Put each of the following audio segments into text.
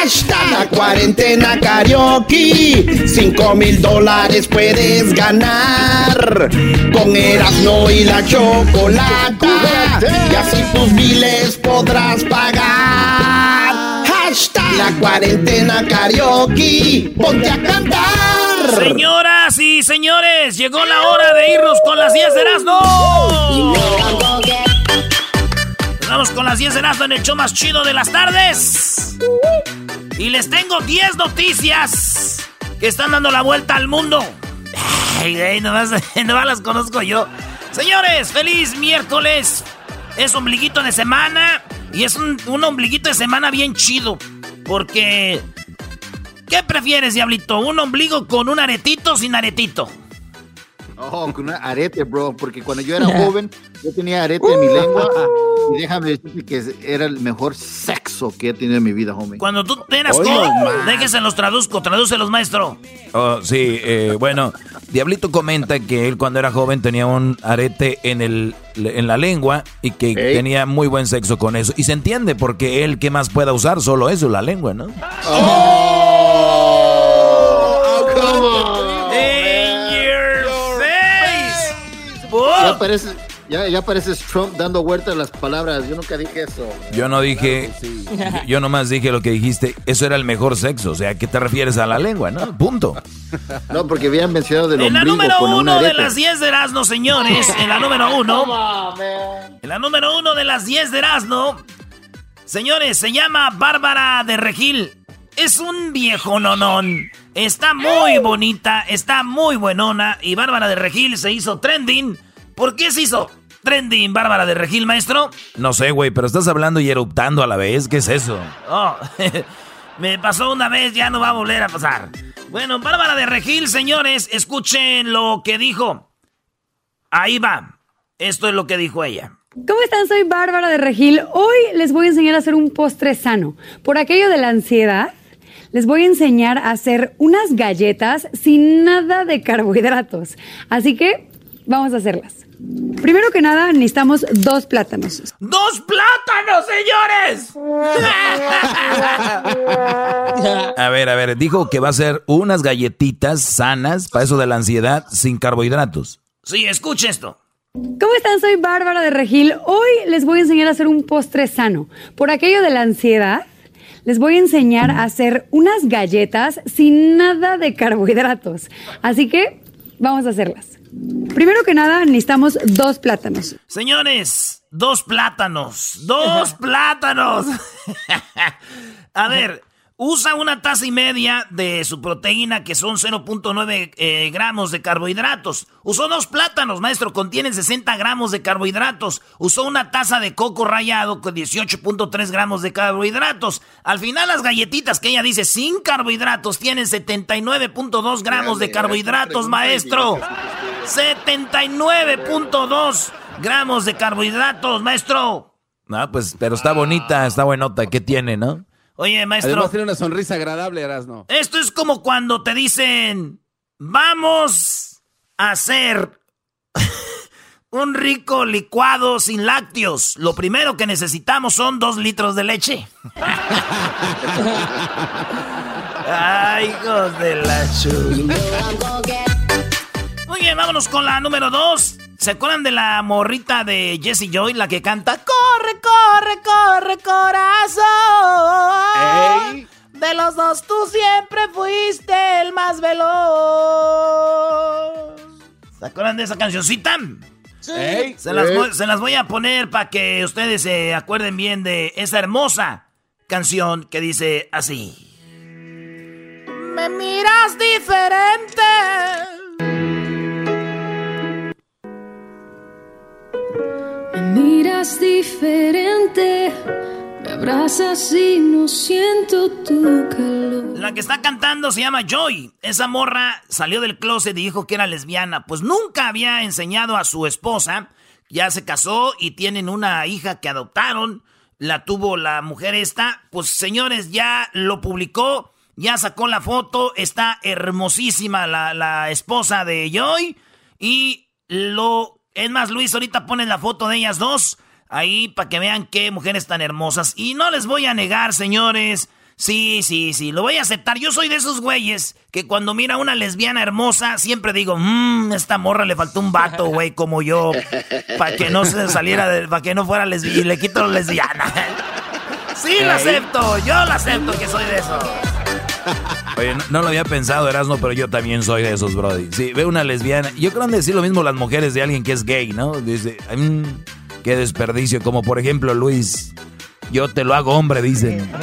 Hashtag la cuarentena karaoke. Cinco mil dólares puedes ganar. Con Erasmo y la chocolata. Y así tus biles podrás pagar. Hashtag la cuarentena karaoke. Ponte a cantar. Señoras y señores, llegó la hora de irnos con las 10 de Erasmo. Vamos con las 10 de Erasmo en el show más chido de las tardes. Y les tengo 10 noticias que están dando la vuelta al mundo. Ay, nomás las conozco yo. Señores, feliz miércoles. Es ombliguito de semana. Y es un, un ombliguito de semana bien chido. Porque ¿Qué prefieres, diablito? ¿Un ombligo con un aretito o sin aretito? Oh, con un arete, bro, porque cuando yo era joven, yo tenía arete en mi lengua. Y déjame decirte que era el mejor sexo que he tenido en mi vida, homie. Cuando tú eras joven, déjese los traduzco, tradúcelos, maestro. Oh, sí, eh, bueno, Diablito comenta que él cuando era joven tenía un arete en, el, en la lengua y que tenía muy buen sexo con eso. Y se entiende porque él, ¿qué más pueda usar? Solo eso, la lengua, ¿no? In pareces, ya, ya pareces Trump dando vueltas a las palabras. Yo nunca dije eso. Yo no dije, yo, yo nomás dije lo que dijiste, eso era el mejor sexo, o sea, ¿qué te refieres a la lengua, no? Punto. No, porque habían mencionado del En la número con uno de las 10 de Erasmo, señores. En la número uno. En la número uno de las 10 de Erasmo. Señores, se llama Bárbara de Regil. Es un viejo nonón. Está muy bonita, está muy buenona. Y Bárbara de Regil se hizo trending. ¿Por qué se hizo trending Bárbara de Regil, maestro? No sé, güey, pero estás hablando y eruptando a la vez, ¿qué es eso? Oh, me pasó una vez, ya no va a volver a pasar. Bueno, Bárbara de Regil, señores, escuchen lo que dijo. Ahí va. Esto es lo que dijo ella. ¿Cómo están? Soy Bárbara de Regil. Hoy les voy a enseñar a hacer un postre sano. Por aquello de la ansiedad, les voy a enseñar a hacer unas galletas sin nada de carbohidratos. Así que vamos a hacerlas. Primero que nada, necesitamos dos plátanos. ¡Dos plátanos, señores! A ver, a ver, dijo que va a hacer unas galletitas sanas para eso de la ansiedad sin carbohidratos. Sí, escuche esto. ¿Cómo están? Soy Bárbara de Regil. Hoy les voy a enseñar a hacer un postre sano. Por aquello de la ansiedad, les voy a enseñar a hacer unas galletas sin nada de carbohidratos. Así que vamos a hacerlas. Primero que nada, necesitamos dos plátanos. Señores, dos plátanos. Dos plátanos. a ver, usa una taza y media de su proteína, que son 0.9 eh, gramos de carbohidratos. Usó dos plátanos, maestro, contienen 60 gramos de carbohidratos. Usó una taza de coco rallado con 18.3 gramos de carbohidratos. Al final, las galletitas que ella dice sin carbohidratos tienen 79.2 gramos de carbohidratos, maestro. 79.2 gramos de carbohidratos, maestro. No, pues, pero está bonita, está buenota, ¿qué tiene, no? Oye, maestro. Además tiene una sonrisa agradable, Erasno. Esto es como cuando te dicen, vamos a hacer un rico licuado sin lácteos. Lo primero que necesitamos son dos litros de leche. Ay, hijos de la chula. Muy bien, vámonos con la número dos. ¿Se acuerdan de la morrita de Jesse Joy, la que canta Corre, corre, corre, corazón? De los dos tú siempre fuiste el más veloz. ¿Se acuerdan de esa cancioncita? Sí. Se, las voy, se, las voy, a poner para que ustedes se acuerden bien de esa hermosa canción que dice así. Me miras diferente miras diferente. Me abrazas y no siento tu calor. La que está cantando se llama Joy. Esa morra salió del closet y dijo que era lesbiana. Pues nunca había enseñado a su esposa. Ya se casó y tienen una hija que adoptaron. La tuvo la mujer esta. Pues señores, ya lo publicó. Ya sacó la foto. Está hermosísima la, la esposa de Joy. Y lo es más, Luis, ahorita pones la foto de ellas dos ahí para que vean qué mujeres tan hermosas. Y no les voy a negar, señores. Sí, sí, sí, lo voy a aceptar. Yo soy de esos güeyes que cuando mira a una lesbiana hermosa, siempre digo, mmm, esta morra le faltó un vato, güey, como yo, para que no se saliera, para que no fuera lesbiana, y le quito la lesbiana. sí, lo acepto, yo lo acepto que soy de esos. Oye, no, lo había pensado, Erasmo, pero yo también soy de esos, Brody. Sí, veo una lesbiana. Yo creo que decir lo mismo las mujeres de alguien que es gay, ¿no? Dice, mmm, qué desperdicio. Como por ejemplo, Luis, yo te lo hago hombre, dicen.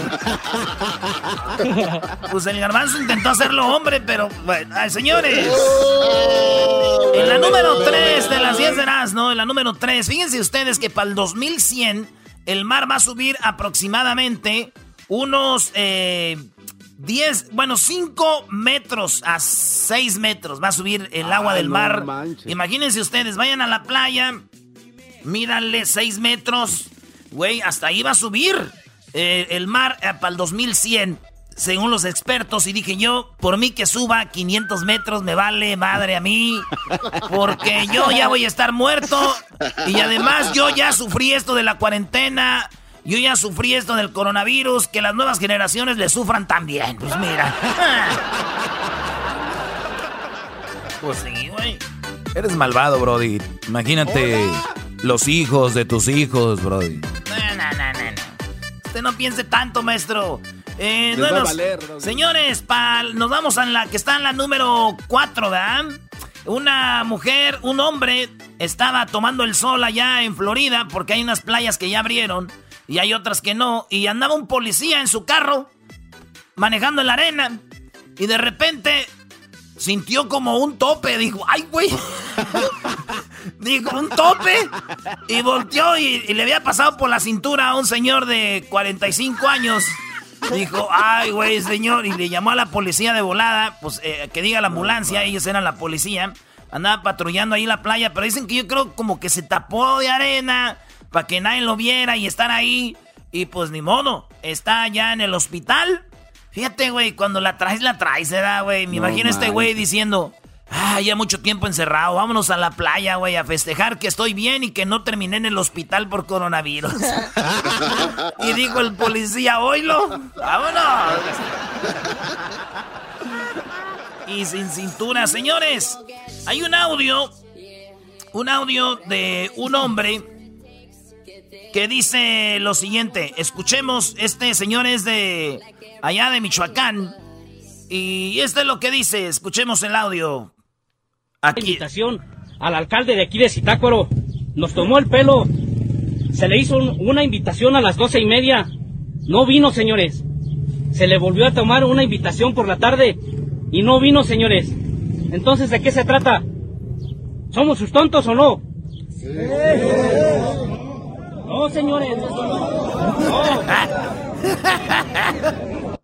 Pues el garbanzo intentó hacerlo hombre, pero bueno, ay, señores. En la número 3 de las 10 de Erasmo, en la número 3, fíjense ustedes que para el 2100 el mar va a subir aproximadamente unos... Eh, 10, bueno, 5 metros a 6 metros va a subir el agua del mar. Imagínense ustedes, vayan a la playa, míranle 6 metros, güey, hasta ahí va a subir eh, el mar eh, para el 2100, según los expertos. Y dije yo, por mí que suba 500 metros, me vale madre a mí, porque yo ya voy a estar muerto. Y además yo ya sufrí esto de la cuarentena. Yo ya sufrí esto del coronavirus, que las nuevas generaciones le sufran también. Pues mira. pues sí, güey. Eres malvado, Brody. Imagínate los hijos de tus hijos, Brody. No, no, no, no. Usted no piense tanto, maestro. Eh, señores, nos vamos a la que está en la número 4, ¿verdad? Una mujer, un hombre, estaba tomando el sol allá en Florida porque hay unas playas que ya abrieron y hay otras que no. Y andaba un policía en su carro, manejando la arena, y de repente sintió como un tope. Dijo, ay, güey. Dijo, un tope. Y volteó y, le había pasado por la cintura a un señor de 45 años. Dijo, ay, güey, señor. Y le llamó a la policía de volada, pues eh, que diga la ambulancia, ellos eran la policía. Andaba patrullando ahí la playa, pero dicen que yo creo como que se tapó de arena para que nadie lo viera y estar ahí. Y pues ni modo, está ya en el hospital. Fíjate, güey, cuando la traes, la traes, ¿verdad, güey? Me imagino este güey diciendo, ah, ya mucho tiempo encerrado, vámonos a la playa, güey, a festejar que estoy bien y que no terminé en el hospital por coronavirus. y dijo el policía, oílo, vámonos. y sin cintura, señores, hay un audio, un audio de un hombre que dice lo siguiente. Escuchemos, este señor es de allá de Michoacán. Y este es lo que dice, escuchemos el audio. Aquí. Invitación al alcalde de aquí de Zitácuaro. Nos tomó el pelo. Se le hizo una invitación a las doce y media. No vino, señores. Se le volvió a tomar una invitación por la tarde y no vino, señores. Entonces, ¿de qué se trata? ¿Somos sus tontos o no? Sí. No, señores.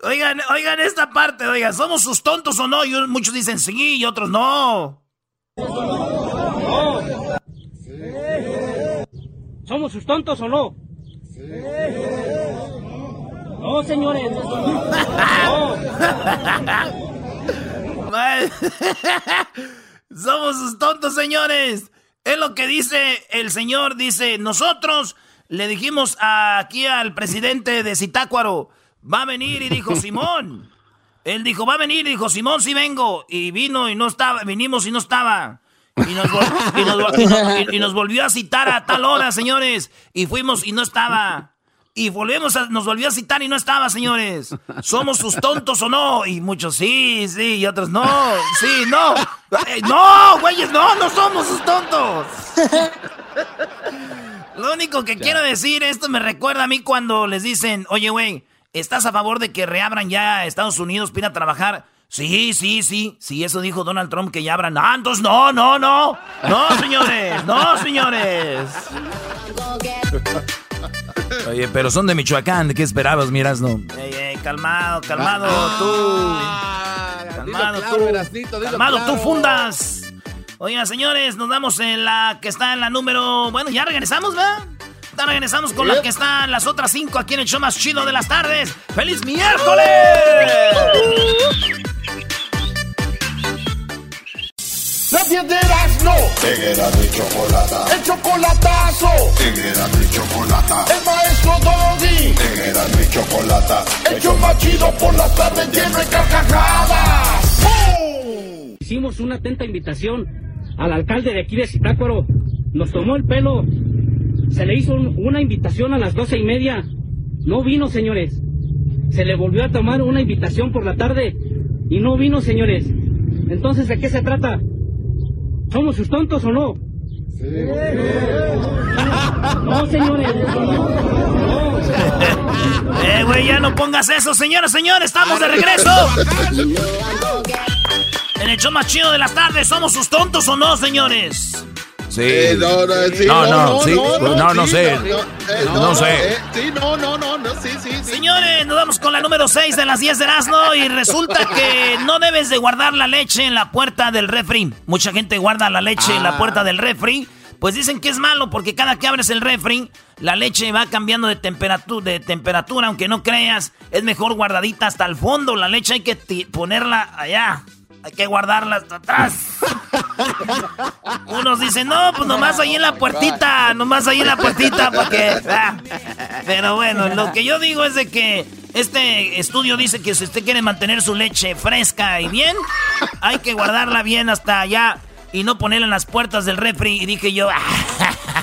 Oigan, oigan esta parte, oigan, ¿somos sus tontos o no? Y muchos dicen sí y otros no. ¿Somos sus tontos o no? No, señores. Somos sus tontos, señores. Es lo que dice el señor, dice, nosotros le dijimos aquí al presidente de Zitácuaro, va a venir y dijo, Simón. Él dijo, va a venir y dijo, Simón, sí vengo. Y vino y no estaba, vinimos y no estaba. Y nos, volvió a citar a tal hora, señores. Y fuimos y no estaba. Y volvemos a, nos volvió a citar y no estaba, señores. ¿Somos sus tontos o no? Y muchos sí, sí, y otros no, sí, no. No, güeyes, no, no somos sus tontos. Lo único que quiero decir, esto me recuerda a mí cuando les dicen, oye, güey, ¿estás a favor de que reabran ya Estados Unidos para a trabajar? Sí, sí, sí. Sí, eso dijo Donald Trump que ya abran. Ah, entonces no, no, no. No, señores, no, señores. Oye, pero son de Michoacán, ¿qué esperabas, miras, no? Ey, ey, calmado, calmado, ah, tú. calmado, tú. calmado, tú fundas. Oigan, señores, nos damos en la que está en la número. Bueno, ya regresamos, ¿verdad? Ya regresamos con la que está en las otras cinco aquí en el show más chido de las tardes. ¡Feliz miércoles! La piedras no. Era mi chocolata. El chocolatazo. Era mi chocolata. El maestro Doggy. Era mi chocolata. El show más chido por las tardes lleno de carcajadas. Hicimos una atenta invitación al alcalde de aquí de Zitácuaro. Nos tomó el pelo. Se le hizo una invitación a las doce y media. No vino, señores. Se le volvió a tomar una invitación por la tarde y no vino, señores. Entonces, ¿de qué se trata? ¿Somos sus tontos o no? Sí. No, señores. eh, güey, ya no pongas eso, señores, señores, estamos de regreso. En el show más chido de la tarde, ¿somos sus tontos o no, señores? Sí. no, no, sí, no, no, sí, no, no, sé. No, sé. Sí, no, no, no, no, sí, sí, Señores, nos vamos con la número 6 de las 10 de Erasmo y resulta que no debes de guardar la leche en la puerta del refri. Mucha gente guarda la leche en la ah. puerta del refri. Pues dicen que es malo porque cada que abres el refri, la leche va cambiando de temperatura, de temperatura, aunque no creas. Es mejor guardadita hasta el fondo. La leche hay que ponerla allá, hay que guardarla hasta atrás. Unos dicen, no, pues nomás ahí en la puertita, nomás ahí en la puertita, porque... Ah. Pero bueno, lo que yo digo es de que este estudio dice que si usted quiere mantener su leche fresca y bien, hay que guardarla bien hasta allá y no ponerla en las puertas del refri. Y dije yo,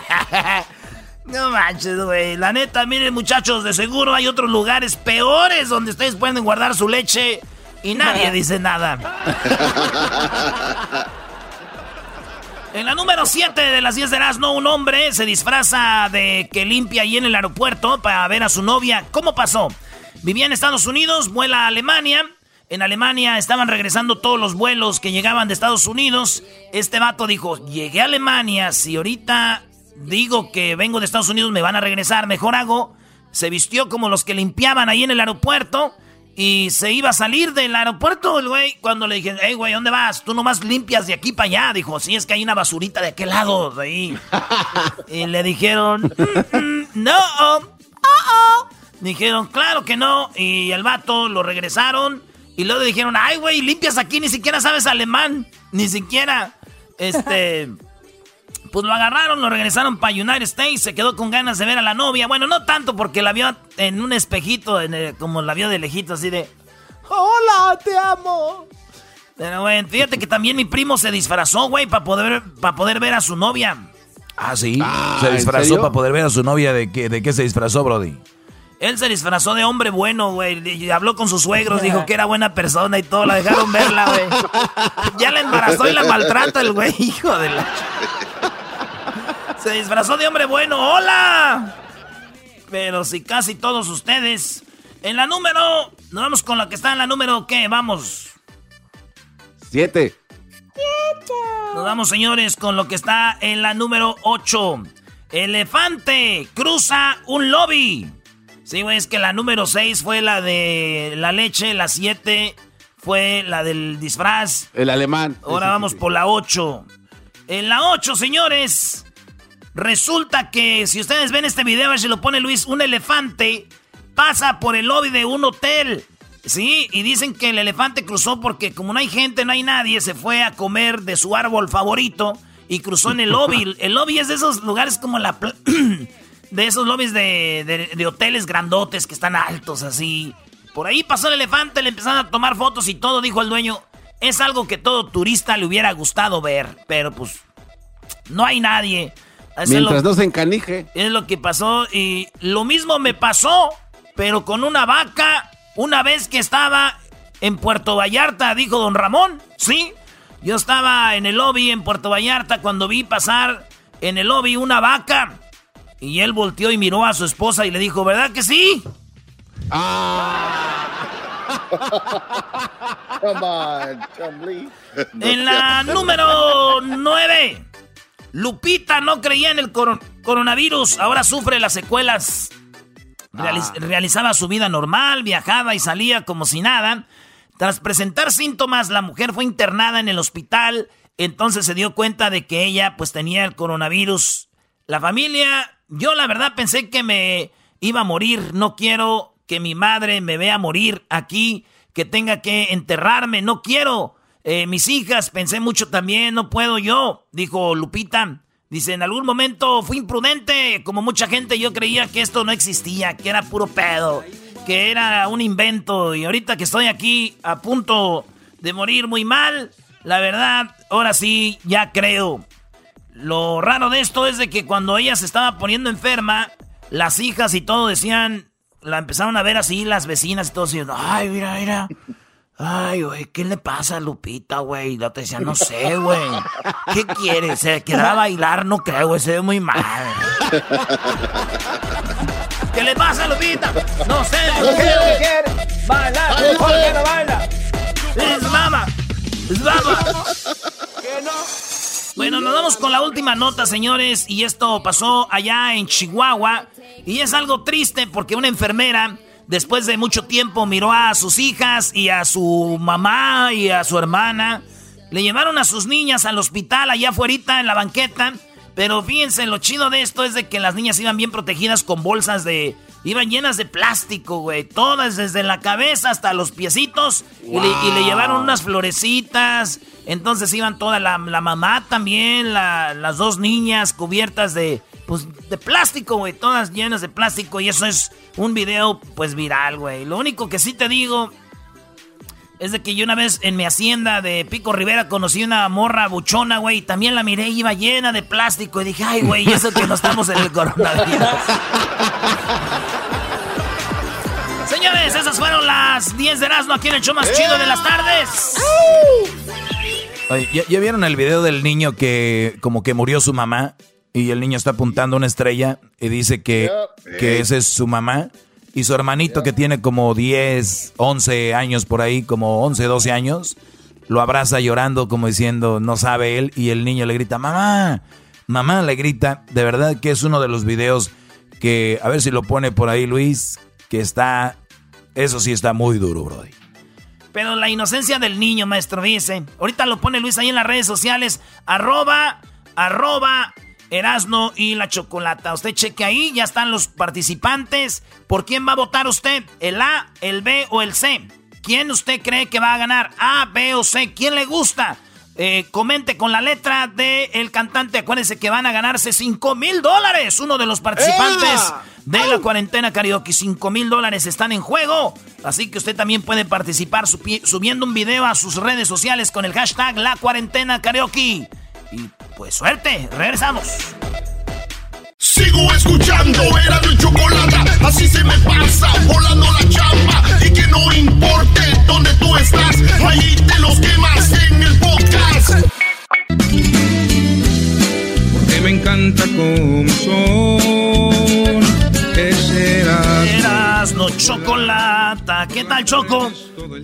no manches, güey. La neta, miren muchachos, de seguro hay otros lugares peores donde ustedes pueden guardar su leche y nadie dice nada. En la número 7 de las 10 de no un hombre se disfraza de que limpia ahí en el aeropuerto para ver a su novia. ¿Cómo pasó? Vivía en Estados Unidos, vuela a Alemania. En Alemania estaban regresando todos los vuelos que llegaban de Estados Unidos. Este vato dijo, llegué a Alemania, si ahorita digo que vengo de Estados Unidos me van a regresar, mejor hago. Se vistió como los que limpiaban ahí en el aeropuerto y se iba a salir del aeropuerto el güey cuando le dije, hey güey, ¿dónde vas? Tú nomás limpias de aquí para allá. Dijo, sí, es que hay una basurita de aquel lado, de ahí. y le dijeron, mm, mm, no, oh, oh. Dijeron, claro que no. Y el vato lo regresaron. Y luego le dijeron, ay güey, limpias aquí, ni siquiera sabes alemán. Ni siquiera, este... Pues lo agarraron, lo regresaron para United States, se quedó con ganas de ver a la novia. Bueno, no tanto porque la vio en un espejito, como la vio de lejito, así de... Hola, te amo. Pero, güey, fíjate que también mi primo se disfrazó, güey, para poder, para poder ver a su novia. Ah, sí. Ah, se disfrazó para poder ver a su novia. ¿De qué, ¿De qué se disfrazó, Brody? Él se disfrazó de hombre bueno, güey. Habló con sus suegros, dijo que era buena persona y todo. La dejaron verla, güey. Ya la embarazó y la maltrata el güey, hijo de la... Se disfrazó de hombre bueno. ¡Hola! Pero si casi todos ustedes. En la número. Nos vamos con la que está en la número. ¿Qué? Vamos. Siete. Siete. Nos vamos, señores, con lo que está en la número ocho. Elefante cruza un lobby. Sí, güey, es que la número seis fue la de la leche, la siete fue la del disfraz. El alemán. Ahora vamos por la ocho. En la ocho, señores, Resulta que si ustedes ven este video, a ver si lo pone Luis, un elefante pasa por el lobby de un hotel. Sí, y dicen que el elefante cruzó porque como no hay gente, no hay nadie, se fue a comer de su árbol favorito y cruzó en el lobby. El lobby es de esos lugares como la... de esos lobbies de, de, hoteles grandotes que están altos así. Por ahí pasó el elefante, le empezaron a tomar fotos y todo, dijo el dueño. Es algo que todo turista le hubiera gustado ver, pero pues no hay nadie. Mientras no se encanije. Es lo que pasó y lo mismo me pasó, pero con una vaca, una vez que estaba en Puerto Vallarta, dijo don Ramón, ¿sí? Yo estaba en el lobby en Puerto Vallarta cuando vi pasar en el lobby una vaca y él volteó y miró a su esposa y le dijo, ¿verdad que sí? Ah. en la número 9. Lupita no creía en el coronavirus, ahora sufre las secuelas. Ah. realizaba su vida normal, viajaba y salía como si nada. Tras presentar síntomas, la mujer fue internada en el hospital. Entonces se dio cuenta de que ella pues tenía el coronavirus. La familia, yo la verdad pensé que me iba a morir. No quiero que mi madre me vea morir aquí, que tenga que enterrarme. No quiero eh, mis hijas, pensé mucho también, no puedo yo, dijo Lupita. Dice, en algún momento fui imprudente, como mucha gente yo creía que esto no existía, que era puro pedo, que era un invento y ahorita que estoy aquí a punto de morir muy mal, la verdad, ahora sí, ya creo. Lo raro de esto es de que cuando ella se estaba poniendo enferma, las hijas y todo decían, la empezaron a ver así, las vecinas y todo, diciendo, ay, mira, mira. Ay, güey, ¿qué le pasa a Lupita, güey? La te decía, no sé, güey. ¿Qué quiere? ¿Se quedará a bailar? No creo, güey, se ve muy mal. ¿Qué le pasa a Lupita? No sé, no quiere. Bailar, ¿por qué no baila? Es mama, es mama. ¿Qué no? Bueno, nos vamos con la última nota, señores, y esto pasó allá en Chihuahua. Y es algo triste porque una enfermera después de mucho tiempo miró a sus hijas y a su mamá y a su hermana. Le llevaron a sus niñas al hospital allá afuera en la banqueta. Pero fíjense, lo chido de esto es de que las niñas iban bien protegidas con bolsas de... Iban llenas de plástico, güey. Todas, desde la cabeza hasta los piecitos. Y, le, llevaron unas florecitas. Entonces iban toda la, mamá también, las dos niñas cubiertas de, pues, de plástico, güey. Todas llenas de plástico. Y eso es un video, pues, viral, güey. Lo único que sí te digo es de que yo una vez en mi hacienda de Pico Rivera conocí una morra buchona, güey. Y también la miré y iba llena de plástico. Y dije, ay, güey, eso que no estamos en el coronavirus. Señores, esas fueron las 10 de Erasmo aquí en el show más chido de las tardes. Oye, ¿ya, vieron el video del niño que como que murió su mamá? Y el niño está apuntando una estrella y dice que, que esa es su mamá. Y su hermanito que tiene como 10, 11 años por ahí, como 11, 12 años, lo abraza llorando como diciendo, no sabe él. Y el niño le grita, mamá, mamá le grita. De verdad que es uno de los videos que, a ver si lo pone por ahí Luis, que está, eso sí está muy duro, bro. Pero la inocencia del niño, maestro, dice. Ahorita lo pone Luis ahí en las redes sociales, arroba, arroba Erasno y la Chocolata. Usted cheque ahí, ya están los participantes. ¿Por quién va a votar usted? ¿El A, el B o el C? ¿Quién usted cree que va a ganar? ¿A, B o C? ¿Quién le gusta? Eh, comente con la letra del el cantante. Acuérdense que van a ganarse 5 mil dólares. Uno de los participantes de la cuarentena karaoke. 5 mil dólares están en juego. Así que usted también puede participar subiendo un video a sus redes sociales con el hashtag La Cuarentena Karaoke. Pues suerte, regresamos. Sigo escuchando, era mi chocolate, así se me pasa, volando la chamba. Y que no importe dónde tú estás, ahí te los quemas en el podcast. Porque me encanta como son no Chocolata. ¿Qué tal, Choco?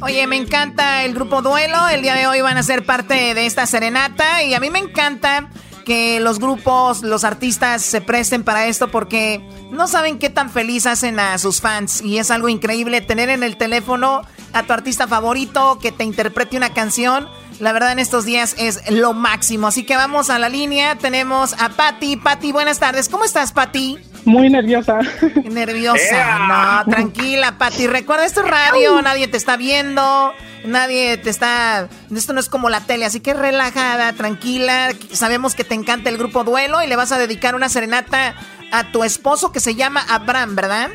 Oye, me encanta el grupo Duelo. El día de hoy van a ser parte de esta serenata. Y a mí me encanta que los grupos, los artistas se presten para esto porque no saben qué tan feliz hacen a sus fans. Y es algo increíble tener en el teléfono a tu artista favorito que te interprete una canción. La verdad en estos días es lo máximo. Así que vamos a la línea. Tenemos a Patti. Patti, buenas tardes. ¿Cómo estás, Patti? Muy nerviosa. Nerviosa. No, tranquila, Pati. Recuerda, esto es radio, nadie te está viendo, nadie te está... Esto no es como la tele, así que relajada, tranquila. Sabemos que te encanta el grupo Duelo y le vas a dedicar una serenata a tu esposo que se llama Abraham, ¿verdad?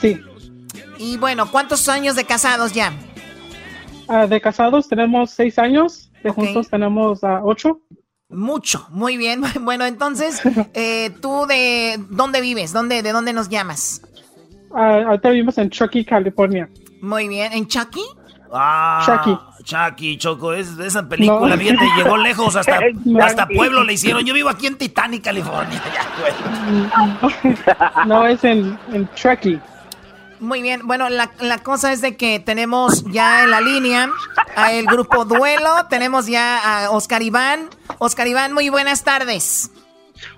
Sí. Y bueno, ¿cuántos años de casados ya? Ah, de casados tenemos seis años, de juntos tenemos ah, ocho. Mucho, muy bien. Bueno, entonces, eh, ¿tú de dónde vives? ¿Dónde, ¿De dónde nos llamas? Ah, ahorita vivimos en Chucky, California. Muy bien. ¿En Chucky? Ah, Chucky. Chucky, Choco, es de esa película, No. fíjate, llegó lejos, hasta, hasta pueblo le hicieron. Yo vivo aquí en Titanic, California. Ya, no, es en, en Chucky. Muy bien. Bueno, la, la cosa es de que tenemos ya en la línea a el grupo Duelo, tenemos ya a Oscar Iván. Oscar Iván, muy buenas tardes.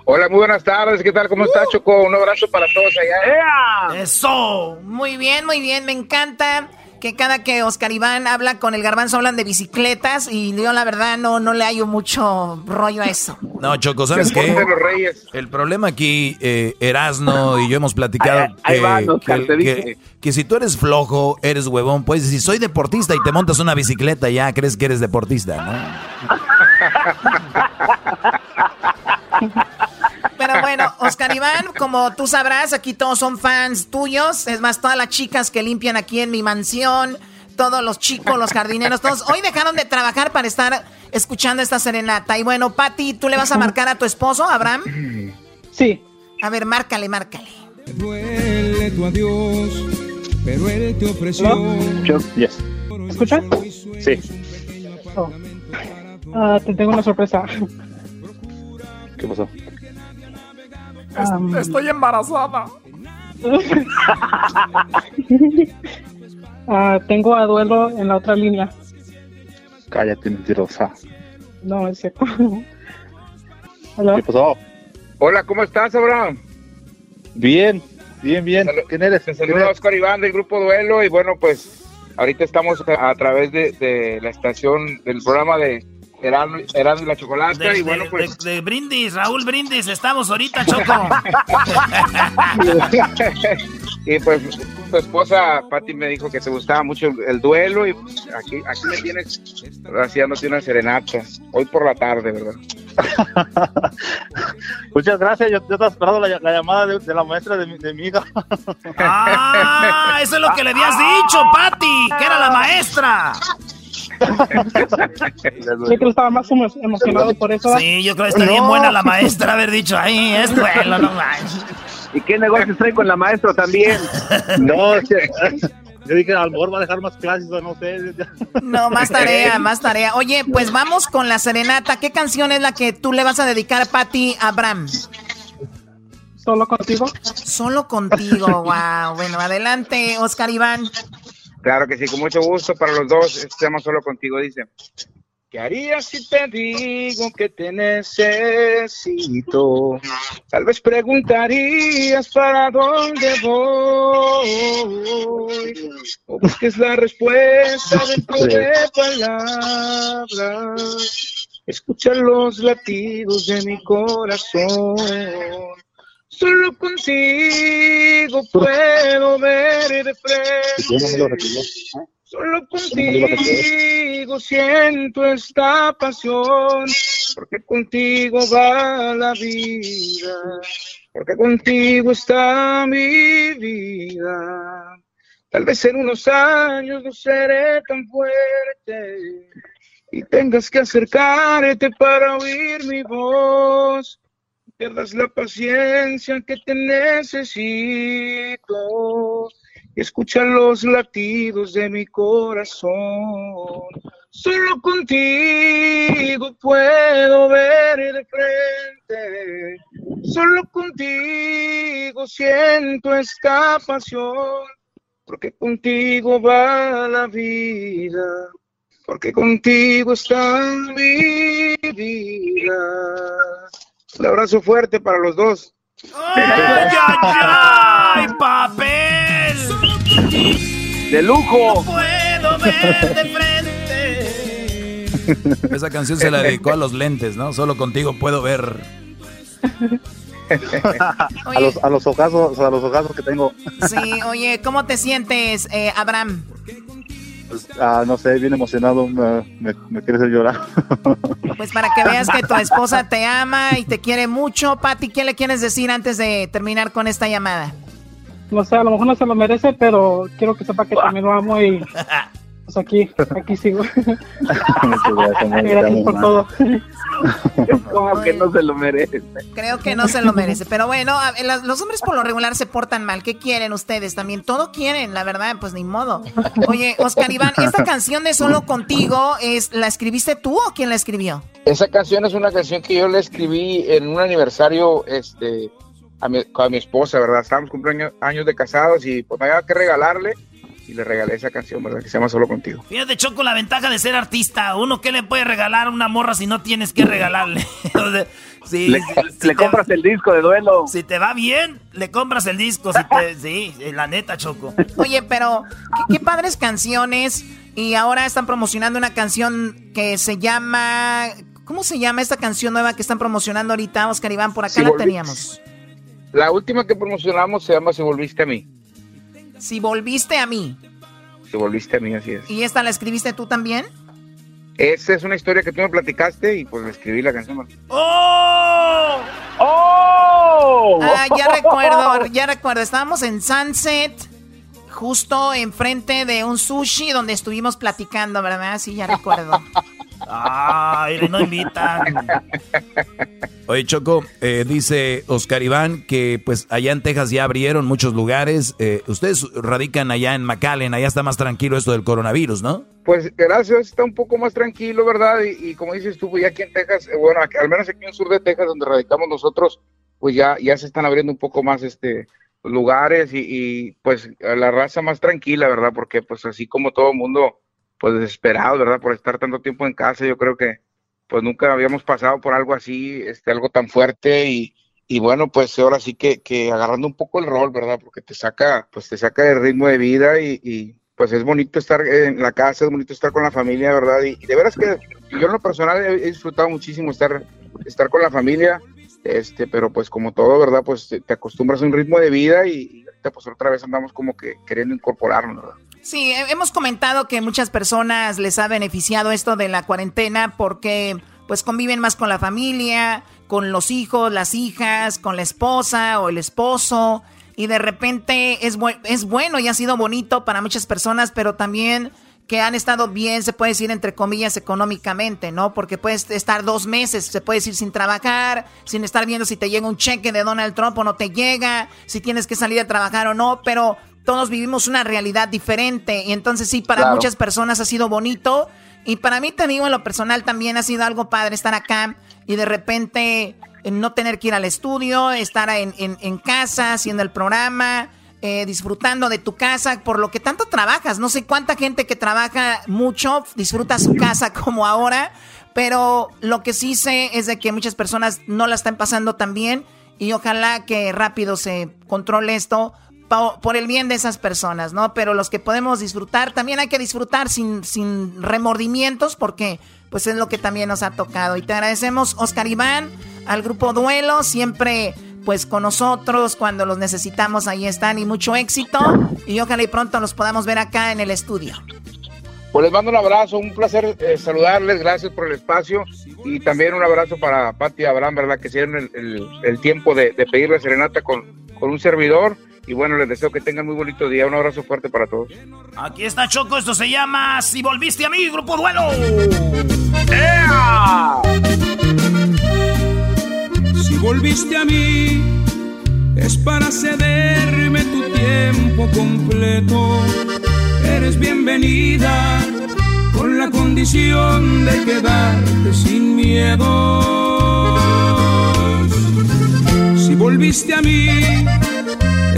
Hola, muy buenas tardes. ¿Qué tal? ¿Cómo estás, Choco? Un abrazo para todos allá. ¡Eso! Muy bien, muy bien. Me encanta que cada que Oscar Iván habla con el garbanzo hablan de bicicletas y yo la verdad no, no le hallo mucho rollo a eso. No, Choco, ¿sabes qué? El problema aquí, eh, Erasno y yo hemos platicado Ahí- ahí que, van, Oscar, que- te que- dije. que si tú eres flojo, eres huevón, pues si soy deportista y te montas una bicicleta, ya crees que eres deportista, ¿no? Pero bueno, Oscar Iván, como tú sabrás, aquí todos son fans tuyos. Es más, todas las chicas que limpian aquí en mi mansión, todos los chicos, los jardineros, todos hoy dejaron de trabajar para estar escuchando esta serenata. Y bueno, Patti, ¿tú le vas a marcar a tu esposo, Abraham? Sí. A ver, márcale, márcale. Duele tu adiós, pero él te ofreció. yes. ¿Escucha? Sí. Oh. Ah, te tengo una sorpresa. ¿Qué pasó? Estoy embarazada. ah, tengo a duelo en la otra línea. Cállate, mentirosa. No, es cierto. Hola. ¿Qué pasó? Hola, ¿cómo estás, Abraham? Bien, bien, bien. ¿Quién eres? Te saluda Oscar Iván del Grupo Duelo y bueno, pues ahorita estamos a, a través de, de la estación del programa de Erasmo Erasmo y la Chocolata De, y bueno, de- pues... de- de Brindis, Raúl Brindis, estamos ahorita, Choco. y pues tu esposa Patti me dijo que te gustaba mucho el, el duelo y pues, aquí, aquí me tienes haciéndote una serenata, hoy por la tarde, ¿verdad? Muchas gracias. Yo, yo estaba esperando la, la llamada de, de la maestra de mi, de mi hija. Ah, eso es lo que le habías dicho, Patti, que era la maestra. Yo creo que estaba más emo- emocionado por eso. Sí, yo creo que está bien buena la maestra haber dicho, ahí es duelo, no manches. ¿Y qué negocios trae con la maestra también? No, yo dije, a lo mejor va a dejar más clases o no sé. No, más tarea, más tarea. Oye, pues vamos con la serenata. ¿Qué canción es la que tú le vas a dedicar, Patti, a Abraham? ¿Solo contigo? Solo contigo, wow. Bueno, adelante, Oscar Iván. Claro que sí, con mucho gusto para los dos. Llama Solo Contigo, dice. ¿Qué harías si te digo que te necesito? Tal vez preguntarías para dónde voy. O busques la respuesta dentro de palabras. Escucha los latidos de mi corazón. Solo contigo puedo ver de frente. Solo contigo siento esta pasión, porque contigo va la vida, porque contigo está mi vida. Tal vez en unos años no seré tan fuerte y tengas que acercarte para oír mi voz. Pierdas la paciencia que te necesito y escucha los latidos de mi corazón. Solo contigo puedo ver de frente. Solo contigo siento esta pasión. Porque contigo va la vida. Porque contigo está mi vida. Un abrazo fuerte para los dos. ¡Ay, ay, ay! ¡Papel! ¡De lujo! puedo ver de frente. Esa canción se la dedicó a los lentes, ¿no? Solo contigo puedo ver. a, los, a los ojazos, a los ojazos que tengo. Sí, oye, ¿cómo te sientes, eh, Abraham? Pues, ah, no sé, bien emocionado, me, me, quiere hacer llorar. Pues para que veas que tu esposa te ama y te quiere mucho, Pati, ¿qué le quieres decir antes de terminar con esta llamada? No sé, a lo mejor no se lo merece, pero quiero que sepa que también lo amo y pues aquí, aquí sigo. gracias, por todo. Como que no se lo merece. Creo que no se lo merece. Pero bueno, los hombres por lo regular se portan mal. ¿Qué quieren ustedes también? Todo quieren, la verdad, pues ni modo. Oye, Oscar Iván, esta canción de Solo Contigo, es ¿la escribiste tú o quién la escribió? Esa canción es una canción que yo le escribí en un aniversario este, a mi, a mi esposa, ¿verdad? Estábamos cumpliendo años de casados y pues me había que regalarle y le regalé esa canción, ¿verdad? Que se llama Solo Contigo. Fíjate, Choco, la ventaja de ser artista. Uno, ¿qué le puede regalar a una morra si no tienes que regalarle? le, compras el disco de duelo. Si te va bien, le compras el disco. Si te, sí, la neta, Choco. Oye, pero qué, padres canciones. Y ahora están promocionando una canción que se llama... ¿Cómo se llama esta canción nueva que están promocionando ahorita, Oscar Iván? Por acá la teníamos. La última que promocionamos se llama Si Volviste a mí. Si volviste a mí. Si volviste a mí, así es. ¿Y esta la escribiste tú también? Esa es una historia que tú me platicaste y pues le escribí la canción. ¡Oh! ¡Oh! Ah, ya recuerdo, ya recuerdo. Estábamos en Sunset, justo enfrente de un sushi donde estuvimos platicando, ¿verdad? Sí, ya recuerdo. Ay, no invitan. Oye, Choco, eh, dice Oscar Iván que pues allá en Texas ya abrieron muchos lugares. Eh, ustedes radican allá en McAllen, allá está más tranquilo esto del coronavirus, ¿no? Pues gracias, está un poco más tranquilo, ¿verdad? Y, como dices tú, pues ya aquí en Texas, eh, bueno, al menos aquí en el sur de Texas, donde radicamos nosotros, pues ya, ya se están abriendo un poco más este lugares y, y pues la raza más tranquila, ¿verdad? Porque pues así como todo el mundo pues desesperado, ¿verdad? Por estar tanto tiempo en casa, yo creo que pues nunca habíamos pasado por algo así, este, algo tan fuerte y, y bueno, pues ahora sí que, que agarrando un poco el rol, ¿verdad? Porque te saca, pues te saca el ritmo de vida y, y pues es bonito estar en la casa, es bonito estar con la familia, ¿verdad? Y, de veras que yo en lo personal he, disfrutado muchísimo estar, estar con la familia, este, pero pues como todo, ¿verdad? Pues te, acostumbras a un ritmo de vida y, y ahorita pues otra vez andamos como que queriendo incorporarnos, ¿verdad? Sí, hemos comentado que muchas personas les ha beneficiado esto de la cuarentena porque pues conviven más con la familia, con los hijos, las hijas, con la esposa o el esposo y de repente es, es bueno y ha sido bonito para muchas personas, pero también que han estado bien, se puede decir entre comillas, económicamente, ¿no? Porque puedes estar dos meses, se puede decir sin trabajar, sin estar viendo si te llega un cheque de Donald Trump o no te llega, si tienes que salir a trabajar o no, pero todos vivimos una realidad diferente y entonces sí, para muchas personas ha sido bonito y para mí te digo en lo personal también ha sido algo padre estar acá y de repente eh, no tener que ir al estudio, estar en, en, casa haciendo el programa. Eh, disfrutando de tu casa, por lo que tanto trabajas. No sé cuánta gente que trabaja mucho disfruta su casa como ahora, pero lo que sí sé es de que muchas personas no la están pasando tan bien y ojalá que rápido se controle esto por el bien de esas personas, ¿no? Pero los que podemos disfrutar, también hay que disfrutar sin, sin remordimientos porque pues es lo que también nos ha tocado. Y te agradecemos, Oscar Iván, al grupo Duelo, siempre pues con nosotros cuando los necesitamos, ahí están y mucho éxito. Y ojalá y pronto los podamos ver acá en el estudio. Pues les mando un abrazo, un placer eh, saludarles, gracias por el espacio y también un abrazo para Pati y Abraham, ¿verdad? Que se dieron el, tiempo de, de pedir la serenata con, con un servidor y bueno, les deseo que tengan muy bonito día. Un abrazo fuerte para todos. Aquí está Choco, esto se llama Si volviste a mí, Grupo Duelo. Si volviste a mí, es para cederme tu tiempo completo. Eres bienvenida con la condición de quedarte sin miedo. Si volviste a mí,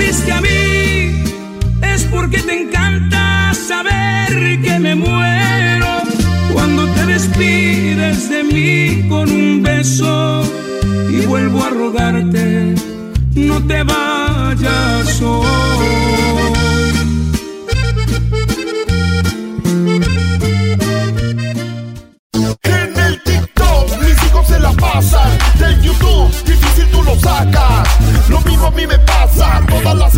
supiste a mí es porque te encanta saber que me muero cuando te despides de mí con un beso y vuelvo a rogarte no te vayas hoy. En el TikTok mis hijos se la pasan, del YouTube difícil tú lo sacas, lo mismo a mí me pasa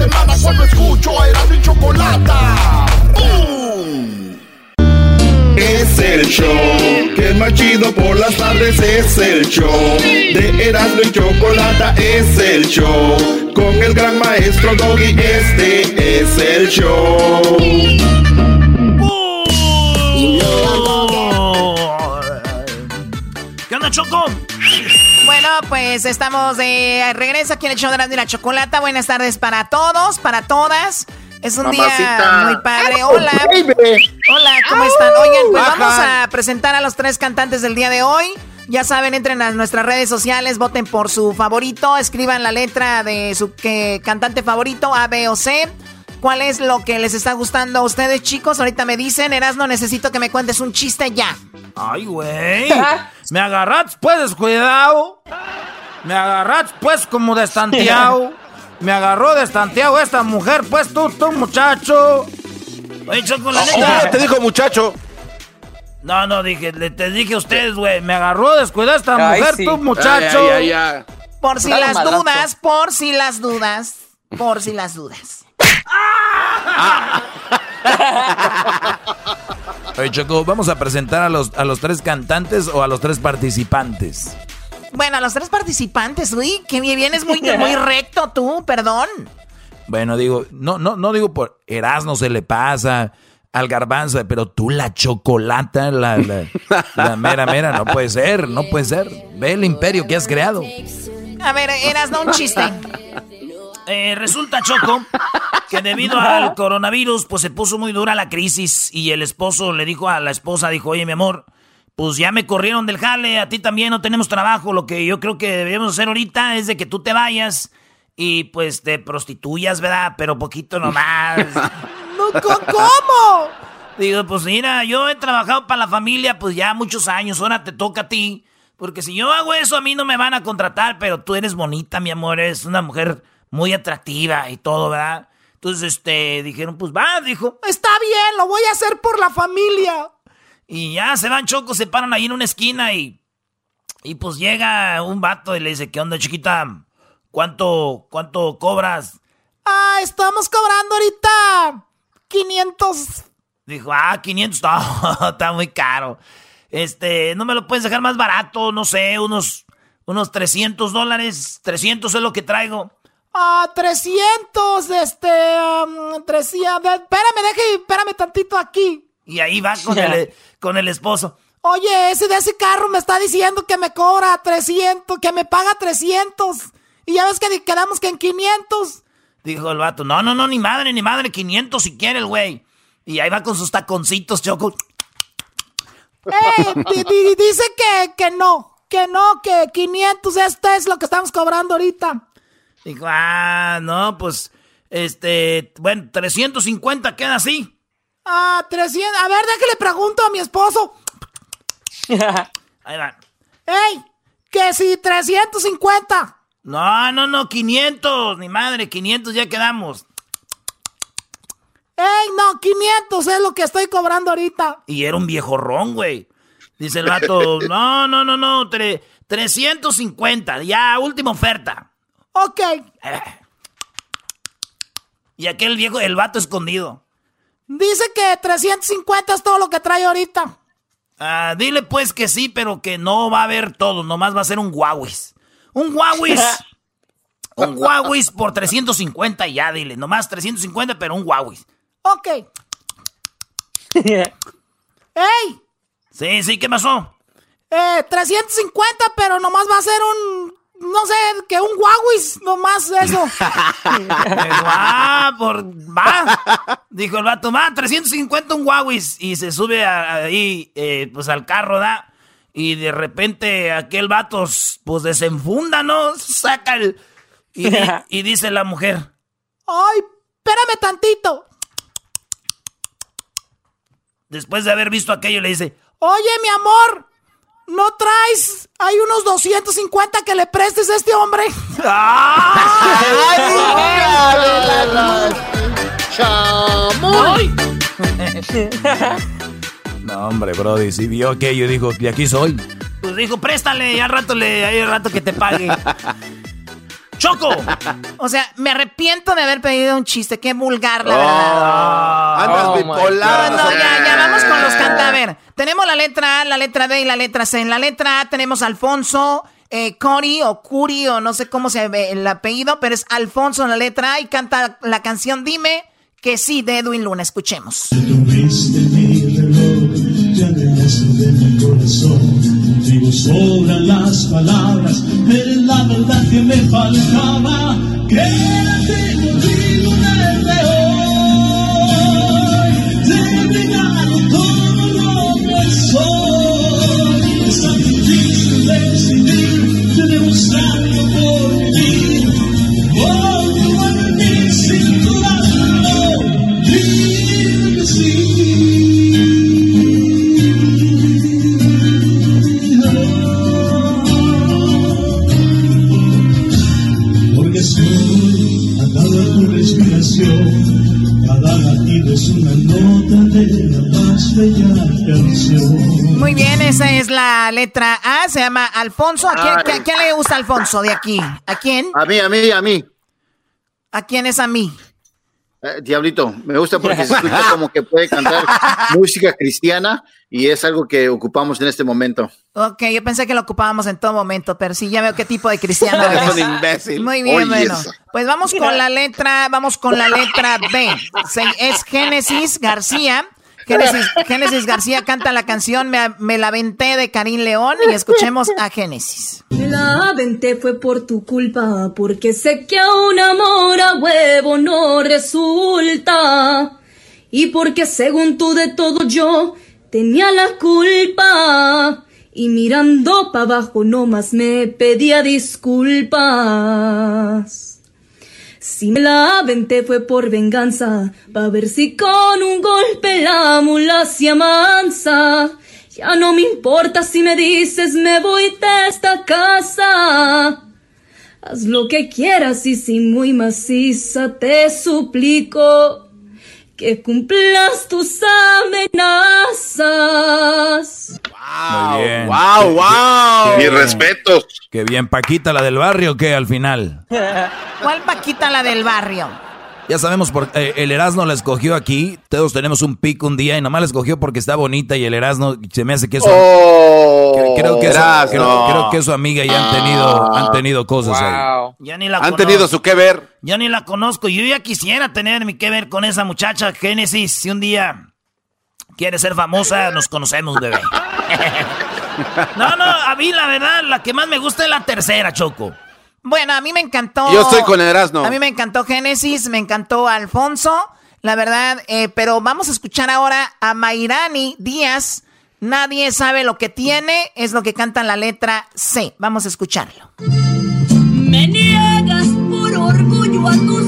semana cuando escucho era mi chocolata. ¡Bum! Es el show que es más chido por las tardes. Es el show de Erasmo y Chocolata. Es el show con el gran maestro Doggy. Este es el show. ¿Qué onda, Choco? Pues estamos de regreso aquí en el show de la, de la chocolata. Buenas tardes para todos, para todas. Es un día muy padre. Hola. Hola, ¿cómo están? Oigan, pues vamos a presentar a los tres cantantes del día de hoy. Ya saben, entren a nuestras redes sociales, voten por su favorito, escriban la letra de su que, cantante favorito, A, B o C. ¿Cuál es lo que les está gustando a ustedes, chicos? Ahorita me dicen, Erasno, necesito que me cuentes un chiste ya. Ay, güey. Me agarraste pues descuidado. Me agarraste pues como destanteado. Me agarró destanteado esta mujer, pues tú, tú, muchacho. Oye, Choco, la neta. te dijo muchacho. No, no, dije, le- te dije a ustedes, güey. Me agarró descuidada esta Ay, mujer, sí. tú, muchacho. Ay, ay, ay, Por si Dale, las madrazo. dudas, por si las dudas, por si las dudas. Oye, Choco, vamos a presentar a los, a los tres cantantes o a los tres participantes. Bueno, a los tres participantes, uy, que vienes muy, muy recto tú, perdón. Bueno, digo, no, no, no digo por Erasmo se le pasa al garbanzo, pero tú la chocolata, la, la, la mera mera, no puede ser, no puede ser. Ve el imperio que has creado. A ver, eras no un chiste. Eh, resulta, Choco, que debido al coronavirus, pues se puso muy dura la crisis y el esposo le dijo a la esposa, dijo, oye, mi amor, pues ya me corrieron del jale, a ti también no tenemos trabajo, lo que yo creo que deberíamos hacer ahorita es de que tú te vayas y pues te prostituyas, ¿verdad? Pero poquito nomás. No, ¿Cómo? Digo, pues mira, yo he trabajado para la familia pues ya muchos años, ahora te toca a ti. Porque si yo hago eso, a mí no me van a contratar, pero tú eres bonita, mi amor, eres una mujer muy atractiva y todo, ¿verdad? Entonces, este, dijeron, pues va, dijo, Está bien, lo voy a hacer por la familia. y ya se van chocos, se paran ahí en una esquina y, y pues llega un vato y le dice, ¿qué onda, chiquita? ¿Cuánto, cuánto cobras? Ah, estamos cobrando ahorita 500. Dijo, ah, 500, no, está muy caro. Este, no me lo puedes dejar más barato, no sé, unos, unos 300 dólares. 300 es lo que traigo. Ah, 300, este, um, 300. Espérame, deje, espérame tantito aquí. Y ahí va con, el, con el esposo. Oye, ese de ese carro me está diciendo que me cobra 300, que me paga 300. Y ya ves que quedamos que en 500. Dijo el vato, no, no, no, ni madre, ni madre, 500 si quiere el güey. Y ahí va con sus taconcitos, choco. Eh, di- di- dice que, que no, que no, que 500, esto es lo que estamos cobrando ahorita. Dijo, ah, no, pues, este, bueno, 350 queda así. Ah, 300. A ver, déjale pregunto a mi esposo. Ahí va. ¡Ey! Que si 350. No, no, no, 500, ni madre, 500 ya quedamos. ¡Ey, no! 500 es lo que estoy cobrando ahorita. Y era un viejo ron, güey. Dice el vato, no, no, no, no, tre- 350, ya, última oferta. Ok. Y aquel viejo, el vato escondido. Dice que 350 es todo lo que trae ahorita. Ah, dile pues que sí, pero que no va a haber todo, nomás va a ser un Huawei. Un Huawei. un Huawei por 350 y ya, dile, nomás 350, pero un Huawei. Ok. ¡Ey! Sí, sí, ¿qué pasó? Eh, 350, pero nomás va a ser un. No sé, que un Huawei, nomás eso. Ah, por, va. Dijo el vato, va, 350 un Huawei. Y se sube a- ahí, eh, pues al carro, ¿da? Y de repente aquel vato, pues desenfunda, ¿no? Saca el... Y, y dice la mujer, Ay, espérame tantito. después de haber visto aquello, le dice, oye, mi amor, ¿no traes? Hay unos 250 que le prestes a este hombre. ¡Ay! no, hombre, Brody, si vio aquello, dijo, de aquí soy. Pues dijo, préstale, y al rato le, hay rato que te pague. ¡Choco! O sea, me arrepiento de haber pedido un chiste. Qué vulgar, la Oh, verdad. andas Oh, bipolar. No, no, ya, ya, vamos con los canta. Tenemos la letra A, la letra B y la letra C. En la letra A tenemos Alfonso, eh, Cori o Curi o no sé cómo se ve el apellido, pero es Alfonso en la letra A y canta la canción Dime que sí de Edwin Luna. Escuchemos. De sobran las palabras, la verdad que me faltaba. Hoy. De más bella canción. Muy bien, esa es la letra A, se llama Alfonso. ¿A quién, Ay. ¿a quién le gusta Alfonso de aquí? ¿A quién? A mí, a mí, a mí. ¿A quién es a mí? Eh, Diablito, me gusta porque se escucha como que puede cantar música cristiana y es algo que ocupamos en este momento. Ok, yo pensé que lo ocupábamos en todo momento, pero sí, ya veo qué tipo de cristiano Eres eres. un imbécil. Muy bien, Oye, bueno. esa. Pues vamos con la letra, vamos con la letra B. Se- es Génesis García. Génesis, Génesis García canta la canción Me, Me la venté de Karim León y escuchemos a Génesis. Me la aventé fue por tu culpa, porque sé que a un amor a huevo no resulta. Y porque según tú de todo yo tenía la culpa. Y mirando para abajo nomás me pedía disculpas. Si me la aventé fue por venganza, pa' ver si con un golpe la mula se amansa. Ya no me importa si me dices me voy de esta casa. Haz lo que quieras y si muy maciza te suplico que cumplas tus amenazas. Muy bien. wow, wow. qué- qué Mis respetos. Qué bien, Paquita, la del barrio, ¿qué al final? ¿Cuál Paquita la del barrio? Ya sabemos por eh, el Erasmo la escogió aquí. Todos tenemos un pico un día y nomás la escogió porque está bonita y el Erasmo se me hace que eso. Oh, creo, creo que eso- Erasmo. creo, creo que su amiga ya han tenido, han tenido cosas ahí. Ya ni la Han conozco. tenido su que ver. Yo ni la conozco. Yo ya quisiera tener mi que ver con esa muchacha Génesis. Si un día quiere ser famosa, nos conocemos, bebé. no, no, a mí la verdad, la que más me gusta es la tercera, Choco. Bueno, a mí me encantó. Yo estoy con Erasmo. A mí me encantó Génesis, me encantó Alfonso, la verdad. eh, pero vamos a escuchar ahora a Mairani Díaz. Nadie sabe lo que tiene, es lo que canta la letra C. Vamos a escucharlo. Me niegas por orgullo a tus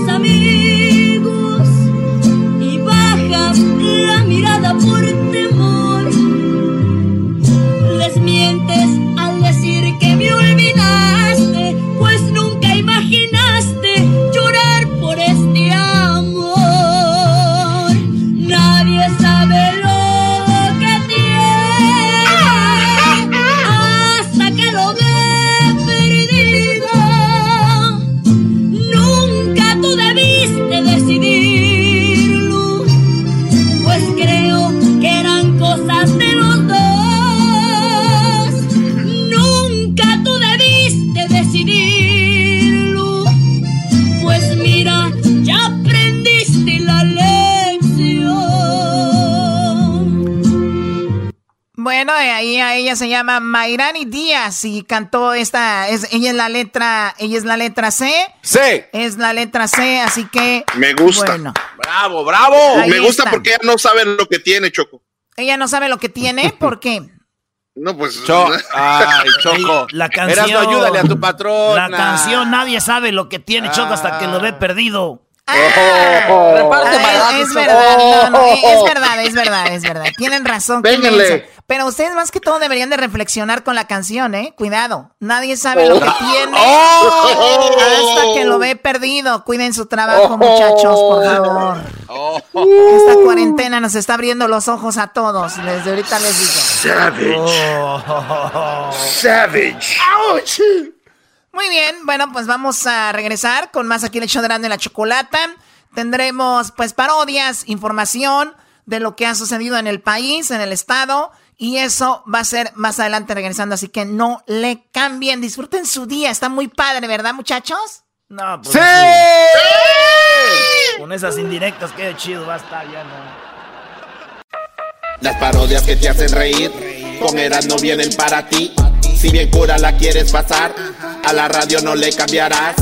Bueno, eh, ahí a ella se llama Mairani Díaz y cantó esta, es, ella es la letra, ella es la letra C. C. Es la letra C, así que. Me gusta. Bueno, Bravo, bravo. Ahí Me gusta está. porque ella no sabe lo que tiene, Choco. ella no sabe lo que tiene, ¿por qué? No, pues. Cho- Ay, Choco. La canción. Erasmo, ayúdale a tu patrón. La canción, nadie sabe lo que tiene Choco hasta que lo ve perdido. Ah, es, es verdad, no, no, es verdad, es verdad, es verdad. Tienen razón. Pero ustedes más que todo deberían de reflexionar con la canción, ¿eh? Cuidado. Nadie sabe lo que oh. tiene oh. hasta que lo ve perdido. Cuiden su trabajo, muchachos, por favor. Oh. Esta cuarentena nos está abriendo los ojos a todos. Desde ahorita les digo. Savage. Savage. Ouch. Muy bien, bueno, pues vamos a regresar con más aquí el hecho de la chocolata. Tendremos pues parodias, información de lo que ha sucedido en el país, en el estado. Y eso va a ser más adelante regresando, así que no le cambien, disfruten su día, está muy padre, ¿verdad muchachos? No, pues ¡Sí! Con esas indirectas, qué chido va a estar ya, ¿no? Las parodias que te hacen reír, con Eras no vienen para ti. Si bien cura la quieres pasar, a la radio no le cambiarás.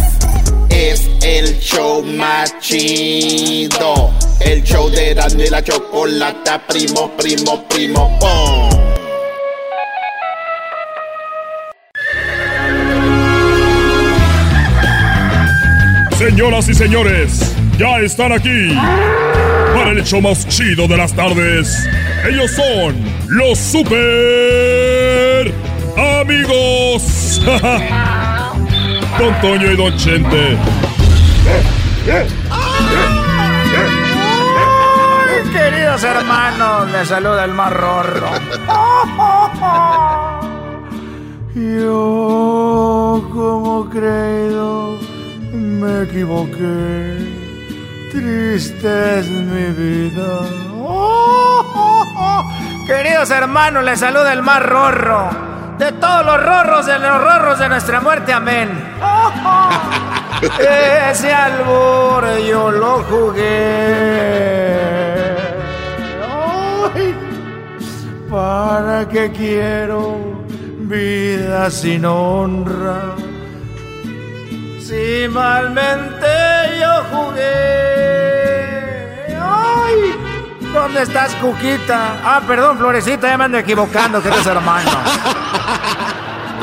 Es el show más chido. El show de Erasmo la chocolata, primo, primo, primo, pom. Señoras y señores, ya están aquí para el show más chido de las tardes. Ellos son los super amigos. Don Toño y Don Chente. queridos hermanos, les saluda el más rorro. Yo, como creído, me equivoqué. Triste es mi vida. Queridos hermanos, les saluda el más rorro. De todos los rorros, de los rorros de nuestra muerte, amén. Ese albur yo lo jugué. ¿Para qué quiero vida sin honra? Si malmente yo jugué. ¡Ay! ¿Dónde estás, Cuquita? Ah, perdón, Florecita, ya me ando equivocando, que eres hermano.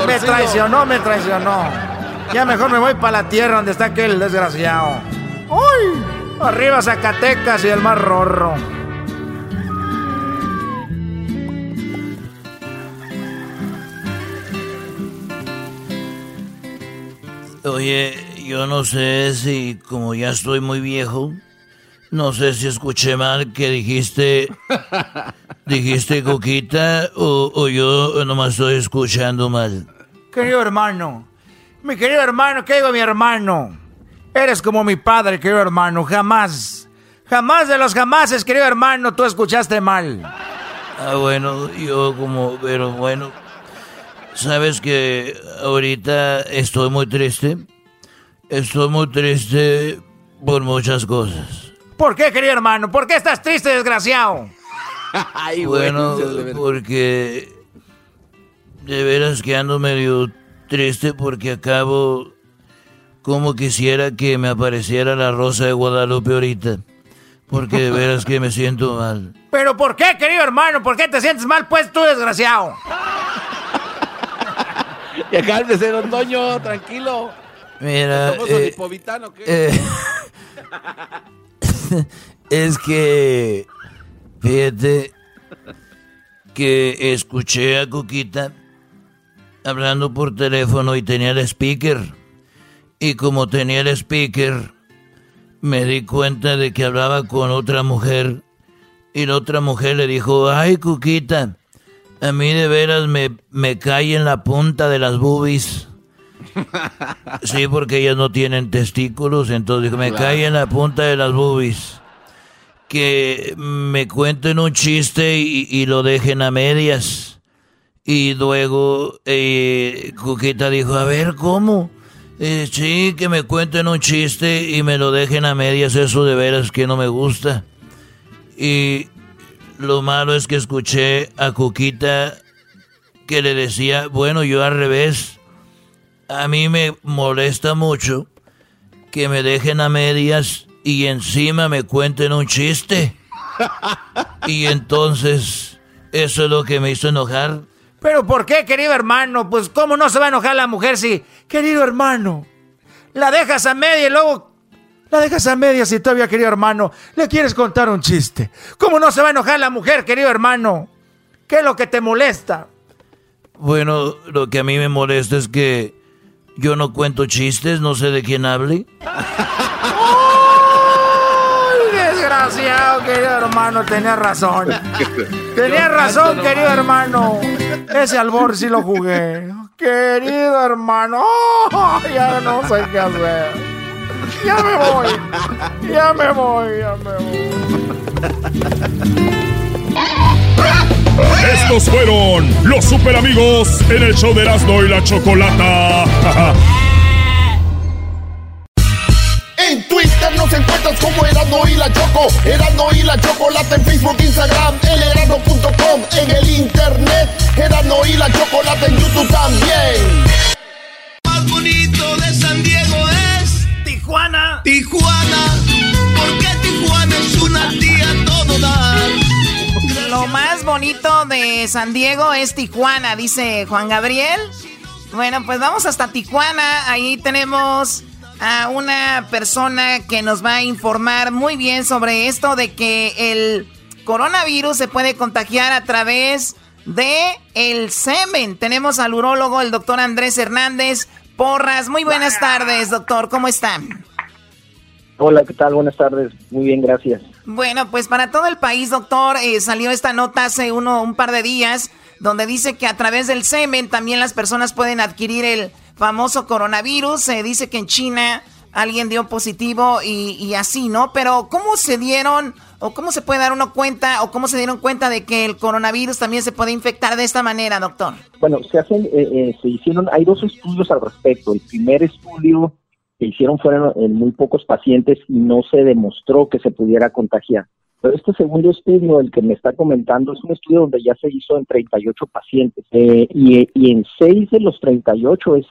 me traicionó, me traicionó. Ya mejor me voy para la tierra donde está aquel desgraciado. ¡Uy! Arriba Zacatecas y el mar rorro. Oye, yo no sé si como ya estoy muy viejo, no sé si escuché mal que dijiste, dijiste coquita o, yo nomás estoy escuchando mal. Querido hermano, mi querido hermano, ¿qué digo mi hermano? Eres como mi padre, querido hermano, jamás, jamás de los jamases, querido hermano, tú escuchaste mal. Ah, bueno, yo como, pero bueno, sabes que ahorita estoy muy triste. Estoy muy triste por muchas cosas. ¿Por qué, querido hermano? ¿Por qué estás triste, desgraciado? Ay, bueno, porque de veras que ando medio triste porque acabo como quisiera que me apareciera la rosa de Guadalupe ahorita. Porque de veras que me siento mal. ¿Pero por qué, querido hermano? ¿Por qué te sientes mal, pues, tú, desgraciado? y cálmese, don Doño, tranquilo. Mira. Eh, qué? Eh, es que, fíjate que escuché a Coquita hablando por teléfono y tenía el speaker. Y como tenía el speaker, me di cuenta de que hablaba con otra mujer. Y la otra mujer le dijo, ay, Coquita, a mí de veras me, me cae en la punta de las boobies. Sí, porque ellas no tienen testículos, entonces me cae en la punta de las boobies. Que me cuenten un chiste y, lo dejen a medias. Y luego eh, Cuquita dijo, a ver, ¿cómo? Eh, sí, que me cuenten un chiste y me lo dejen a medias, eso de veras que no me gusta. Y lo malo es que escuché a Cuquita que le decía, bueno, yo al revés a mí me molesta mucho que me dejen a medias y encima me cuenten un chiste. Y entonces, eso es lo que me hizo enojar. ¿Pero por qué, querido hermano? Pues, ¿cómo no se va a enojar la mujer si, querido hermano, la dejas a media y luego La dejas a medias y todavía, querido hermano, le quieres contar un chiste. ¿Cómo no se va a enojar la mujer, querido hermano? ¿Qué es lo que te molesta? Bueno, lo que a mí me molesta es que yo no cuento chistes, no sé de quién hable. ¡Ay, desgraciado, querido hermano! Tenía razón. Tenía razón, querido hermano. Ese albor sí lo jugué. Querido hermano. Ya no sé qué hacer. Ya me voy. Ya me voy, ya me voy. Estos fueron los super amigos en el show de Erasmo y la Chocolata. En Twitter nos encuentras como Erasmo y la Choco. Erasmo y la Chocolata en Facebook, Instagram, el erasmo.com, en el internet. Erasmo y la Chocolata en YouTube también. Más bonito de San Diego es Tijuana. Tijuana, porque Tijuana es una. Lo más bonito de San Diego es Tijuana, dice Juan Gabriel. Bueno, pues vamos hasta Tijuana. Ahí tenemos a una persona que nos va a informar muy bien sobre esto de que el coronavirus se puede contagiar a través de el semen. Tenemos al urólogo, el doctor Andrés Hernández Porras. Muy buenas tardes, doctor. ¿Cómo están? Hola, ¿qué tal? Buenas tardes. Muy bien, gracias. Bueno, pues para todo el país, doctor, eh, salió esta nota hace uno, un par de días donde dice que a través del semen también las personas pueden adquirir el famoso coronavirus. Se dice que en China alguien dio positivo y, y así, ¿no? Pero ¿cómo se dieron o cómo se puede dar uno cuenta o cómo se dieron cuenta de que el coronavirus también se puede infectar de esta manera, doctor? Bueno, se hacen, eh, eh, se hicieron, hay dos estudios al respecto. El primer estudio que hicieron fueron en muy pocos pacientes y no se demostró que se pudiera contagiar. Pero este segundo estudio, el que me está comentando, es un estudio donde ya se hizo en 38 pacientes eh, y, y, en 6 de los 38, es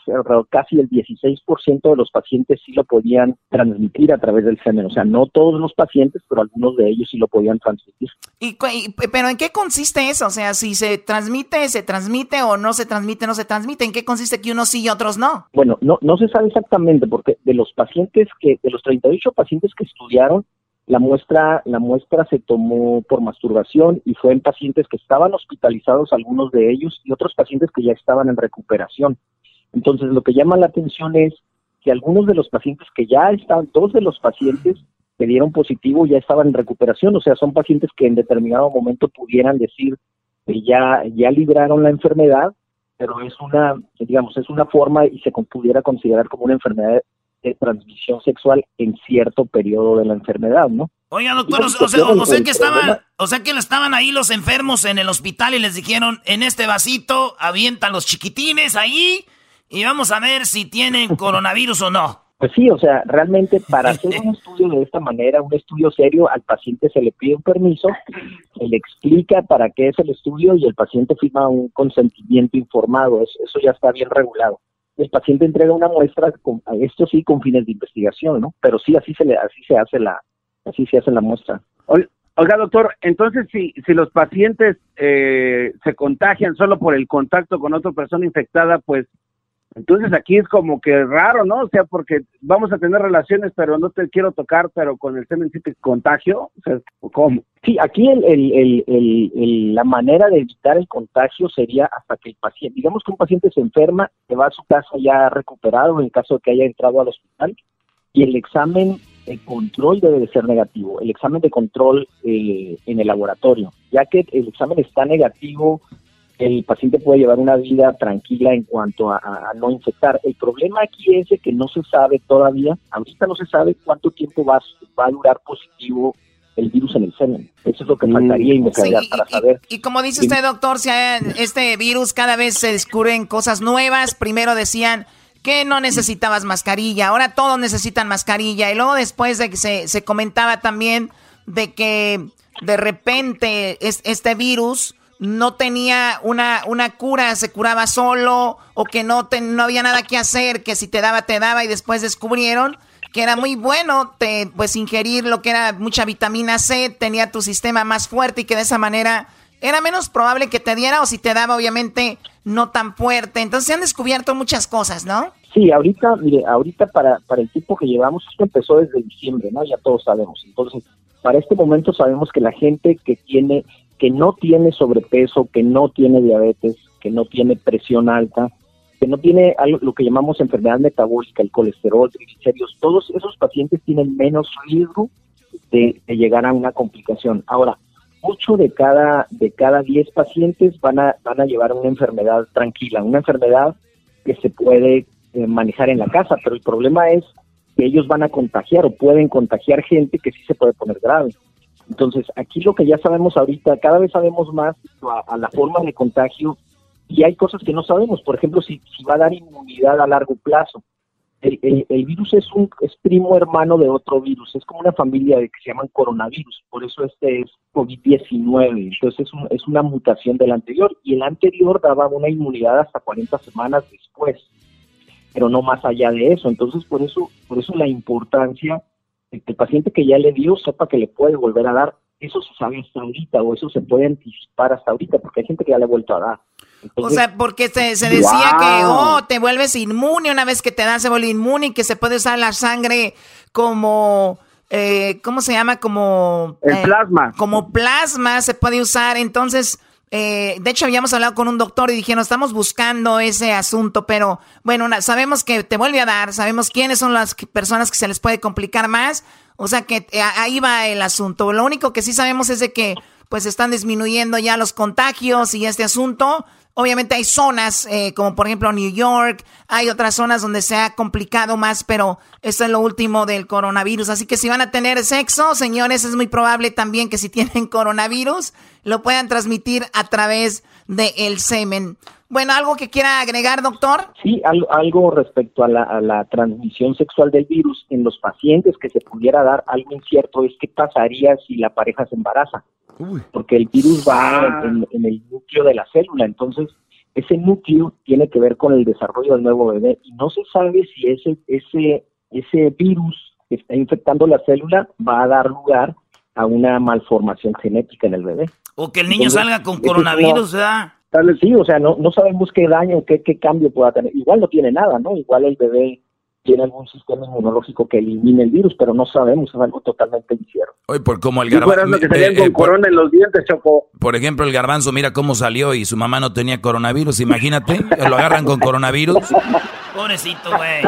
casi el 16% de los pacientes sí lo podían transmitir a través del semen. O sea, no todos los pacientes, pero algunos de ellos sí lo podían transmitir. ¿Y, y, pero en qué consiste eso? O sea, si se transmite, se transmite o no se transmite, no se transmite. ¿En qué consiste que unos sí y otros no? Bueno, no, no se sabe exactamente porque de los pacientes que, de los 38 pacientes que estudiaron, la muestra, la muestra se tomó por masturbación y fue en pacientes que estaban hospitalizados, algunos de ellos, y otros pacientes que ya estaban en recuperación. Entonces, lo que llama la atención es que algunos de los pacientes que ya estaban, dos de los pacientes que dieron positivo ya estaban en recuperación, o sea, son pacientes que en determinado momento pudieran decir que ya, ya libraron la enfermedad, pero es una, digamos, es una forma y se pudiera considerar como una enfermedad de transmisión sexual en cierto periodo de la enfermedad, ¿no? Oiga, doctor, o, sea, o sea que estaban, o sea que estaban ahí los enfermos en el hospital y les dijeron, en este vasito avientan los chiquitines ahí y vamos a ver si tienen coronavirus o no. Pues sí, o sea, realmente para hacer un estudio de esta manera, un estudio serio, al paciente se le pide un permiso, se le explica para qué es el estudio y el paciente firma un consentimiento informado, eso, eso ya está bien regulado el paciente entrega una muestra, con, esto sí con fines de investigación, ¿no? Pero sí así se le, así se hace la, así se hace la muestra. Oiga, doctor, entonces si, si los pacientes eh, se contagian solo por el contacto con otra persona infectada, pues entonces aquí es como que raro, ¿no? O sea, porque vamos a tener relaciones, pero no te quiero tocar, pero con el semen sí te contagio. O ¿cómo? Sí, aquí el, el, el, la manera de evitar el contagio sería hasta que el paciente, digamos que un paciente se enferma, se va a su casa ya recuperado en caso de que haya entrado al hospital, y el examen de control debe de ser negativo, el examen de control eh, en el laboratorio, ya que el examen está negativo el paciente puede llevar una vida tranquila en cuanto a, no infectar. El problema aquí es que no se sabe todavía, ahorita no se sabe cuánto tiempo va, va a durar positivo el virus en el semen. Eso es lo que mm. faltaría investigar para saber. Y, como dice usted, doctor, si este virus cada vez se descubren cosas nuevas. Primero decían que no necesitabas mascarilla, ahora todos necesitan mascarilla. Y luego después de que se, se comentaba también de que de repente es, este virus no tenía una, una cura, se curaba solo o que no, no había nada que hacer, que si te daba, te daba y después descubrieron que era muy bueno te, pues ingerir lo que era mucha vitamina C, tenía tu sistema más fuerte y que de esa manera era menos probable que te diera o si te daba obviamente no tan fuerte. Entonces se han descubierto muchas cosas, ¿no? Sí, ahorita, mire, ahorita para, para el tiempo que llevamos, esto empezó desde diciembre, ¿no? Ya todos sabemos. Entonces, para este momento sabemos que la gente que tiene, que no tiene sobrepeso, que no tiene diabetes, que no tiene presión alta, que no tiene algo, lo que llamamos enfermedad metabólica, el colesterol, triglicéridos, todos esos pacientes tienen menos riesgo de, llegar a una complicación. Ahora, 8 de cada de cada 10 pacientes van a van a llevar una enfermedad tranquila, una enfermedad que se puede eh, manejar en la casa, pero el problema es que ellos van a contagiar o pueden contagiar gente que sí se puede poner grave. Entonces, aquí lo que ya sabemos ahorita, cada vez sabemos más a, la forma de contagio y hay cosas que no sabemos. Por ejemplo, si, va a dar inmunidad a largo plazo. El, virus es un es primo hermano de otro virus, es como una familia de que se llaman coronavirus, por eso este es COVID-19, entonces es, es una mutación del anterior. Y el anterior daba una inmunidad hasta 40 semanas después, pero no más allá de eso, entonces por eso por eso la importancia que el paciente que ya le dio sepa que le puede volver a dar, eso se sabe hasta ahorita o eso se puede anticipar hasta ahorita, porque hay gente que ya le ha vuelto a dar o sea, porque se, se decía que, oh, te vuelves inmune, una vez que te dan se vuelve inmune y que se puede usar la sangre como, eh, ¿cómo se llama? Como... El eh, plasma. Como plasma se puede usar, entonces... Eh, de hecho, habíamos hablado con un doctor y dijeron, estamos buscando ese asunto, pero bueno, sabemos que te vuelve a dar, sabemos quiénes son las personas que se les puede complicar más, o sea que ahí va el asunto. Lo único que sí sabemos es de que pues están disminuyendo ya los contagios y este asunto, Obviamente hay zonas, eh, como por ejemplo New York, hay otras zonas donde se ha complicado más, pero esto es lo último del coronavirus. Así que si van a tener sexo, señores, es muy probable también que si tienen coronavirus, lo puedan transmitir a través del el semen. Bueno, ¿algo que quiera agregar, doctor? Sí, algo, respecto a la, a la, transmisión sexual del virus en los pacientes que se pudiera dar, algo incierto es qué pasaría si la pareja se embaraza porque el virus va ah. en, el núcleo de la célula, entonces ese núcleo tiene que ver con el desarrollo del nuevo bebé y no se sabe si ese, ese, ese virus que está infectando la célula va a dar lugar a una malformación genética en el bebé. O que el niño salga con coronavirus, ¿verdad? Tal vez sí, o sea, no, no sabemos qué daño, qué, qué cambio pueda tener. Igual no tiene nada, ¿no? Igual el bebé tiene algún sistema inmunológico que elimine el virus, pero no sabemos, es algo totalmente incierto. Hoy por como el garbanzo... Eh, eh, corona en los dientes, Choco. Por ejemplo, el garbanzo, mira cómo salió y su mamá no tenía coronavirus, imagínate, lo agarran con coronavirus. Pobrecito, güey.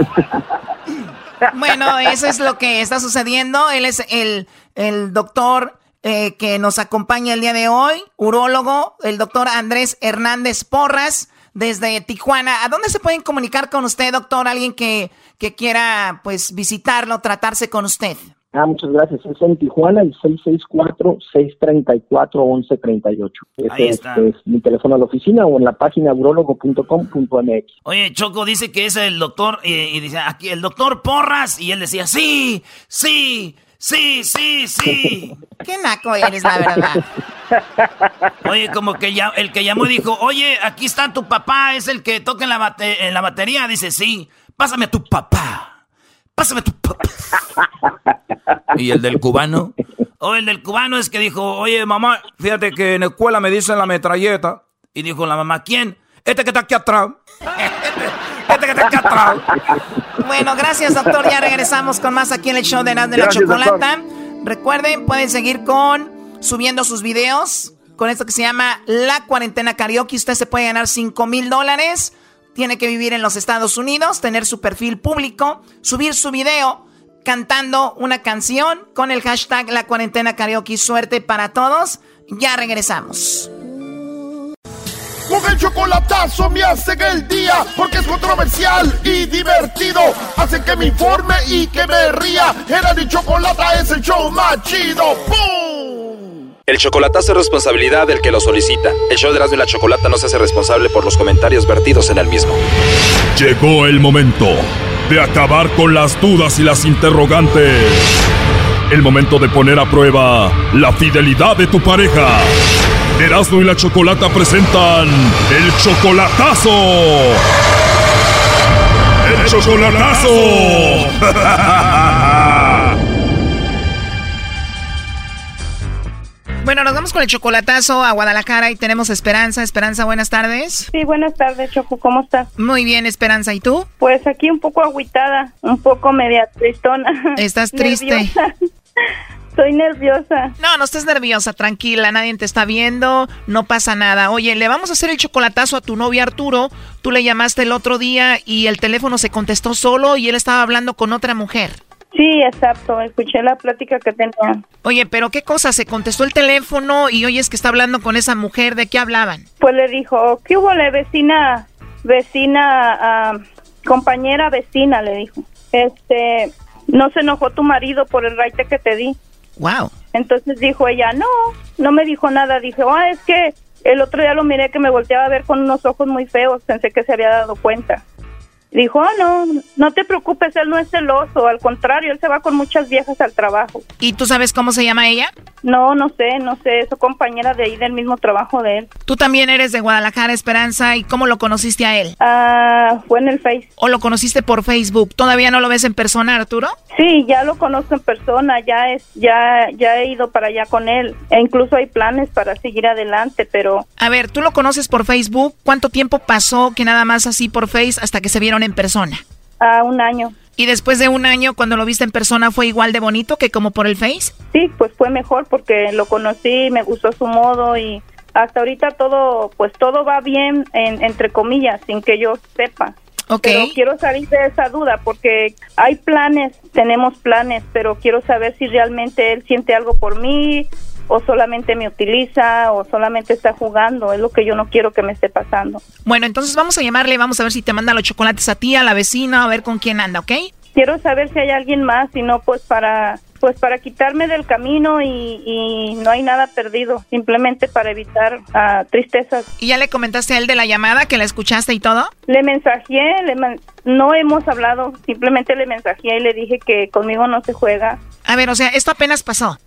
Bueno, eso es lo que está sucediendo. Él es el, el doctor eh, que nos acompaña el día de hoy, urólogo, el doctor Andrés Hernández Porras desde Tijuana. ¿A dónde se pueden comunicar con usted, doctor? Alguien que, que quiera pues visitarlo, tratarse con usted. Ah, muchas gracias. Es en Tijuana, el 664-634-1138. Ahí está. es mi teléfono a la oficina o en la página urologo.com.mx. Oye, Choco dice que es el doctor, y, y dice aquí, el doctor Porras, y él decía, sí, sí, Sí, sí, sí. Qué naco eres, la verdad. Oye, como que ya, el que llamó dijo, oye, aquí está tu papá, es el que toca en la, en la batería. Dice, sí, pásame a tu papá. Pásame a tu papá. ¿Y el del cubano? O el del cubano es que dijo, oye, mamá, fíjate que en la escuela me dicen la metralleta. Y dijo la mamá, ¿quién? Este que está aquí atrás. Bueno, gracias, doctor. Ya regresamos con más aquí en el show de Nada de la Chocolata. Recuerden, pueden seguir con subiendo sus videos con esto que se llama La Cuarentena Karaoke. Usted se puede ganar 5 mil dólares. Tiene que vivir en los Estados Unidos, tener su perfil público, subir su video cantando una canción con el hashtag La Cuarentena Karaoke. Suerte para todos. Ya regresamos. Con el chocolatazo me hacen el día porque es controversial y divertido. Hacen que me informe y que me ría. Era mi chocolata es el show más chido. ¡Pum! El chocolatazo es responsabilidad del que lo solicita. El show de Erasmo y la Chocolata no se hace responsable por los comentarios vertidos en el mismo. Llegó el momento de acabar con las dudas y las interrogantes. El momento de poner a prueba la fidelidad de tu pareja. Erasmo y la Chocolata presentan El Chocolatazo. ¡El Chocolatazo! Bueno, nos vamos con el chocolatazo a Guadalajara y tenemos Esperanza. Esperanza, buenas tardes. Sí, buenas tardes, Choco. ¿Cómo estás? Muy bien, Esperanza. ¿Y tú? Pues aquí un poco agüitada, un poco media tristona. ¿Estás triste? Estoy nerviosa. No, no estés nerviosa, tranquila, nadie te está viendo, no pasa nada. Oye, le vamos a hacer el chocolatazo a tu novio Arturo. Tú le llamaste el otro día y el teléfono se contestó solo y él estaba hablando con otra mujer. Sí, exacto, escuché la plática que tenía. Oye, pero qué cosa, se contestó el teléfono y oyes que está hablando con esa mujer, ¿de qué hablaban? Pues le dijo, ¿qué hubo, le vecina, vecina, ah, compañera vecina, le dijo. Este, no se enojó tu marido por el raite que te di. Wow. Entonces dijo ella, no, no me dijo nada. Dije, ah, es que el otro día lo miré que me volteaba a ver con unos ojos muy feos. Pensé que se había dado cuenta. Dijo, ah, no, no te preocupes, él no es celoso, al contrario, él se va con muchas viejas al trabajo. ¿Y tú sabes cómo se llama ella? No, no sé, no sé, es su compañera de ahí del mismo trabajo de él. Tú también eres de Guadalajara, Esperanza, ¿y cómo lo conociste a él? Ah, fue en el Face. ¿O lo conociste por Facebook? ¿Todavía no lo ves en persona, Arturo? Sí, ya lo conozco en persona, ya es, ya, ya he ido para allá con él, e incluso hay planes para seguir adelante, pero... A ver, tú lo conoces por Facebook, ¿cuánto tiempo pasó que nada más así por Face hasta que se vieron en persona? A un año. ¿Y después de un año, cuando lo viste en persona, fue igual de bonito que como por el Face? Sí, pues fue mejor porque lo conocí, me gustó su modo y hasta ahorita todo, pues todo va bien, en, entre comillas, sin que yo sepa. Ok. Pero quiero salir de esa duda porque hay planes, tenemos planes, pero quiero saber si realmente él siente algo por mí o solamente me utiliza o solamente está jugando. Es lo que yo no quiero que me esté pasando. Bueno, entonces vamos a llamarle, vamos a ver si te manda los chocolates a ti, a la vecina, a ver con quién anda, ¿ok? Quiero saber si hay alguien más, si no, pues para pues para quitarme del camino y, y no hay nada perdido, simplemente para evitar ah, tristezas. ¿Y ya le comentaste a él de la llamada que la escuchaste y todo? Le mensajé, le man- no hemos hablado, simplemente le mensajé y le dije que conmigo no se juega. A ver, o sea, esto apenas pasó.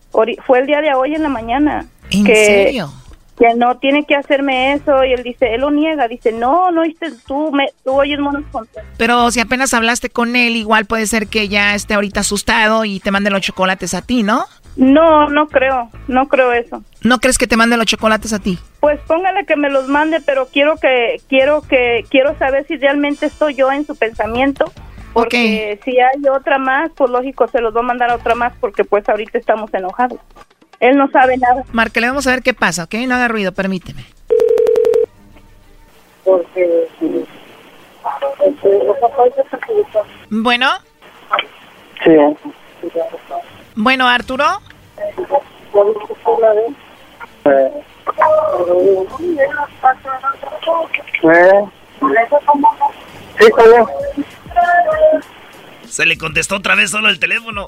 Fue el día de hoy en la mañana. ¿En que, serio? Que no tiene que hacerme eso y él dice, él lo niega, dice, no, no oíste, tú, me, tú oyes monos con Pero si apenas hablaste con él, igual puede ser que ya esté ahorita asustado y te mande los chocolates a ti, ¿no? No, no creo, no creo eso. ¿No crees que te mande los chocolates a ti? Pues póngale que me los mande, pero quiero que quiero que quiero saber si realmente estoy yo en su pensamiento. Porque si hay otra más, pues lógico se los va a mandar a otra más porque pues ahorita estamos enojados. Él no sabe nada. Marque, vamos a ver qué pasa, ¿ok? No haga ruido, permíteme. Porque Bueno, Sí. bueno, Arturo. Sí, está bien. Se le contestó otra vez solo el teléfono.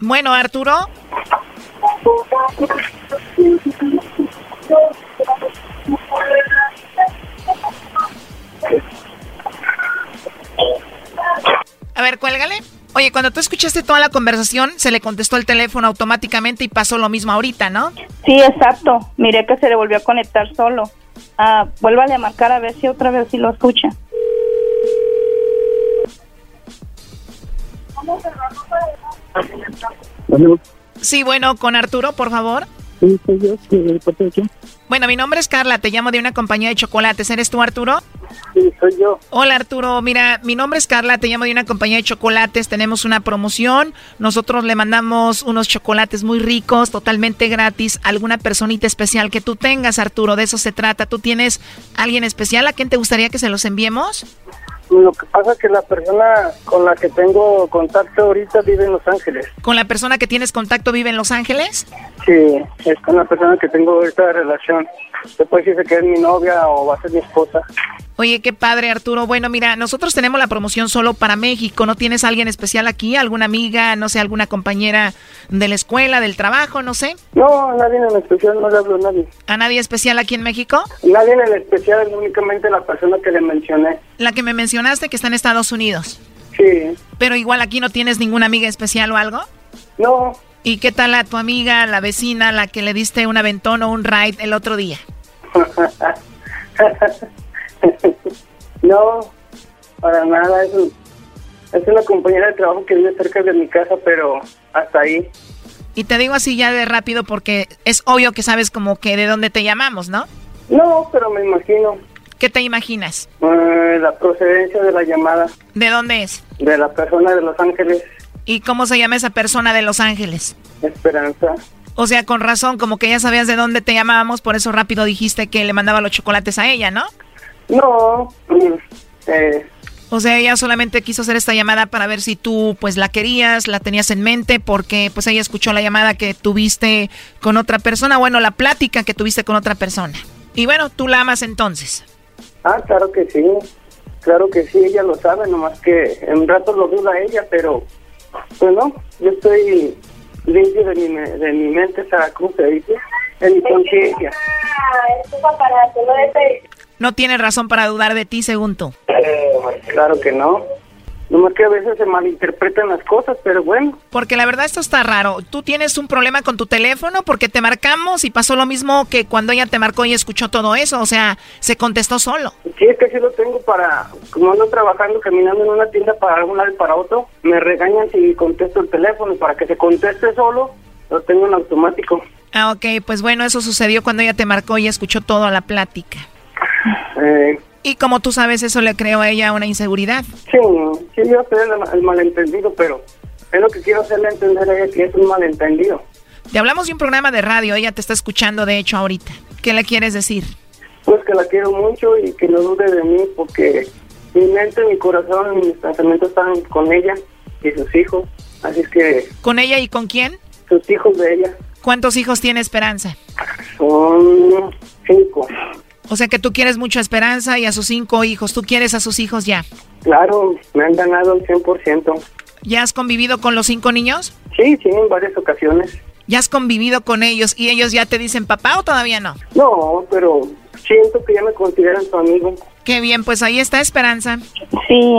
Bueno, Arturo. A ver, cuélgale. Oye, cuando tú escuchaste toda la conversación, se le contestó el teléfono automáticamente y pasó lo mismo ahorita, ¿no? Sí, exacto. Miré que se le volvió a conectar solo. Ah, vuélvale a marcar a ver si otra vez si lo escucha. Sí, bueno, con Arturo, por favor. Sí, soy yo. Sí, ¿de parte de quién? Bueno, mi nombre es Carla, te llamo de una compañía de chocolates. ¿Eres tú, Arturo? Sí, soy yo. Hola Arturo, mira, mi nombre es Carla, te llamo de una compañía de chocolates, tenemos una promoción, nosotros le mandamos unos chocolates muy ricos, totalmente gratis, a alguna personita especial que tú tengas, Arturo, de eso se trata. ¿Tú tienes alguien especial a quien te gustaría que se los enviemos? Lo que pasa es que la persona con la que tengo contacto ahorita vive en Los Ángeles. ¿Con la persona que tienes contacto vive en Los Ángeles? Sí, es con la persona que tengo esta relación. Después dice que es mi novia o va a ser mi esposa. Oye, qué padre, Arturo. Bueno, mira, nosotros tenemos la promoción solo para México. ¿No tienes alguien especial aquí? ¿Alguna amiga, no sé, alguna compañera de la escuela, del trabajo, no sé? No, nadie en especial, no le hablo a nadie. ¿A nadie especial aquí en México? Nadie en especial, es únicamente la persona que le mencioné. La que me mencionaste que está en Estados Unidos. Sí. Pero igual aquí no tienes ninguna amiga especial o algo. No. ¿Y qué tal a tu amiga, la vecina, la que le diste un aventón o un ride el otro día? no, para nada, eso. Es una compañera de trabajo que vive cerca de mi casa, pero hasta ahí. Y te digo así ya de rápido porque es obvio que sabes como que de dónde te llamamos, ¿no? No, pero me imagino. ¿Qué te imaginas? Eh, la procedencia de la llamada. ¿De dónde es? De la persona de Los Ángeles. ¿Y cómo se llama esa persona de Los Ángeles? Esperanza. O sea, con razón, como que ya sabías de dónde te llamábamos, por eso rápido dijiste que le mandaba los chocolates a ella, ¿no? No, eh, O sea, ella solamente quiso hacer esta llamada para ver si tú pues la querías, la tenías en mente, porque pues ella escuchó la llamada que tuviste con otra persona, bueno, la plática que tuviste con otra persona. Y bueno, tú la amas entonces. Ah, claro que sí. Claro que sí, ella lo sabe, nomás que en rato lo duda ella, pero pues no, yo estoy limpio de mi, me- de mi mente, o sea, ¿cómo se dice? En mi conciencia. No tiene razón para dudar de ti, según tú. Claro que no. Nomás que a veces se malinterpretan las cosas, pero bueno. Porque la verdad esto está raro. Tú tienes un problema con tu teléfono porque te marcamos y pasó lo mismo que cuando ella te marcó y escuchó todo eso. O sea, se contestó solo. Sí, es que sí lo tengo para, como ando trabajando, caminando en una tienda para un lado y para otro, me regañan si contesto el teléfono para que se conteste solo, lo tengo en automático. Ah, ok, pues bueno, eso sucedió cuando ella te marcó y escuchó toda la plática. Eh, Y como tú sabes, eso le creó a ella una inseguridad. sí, sí, yo sé el, el malentendido, pero es lo que quiero hacerle entender a ella que es un malentendido. Te hablamos de un programa de radio, ella te está escuchando de hecho ahorita. ¿Qué le quieres decir? Pues que la quiero mucho y que no dude de mí porque mi mente, mi corazón y mis pensamientos están con ella y sus hijos. Así es que ¿Con ella y con quién? sus hijos de ella ¿Cuántos hijos tiene Esperanza? son cinco. O sea que tú quieres mucho a Esperanza y a sus cinco hijos. Tú quieres a sus hijos ya. Claro, me han ganado el 100%. ¿Ya has convivido con los cinco niños? Sí, sí, en varias ocasiones. ¿Ya has convivido con ellos y ellos ya te dicen papá o todavía no? No, pero siento que ya me consideran su amigo. Qué bien, pues ahí está Esperanza. Sí,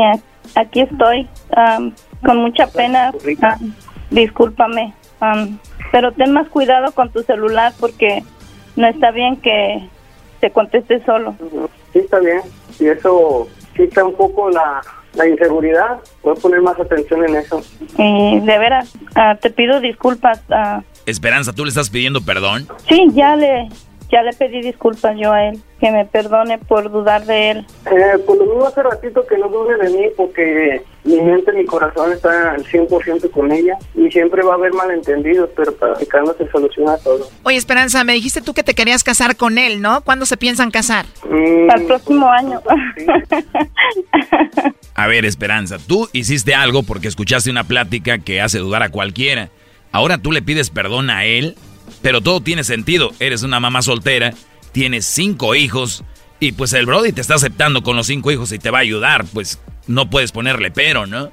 aquí estoy, am, con mucha pena. am, discúlpame, am, pero ten más cuidado con tu celular porque no está bien que te conteste solo. Sí, está bien. Y eso quita un poco la, la inseguridad. Voy a poner más atención en eso. Y de veras, ah, te pido disculpas. ah, Esperanza, ¿tú le estás pidiendo perdón? sí, ya le, ya le pedí disculpas yo a él, que me perdone por dudar de él. Eh, por lo mismo hace ratito que no dude de mí porque mi mente, mi corazón está al 100% con ella y siempre va a haber malentendidos, pero practicando se soluciona todo. Oye, Esperanza, me dijiste tú que te querías casar con él, ¿no? ¿Cuándo se piensan casar? Mm, Al próximo año. A ver, Esperanza, tú hiciste algo porque escuchaste una plática que hace dudar a cualquiera. Ahora tú le pides perdón a él, pero todo tiene sentido. Eres una mamá soltera, tienes cinco hijos y pues el Brody te está aceptando con los cinco hijos y te va a ayudar. Pues no puedes ponerle pero, ¿no?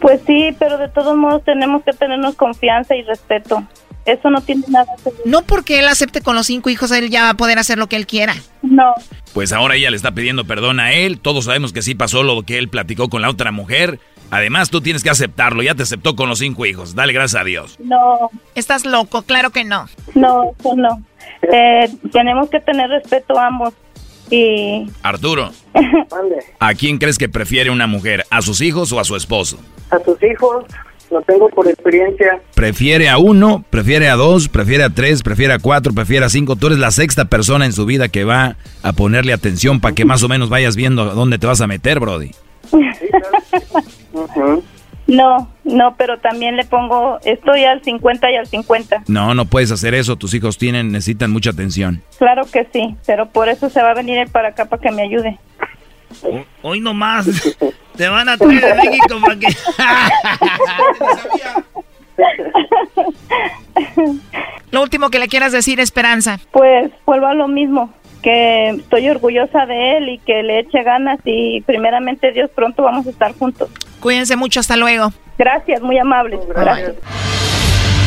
Pues sí, pero de todos modos tenemos que tenernos confianza y respeto. Eso no tiene nada que ver. No porque él acepte con los cinco hijos, él ya va a poder hacer lo que él quiera. No. Pues ahora ella le está pidiendo perdón a él. Todos sabemos que sí pasó lo que él platicó con la otra mujer. Además, tú tienes que aceptarlo. Ya te aceptó con los cinco hijos. Dale gracias a Dios. No, Estás loco, claro que no. no, eso no. Eh, tenemos que tener respeto ambos. Y Arturo, ¿a quién crees que prefiere una mujer? ¿A sus hijos o a su esposo? A sus hijos, lo tengo por experiencia. ¿Prefiere a uno? ¿Prefiere a dos? ¿Prefiere a tres? ¿Prefiere a cuatro? ¿Prefiere a cinco? Tú eres la sexta persona en su vida que va a ponerle atención para que más o menos vayas viendo dónde te vas a meter, Brody. No, no, pero también le pongo, estoy al 50 y al 50. No, no puedes hacer eso. Tus hijos tienen, necesitan mucha atención. Claro que sí, pero por eso se va a venir él para acá para que me ayude. Hoy nomás te van a traer de México para que... Lo último que le quieras decir, Esperanza. Pues vuelvo a lo mismo, que estoy orgullosa de él y que le eche ganas y primeramente Dios pronto vamos a estar juntos. Cuídense mucho, hasta luego. Gracias, muy amables. Gracias.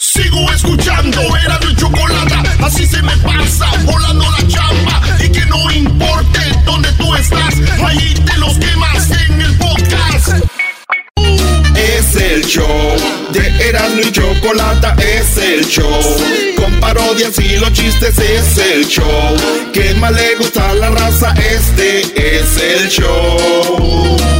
Sigo escuchando, era mi chocolate, así se me pasa, volando la chamba. Y que no importe dónde tú estás, ahí te los quemas en el podcast. Es el show de Erasmo y Chocolata, es el show. Con parodias y los chistes es el show. Que más le gusta a la raza, este es el show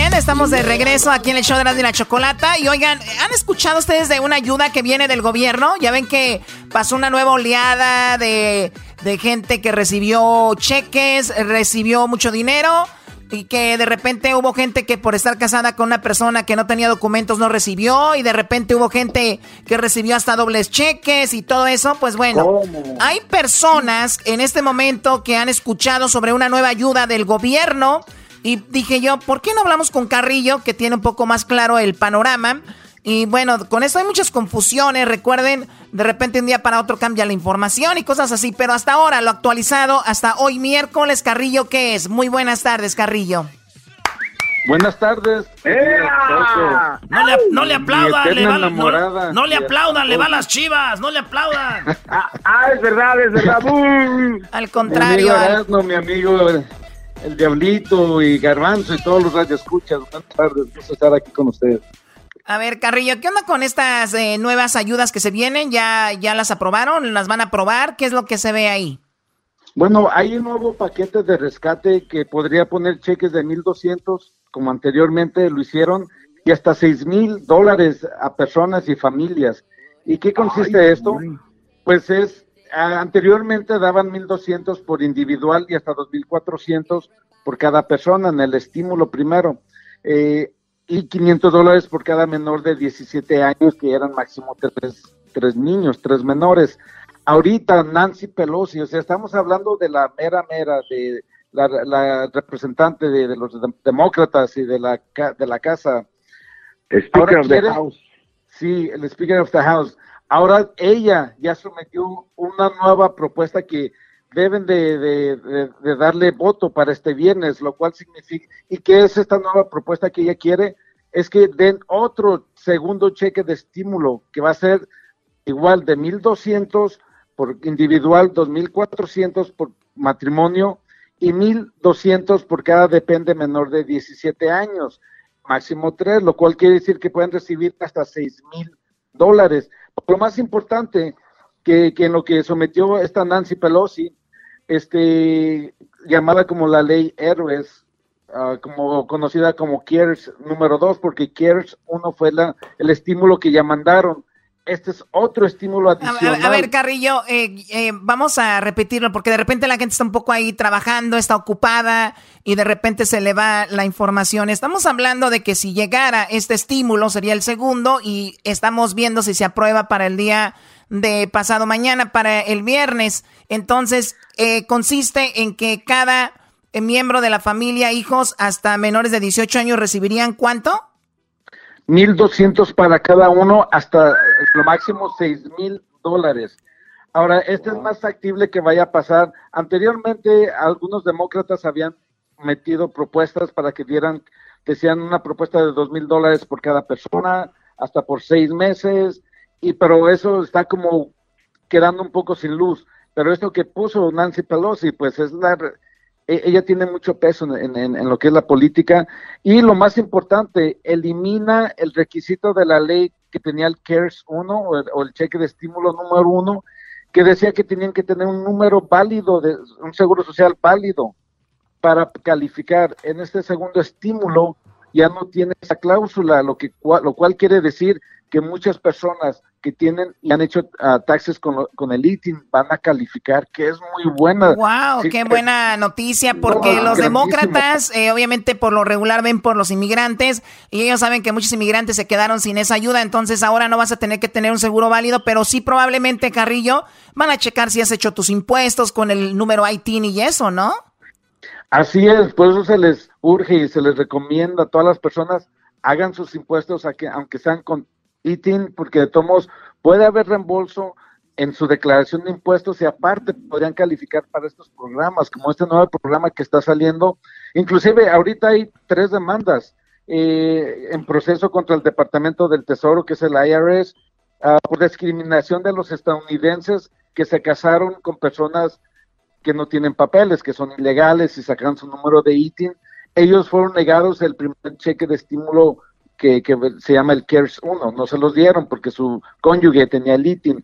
Bien, estamos de regreso aquí en el show de la, la Chocolata. Y oigan, ¿han escuchado ustedes de una ayuda que viene del gobierno? Ya ven que pasó una nueva oleada de, de gente que recibió cheques, recibió mucho dinero y que de repente hubo gente que por estar casada con una persona que no tenía documentos no recibió y de repente hubo gente que recibió hasta dobles cheques y todo eso, pues bueno, hay personas en este momento que han escuchado sobre una nueva ayuda del gobierno y dije yo, ¿por qué no hablamos con Carrillo que tiene un poco más claro el panorama? Y bueno, con esto hay muchas confusiones, recuerden, de repente un día para otro cambia la información y cosas así, pero hasta ahora lo actualizado, hasta hoy miércoles, Carrillo, ¿qué es? Muy buenas tardes, Carrillo. Buenas tardes. No le, no le aplaudan, le va- no, no le aplaudan, le va a las chivas, no le aplaudan. Ah, es verdad, es verdad. Al contrario. Mi amigo al- Erasmo, mi amigo el, Diablito y Garbanzo y todos los radioescuchas. Buenas tardes, gusto estar aquí con ustedes. A ver, Carrillo, ¿qué onda con estas eh, nuevas ayudas que se vienen? ¿Ya, ¿Ya las aprobaron? ¿Las van a aprobar? ¿Qué es lo que se ve ahí? Bueno, hay un nuevo paquete de rescate que podría poner cheques de 1.200, como anteriormente lo hicieron, y hasta 6.000 dólares a personas y familias. ¿Y qué consiste esto? Pues es, anteriormente daban 1.200 por individual y hasta 2.400 por cada persona en el estímulo primero. Eh, y 500 dólares por cada menor de 17 años, que eran máximo tres, tres niños, tres menores. Ahorita Nancy Pelosi, o sea, estamos hablando de la mera mera, de la, la representante de, de los dem- demócratas y de la, de la casa. Speaker Ahora of the House. Sí, el Speaker of the House. Ahora ella ya sometió una nueva propuesta que deben de, darle voto para este viernes, lo cual significa, ¿y qué es esta nueva propuesta que ella quiere? Es que den otro segundo cheque de estímulo que va a ser igual de 1.200 por individual, 2.400 por matrimonio y 1.200 por cada depende menor de 17 años, máximo tres, lo cual quiere decir que pueden recibir hasta 6.000 dólares. Lo más importante que, que en lo que sometió esta Nancy Pelosi, este, llamada como la ley Héroes, ah, como conocida como CARES número dos, porque CARES uno fue la, el estímulo que ya mandaron. Este es otro estímulo adicional. a- a ver, Carrillo, eh, eh, vamos a repetirlo porque de repente la gente está un poco ahí trabajando, está ocupada y de repente se le va la información. Estamos hablando de que si llegara este estímulo sería el segundo y estamos viendo si se aprueba para el día de pasado mañana, para el viernes. Entonces, eh, consiste en que cada eh, miembro de la familia, hijos hasta menores de 18 años, recibirían cuánto? 1.200 para cada uno, hasta lo máximo 6.000 dólares. Ahora, este es más factible que vaya a pasar. Anteriormente, algunos demócratas habían metido propuestas para que dieran, decían una propuesta de 2.000 dólares por cada persona, hasta por seis meses, y pero eso está como quedando un poco sin luz. Pero esto que puso Nancy Pelosi, pues es la, ella tiene mucho peso en, lo que es la política y lo más importante, elimina el requisito de la ley que tenía el CARES 1 o el, o el cheque de estímulo número uno, que decía que tenían que tener un número válido, de un seguro social válido para calificar. En este segundo estímulo ya no tiene esa cláusula, lo, que, lo cual quiere decir que muchas personas que tienen y han hecho ah, taxes con, lo- con el ITIN van a calificar, que es muy buena. Wow, Sí, qué eh, buena noticia, porque No, los demócratas, eh, obviamente por lo regular ven por los inmigrantes y ellos saben que muchos inmigrantes se quedaron sin esa ayuda, entonces ahora no vas a tener que tener un seguro válido, pero sí probablemente, Carrillo, van a checar si has hecho tus impuestos con el número ITIN y eso, ¿no? Así es, por eso se les urge y se les recomienda a todas las personas hagan sus impuestos a que- aunque sean con ITIN, porque de todos puede haber reembolso en su declaración de impuestos y aparte podrían calificar para estos programas, como este nuevo programa que está saliendo. Inclusive ahorita hay tres demandas eh, en proceso contra el Departamento del Tesoro, que es el IRS, ah, por discriminación de los estadounidenses que se casaron con personas que no tienen papeles, que son ilegales y sacan su número de ITIN. Ellos fueron negados el primer cheque de estímulo que, que se llama el CARES 1, no se los dieron porque su cónyuge tenía el ITIN.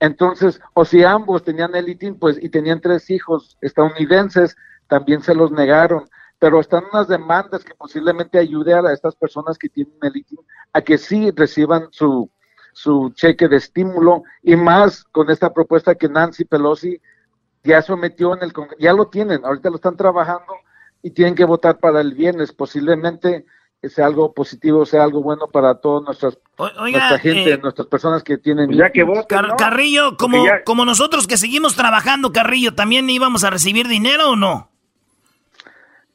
Entonces, o si ambos tenían el ITIN, pues, y tenían tres hijos estadounidenses, también se los negaron. Pero están unas demandas que posiblemente ayude a estas personas que tienen el ITIN a que sí reciban su, su cheque de estímulo y más con esta propuesta que Nancy Pelosi ya sometió en el Congreso, ya lo tienen, ahorita lo están trabajando y tienen que votar para el viernes, posiblemente sea algo positivo, sea algo bueno para toda nuestra gente, eh, nuestras personas que tienen... Ya que Carrillo, como, como nosotros que seguimos trabajando, Carrillo, ¿también íbamos a recibir dinero o no?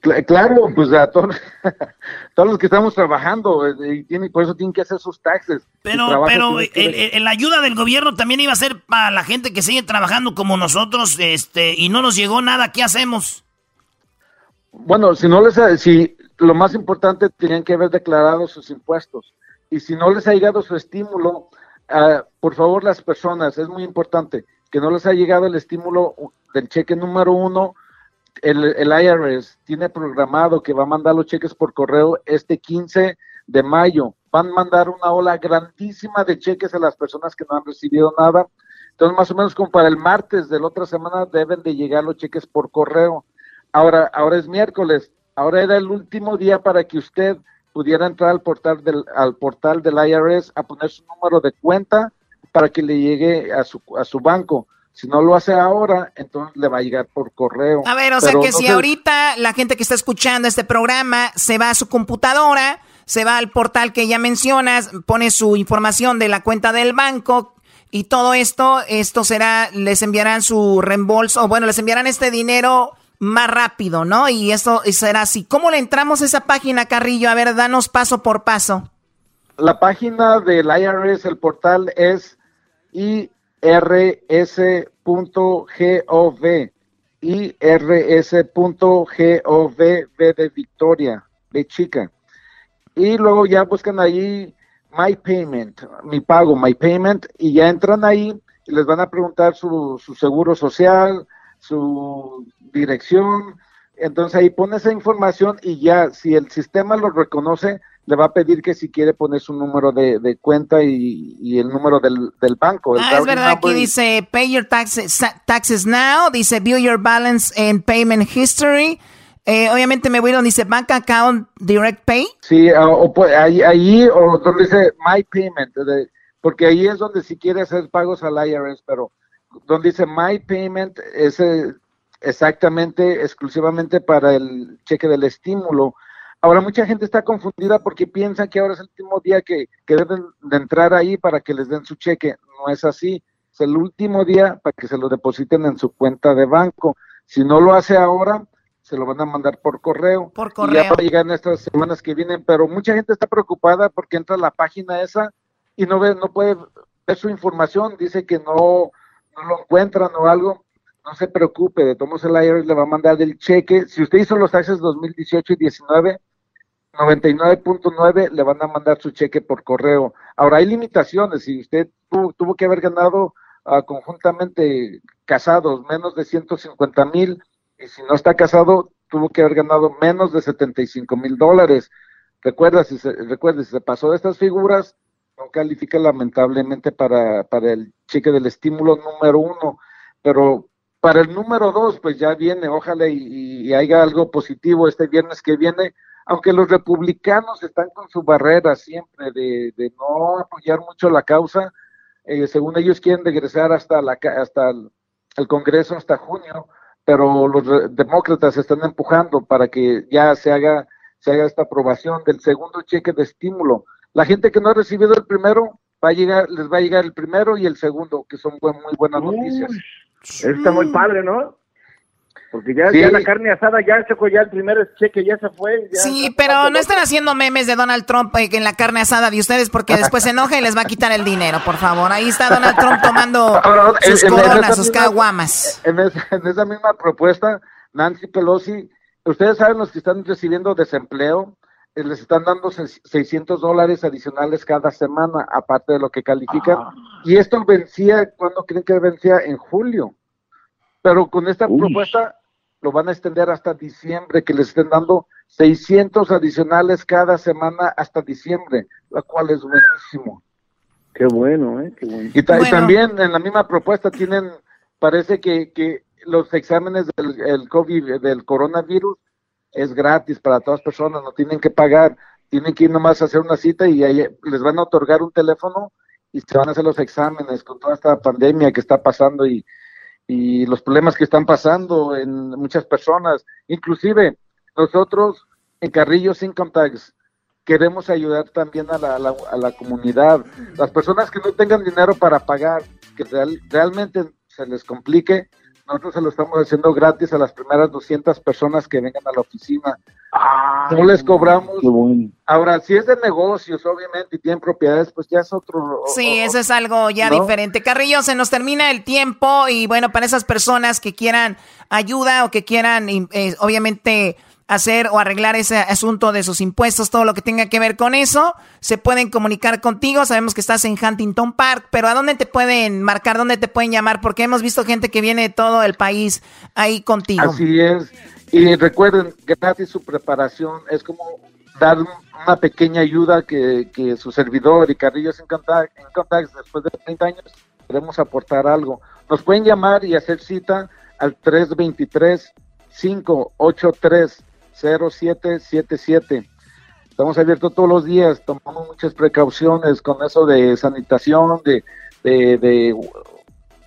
Claro, pues a todos, todos los que estamos trabajando eh, y tienen, por eso tienen que hacer sus taxes. Pero, pero la ayuda del gobierno también iba a ser para la gente que sigue trabajando como nosotros, este, y no nos llegó nada. ¿Qué hacemos? Bueno, si no les, si lo más importante tenían que haber declarado sus impuestos y si no les ha llegado su estímulo, ah, por favor las personas, es muy importante que no les ha llegado el estímulo del cheque número uno el, el IRS tiene programado que va a mandar los cheques por correo este 15 de mayo. Van a mandar una ola grandísima de cheques a las personas que no han recibido nada. Entonces, más o menos como para el martes de la otra semana deben de llegar los cheques por correo. Ahora, ahora es miércoles. Ahora era el último día para que usted pudiera entrar al portal del, al portal del IRS a poner su número de cuenta para que le llegue a su, a su banco. Si no lo hace ahora, entonces le va a llegar por correo. A ver, o sea que si ahorita la gente que está escuchando este programa se va a su computadora, se va al portal que ya mencionas, pone su información de la cuenta del banco y todo esto, esto será, les enviarán su reembolso, o bueno, les enviarán este dinero más rápido, ¿no? Y esto será así. ¿Cómo le entramos a esa página, Carrillo? A ver, danos paso por paso. La página del IRS, el portal es irs.gov V de Victoria, de chica. Y luego ya buscan ahí My Payment, mi pago, My Payment, y ya entran ahí y les van a preguntar su, su seguro social, su dirección. Entonces ahí pone esa información y ya, si el sistema lo reconoce, le va a pedir que si quiere poner su número de, cuenta y, el número del, banco. ah, es verdad, aquí dice pay your taxes, taxes now, dice view your balance and payment history. Eh, obviamente me voy donde dice bank account direct pay. Sí, o, ahí, ahí, o donde dice my payment, porque ahí es donde si quiere hacer pagos al IRS, pero donde dice my payment es eh, exactamente, exclusivamente para el cheque del estímulo Ahora mucha gente está confundida porque piensan que ahora es el último día que, deben de entrar ahí para que les den su cheque. No es así. Es el último día para que se lo depositen en su cuenta de banco. Si no lo hace ahora, se lo van a mandar por correo. Por correo. Y ya va a llegar en estas semanas que vienen. Pero mucha gente está preocupada porque entra a la página esa y no ve, no puede ver su información. Dice que no, no lo encuentran o algo. No se preocupe, de todos el IRS le va a mandar el cheque. Si usted hizo los taxes 2018 y 19, 99.9 le van a mandar su cheque por correo. Ahora hay limitaciones, si usted tuvo, que haber ganado ah, conjuntamente casados menos de 150 mil y si no está casado tuvo que haber ganado menos de 75 mil dólares. Recuerda, si se, recuerda, si se pasó de estas figuras, no califica lamentablemente para, para el cheque del estímulo número uno, pero para el número dos, pues ya viene, ojalá y, haya algo positivo este viernes que viene, aunque los republicanos están con su barrera siempre de, no apoyar mucho la causa, eh, según ellos quieren regresar hasta, la, hasta el, Congreso hasta junio, pero los demócratas están empujando para que ya se haga, se haga esta aprobación del segundo cheque de estímulo. La gente que no ha recibido el primero, va a llegar, les va a llegar el primero y el segundo, que son muy buenas noticias. Está muy padre, ¿no? Porque ya, ya, la carne asada ya fue, ya el primer cheque ya se fue. sí, pero no están haciendo memes de Donald Trump eh, en la carne asada de ustedes porque después se enoja y les va a quitar el dinero, por favor. Ahí está Donald Trump tomando sus coronas, sus caguamas. En esa, misma propuesta, Nancy Pelosi, ustedes saben los que están recibiendo desempleo, les están dando 600 dólares adicionales cada semana, aparte de lo que califican. Ah. Y esto vencía, ¿cuándo creen que vencía? En julio. Pero con esta propuesta lo van a extender hasta diciembre, que les estén dando 600 adicionales cada semana hasta diciembre, la cual es buenísimo. Qué bueno, ¿eh? Qué bueno. Y, ta- y también en la misma propuesta tienen, parece que, que los exámenes del el COVID, del coronavirus, es gratis para todas las personas, no tienen que pagar, tienen que ir nomás a hacer una cita y ahí les van a otorgar un teléfono y se van a hacer los exámenes con toda esta pandemia que está pasando y, y los problemas que están pasando en muchas personas. Inclusive nosotros en Carrillo Sin Tax queremos ayudar también a la, a la- a la comunidad. Las personas que no tengan dinero para pagar, que real- realmente se les complique, nosotros se lo estamos haciendo gratis a las primeras 200 personas que vengan a la oficina. no les cobramos. Ahora, si es de negocios, obviamente, y tienen propiedades, pues ya es otro. Sí, eso es algo ya ¿no? diferente. Carrillo, se nos termina el tiempo y bueno, para esas personas que quieran ayuda o que quieran, eh, obviamente, hacer o arreglar ese asunto de sus impuestos, todo lo que tenga que ver con eso, se pueden comunicar contigo. Sabemos que estás en Huntington Park, pero ¿a dónde te pueden marcar? ¿Dónde te pueden llamar? Porque hemos visto gente que viene de todo el país ahí contigo. Así es. Y recuerden, gratis su preparación es como dar un- una pequeña ayuda que, que su servidor y Carrillo en Contact, después de 30 años queremos aportar algo. Nos pueden llamar y hacer cita al 323-583-0777. Estamos abiertos todos los días, tomamos muchas precauciones con eso de sanitación, de, de,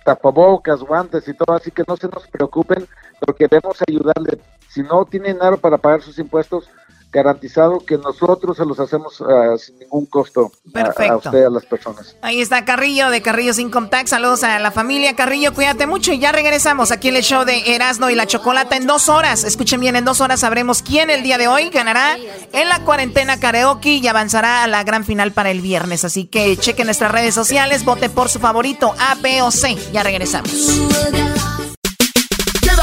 tapabocas, guantes y todo, así que no se nos preocupen, pero queremos ayudarle. Si no tiene dinero para pagar sus impuestos, garantizado que nosotros se los hacemos ah, sin ningún costo a- a, Perfecto. usted, a las personas. Ahí está Carrillo de Carrillo Sin Contact. Saludos a la familia Carrillo. Cuídate mucho y ya regresamos aquí en el show de Erasmo y la Chocolata en dos horas. Escuchen bien, en dos horas sabremos quién el día de hoy ganará en la cuarentena karaoke y avanzará a la gran final para el viernes. Así que chequen nuestras redes sociales, vote por su favorito A, B o C. Ya regresamos.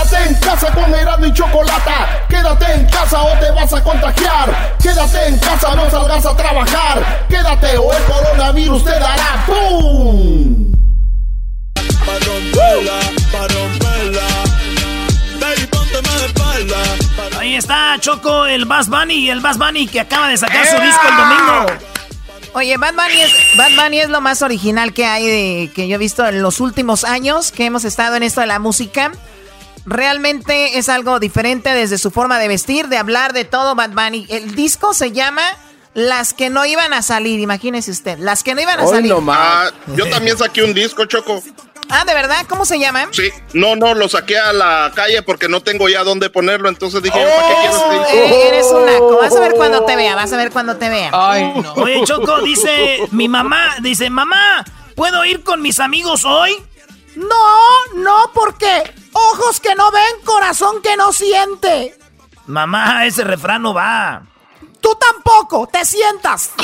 Quédate en casa con Erasmo y Chocolata. Quédate en casa o te vas a contagiar. Quédate en casa, no salgas a trabajar. Quédate o el coronavirus te dará ¡Pum! Ahí está, Choco, el Bass Bunny y el Bass Bunny que acaba de sacar su disco el domingo. Oye, Bad Bunny, es, Bad Bunny es lo más original que hay de, que yo he visto en los últimos años que hemos estado en esto de la música. Realmente es algo diferente desde su forma de vestir, de hablar, de todo Bad Bunny. El disco se llama Las que no iban a salir, imagínese usted, Las que no iban a salir. Yo también saqué un disco, Choco. Ah, ¿de verdad? ¿Cómo se llama? Sí, no, no, lo saqué a la calle porque no tengo ya dónde ponerlo, entonces dije, ¿para qué quiero este disco? Eh, eres un naco. Vas a ver cuando te vea, vas a ver cuando te vea. Oye, Choco, dice mi mamá, dice, mamá, ¿puedo ir con mis amigos hoy? No, no, porque ojos que no ven, corazón que no siente. Mamá, ese refrán no va. Tú tampoco, te sientas.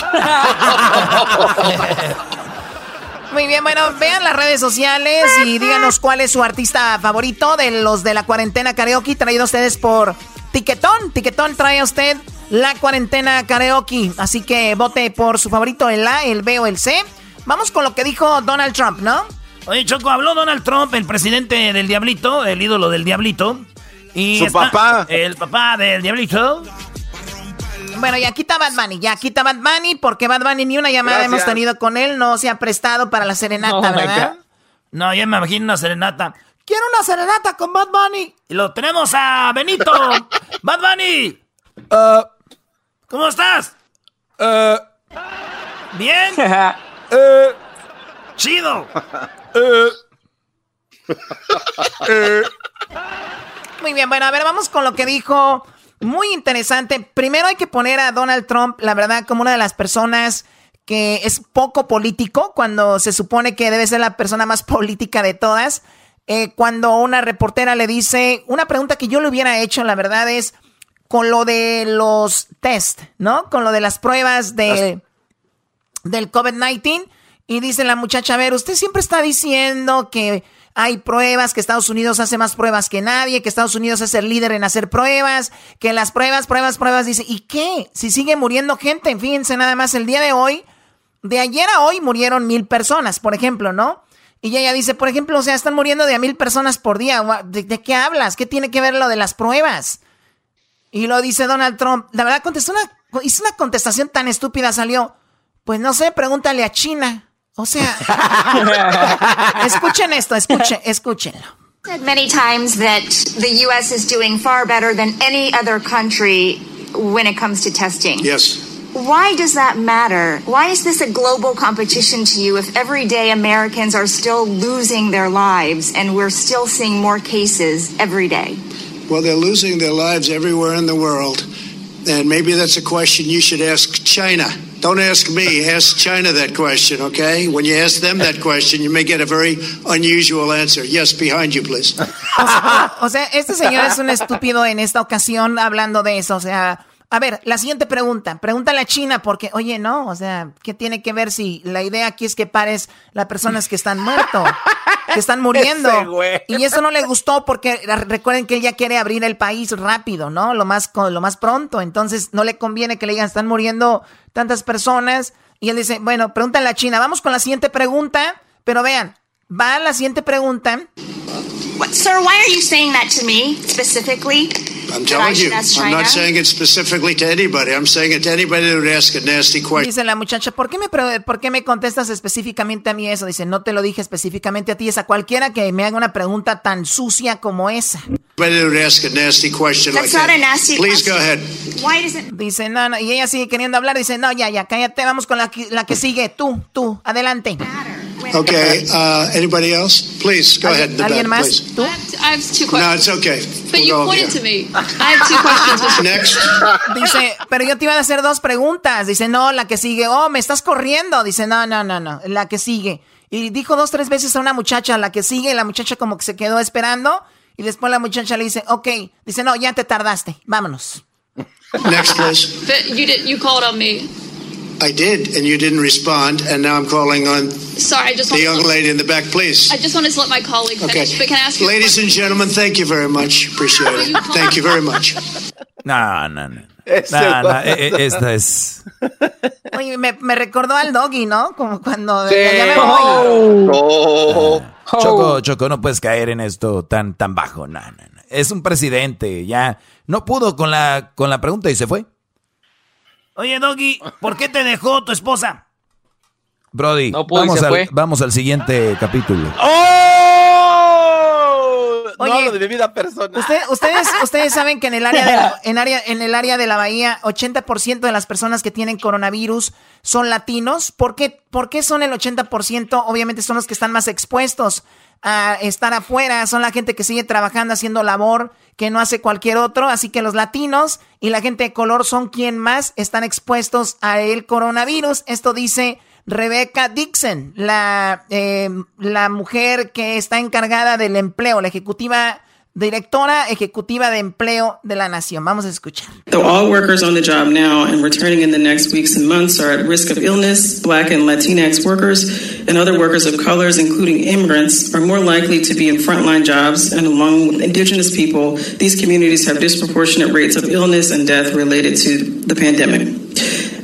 Muy bien, bueno, vean las redes sociales y díganos cuál es su artista favorito de los de la cuarentena karaoke traído a ustedes por Tiquetón. Tiquetón trae a usted la cuarentena karaoke. Así que vote por su favorito, el A, el B o el C. Vamos con lo que dijo Donald Trump, ¿no? Oye, Choco, habló Donald Trump, el presidente del Diablito, el ídolo del Diablito. Y Su papá. El papá del Diablito. Bueno, ya quita Bad Bunny, ya quita Bad Bunny, porque Bad Bunny ni una llamada Gracias. hemos tenido con él, no se ha prestado para la serenata, Oh, ¿verdad? No, ya me imagino una serenata. Quiero una serenata con Bad Bunny. Y lo tenemos a Benito. Bad Bunny. ¿Cómo estás? Bien. Chido. Muy bien, bueno, a ver, vamos con lo que dijo. Muy interesante. Primero hay que poner a Donald Trump, la verdad, como una de las personas que es poco político, cuando se supone que debe ser la persona más política de todas. Eh, cuando una reportera le dice, una pregunta que yo le hubiera hecho, la verdad es, con lo de los test, ¿no? Con lo de las pruebas de, del COVID-19. Y dice la muchacha, a ver, usted siempre está diciendo que hay pruebas, que Estados Unidos hace más pruebas que nadie, que Estados Unidos es el líder en hacer pruebas, que las pruebas, pruebas, pruebas, dice, ¿y qué? Si sigue muriendo gente, fíjense nada más, el día de hoy, de ayer a hoy murieron mil personas, por ejemplo, ¿no? Y ella dice, por ejemplo, o sea, están muriendo de a mil personas por día. ¿De, qué hablas? ¿Qué tiene que ver lo de las pruebas? Y lo dice Donald Trump. La verdad, contestó una, hizo una contestación tan estúpida, salió. Pues no sé, pregúntale a China. O sea, escuchen esto, escuchen, escúchenlo. said many times that the U.S. is doing far better than any other country when it comes to testing. Yes. Why does that matter? Why is this a global competition to you if everyday Americans are still losing their lives and we're still seeing more cases every day? Well, they're losing their lives everywhere in the world. And maybe that's a question you should ask China. Don't ask me, ask China that question, okay? When you ask them that question, you may get a very unusual answer. Yes, behind you, please. O sea, este señor es un estúpido en esta ocasión hablando de eso. O sea, a ver, la siguiente pregunta. Pregúntale a China porque, oye, no, o sea, ¿qué tiene que ver si la idea aquí es que pares las personas que están muertos, que están muriendo? Y eso no le gustó porque recuerden que él ya quiere abrir el país rápido, ¿no? Lo más, lo más pronto. Entonces no le conviene que le digan, están muriendo tantas personas. Y él dice, bueno, pregúntale a China. Vamos con la siguiente pregunta. Pero vean, va a la siguiente pregunta. What, sir, why are you saying that to me specifically? I'm telling you, I'm not saying it specifically to anybody. I'm saying it to anybody that would ask a nasty question. Dice la muchacha, ¿por qué, me, ¿por qué me contestas específicamente a mí eso? Dice, no te lo dije específicamente a ti, es a cualquiera que me haga una pregunta tan sucia como esa. Anybody that would ask a nasty question That's like not that. a nasty Please go question. ahead. Why does it Dice, no, no, y ella sigue queriendo hablar, dice, no, ya, ya, cállate, vamos con la, que- la que sigue, tú, tú, adelante. Okay, uh, anybody else? Please, go ahead in the ¿Alguien back, más? please. ¿Tú? I have two No, questions. it's okay. But We'll you go pointed here. to me. I have two questions. Mr. Next. Dice, pero yo te iba a hacer dos preguntas. Dice, no, la que sigue. Oh, me estás corriendo. Dice, no, no, no, no, la que sigue. Y dijo dos, tres veces a una muchacha, la que sigue, y la muchacha como que se quedó esperando. Y después la muchacha le dice, ok. Dice, no, ya te tardaste. Vámonos. Next, please. But you did. You called on me. I did, and you didn't respond, and now I'm calling on Sorry, I just the young lady in the back, please. I just wanted to let my colleague Okay. finish. But can I ask you? a Ladies and gentlemen, thank you very much. Appreciate it. Thank you very much. No, no, no. No, va- e- esta es. Oye, me, me recordó al doggy, ¿no? Como cuando... Sí. Ya me voy. Oh. Choco, Choco, no puedes caer en esto tan, tan bajo. No, no, no. Es un presidente, ya. No pudo con la, con la pregunta y se fue. Oye, Doggy, ¿por qué te dejó tu esposa? Brody, No pudo y vamos, al, vamos al siguiente capítulo. ¡Oh! No Oye, hablo de mi vida personal. Usted- ustedes, ustedes saben que en el área de la, en área, en el área de la bahía, 80% de las personas que tienen coronavirus son latinos. ¿Por qué, ¿Por qué son el 80%? Obviamente son los que están más expuestos a estar afuera, son la gente que sigue trabajando, haciendo labor que no hace cualquier otro. Así que los latinos y la gente de color son quien más están expuestos a el coronavirus. Esto dice Rebecca Dixon, la, eh, la mujer que está encargada del empleo, la ejecutiva, directora ejecutiva de empleo de la nación. Vamos a escuchar. Though all workers on the job now and returning in the next weeks and months are at risk of illness, Black and Latinx workers and other workers of colors, including immigrants, are more likely to be in frontline jobs. And along with Indigenous people, these communities have disproportionate rates of illness and death related to the pandemic.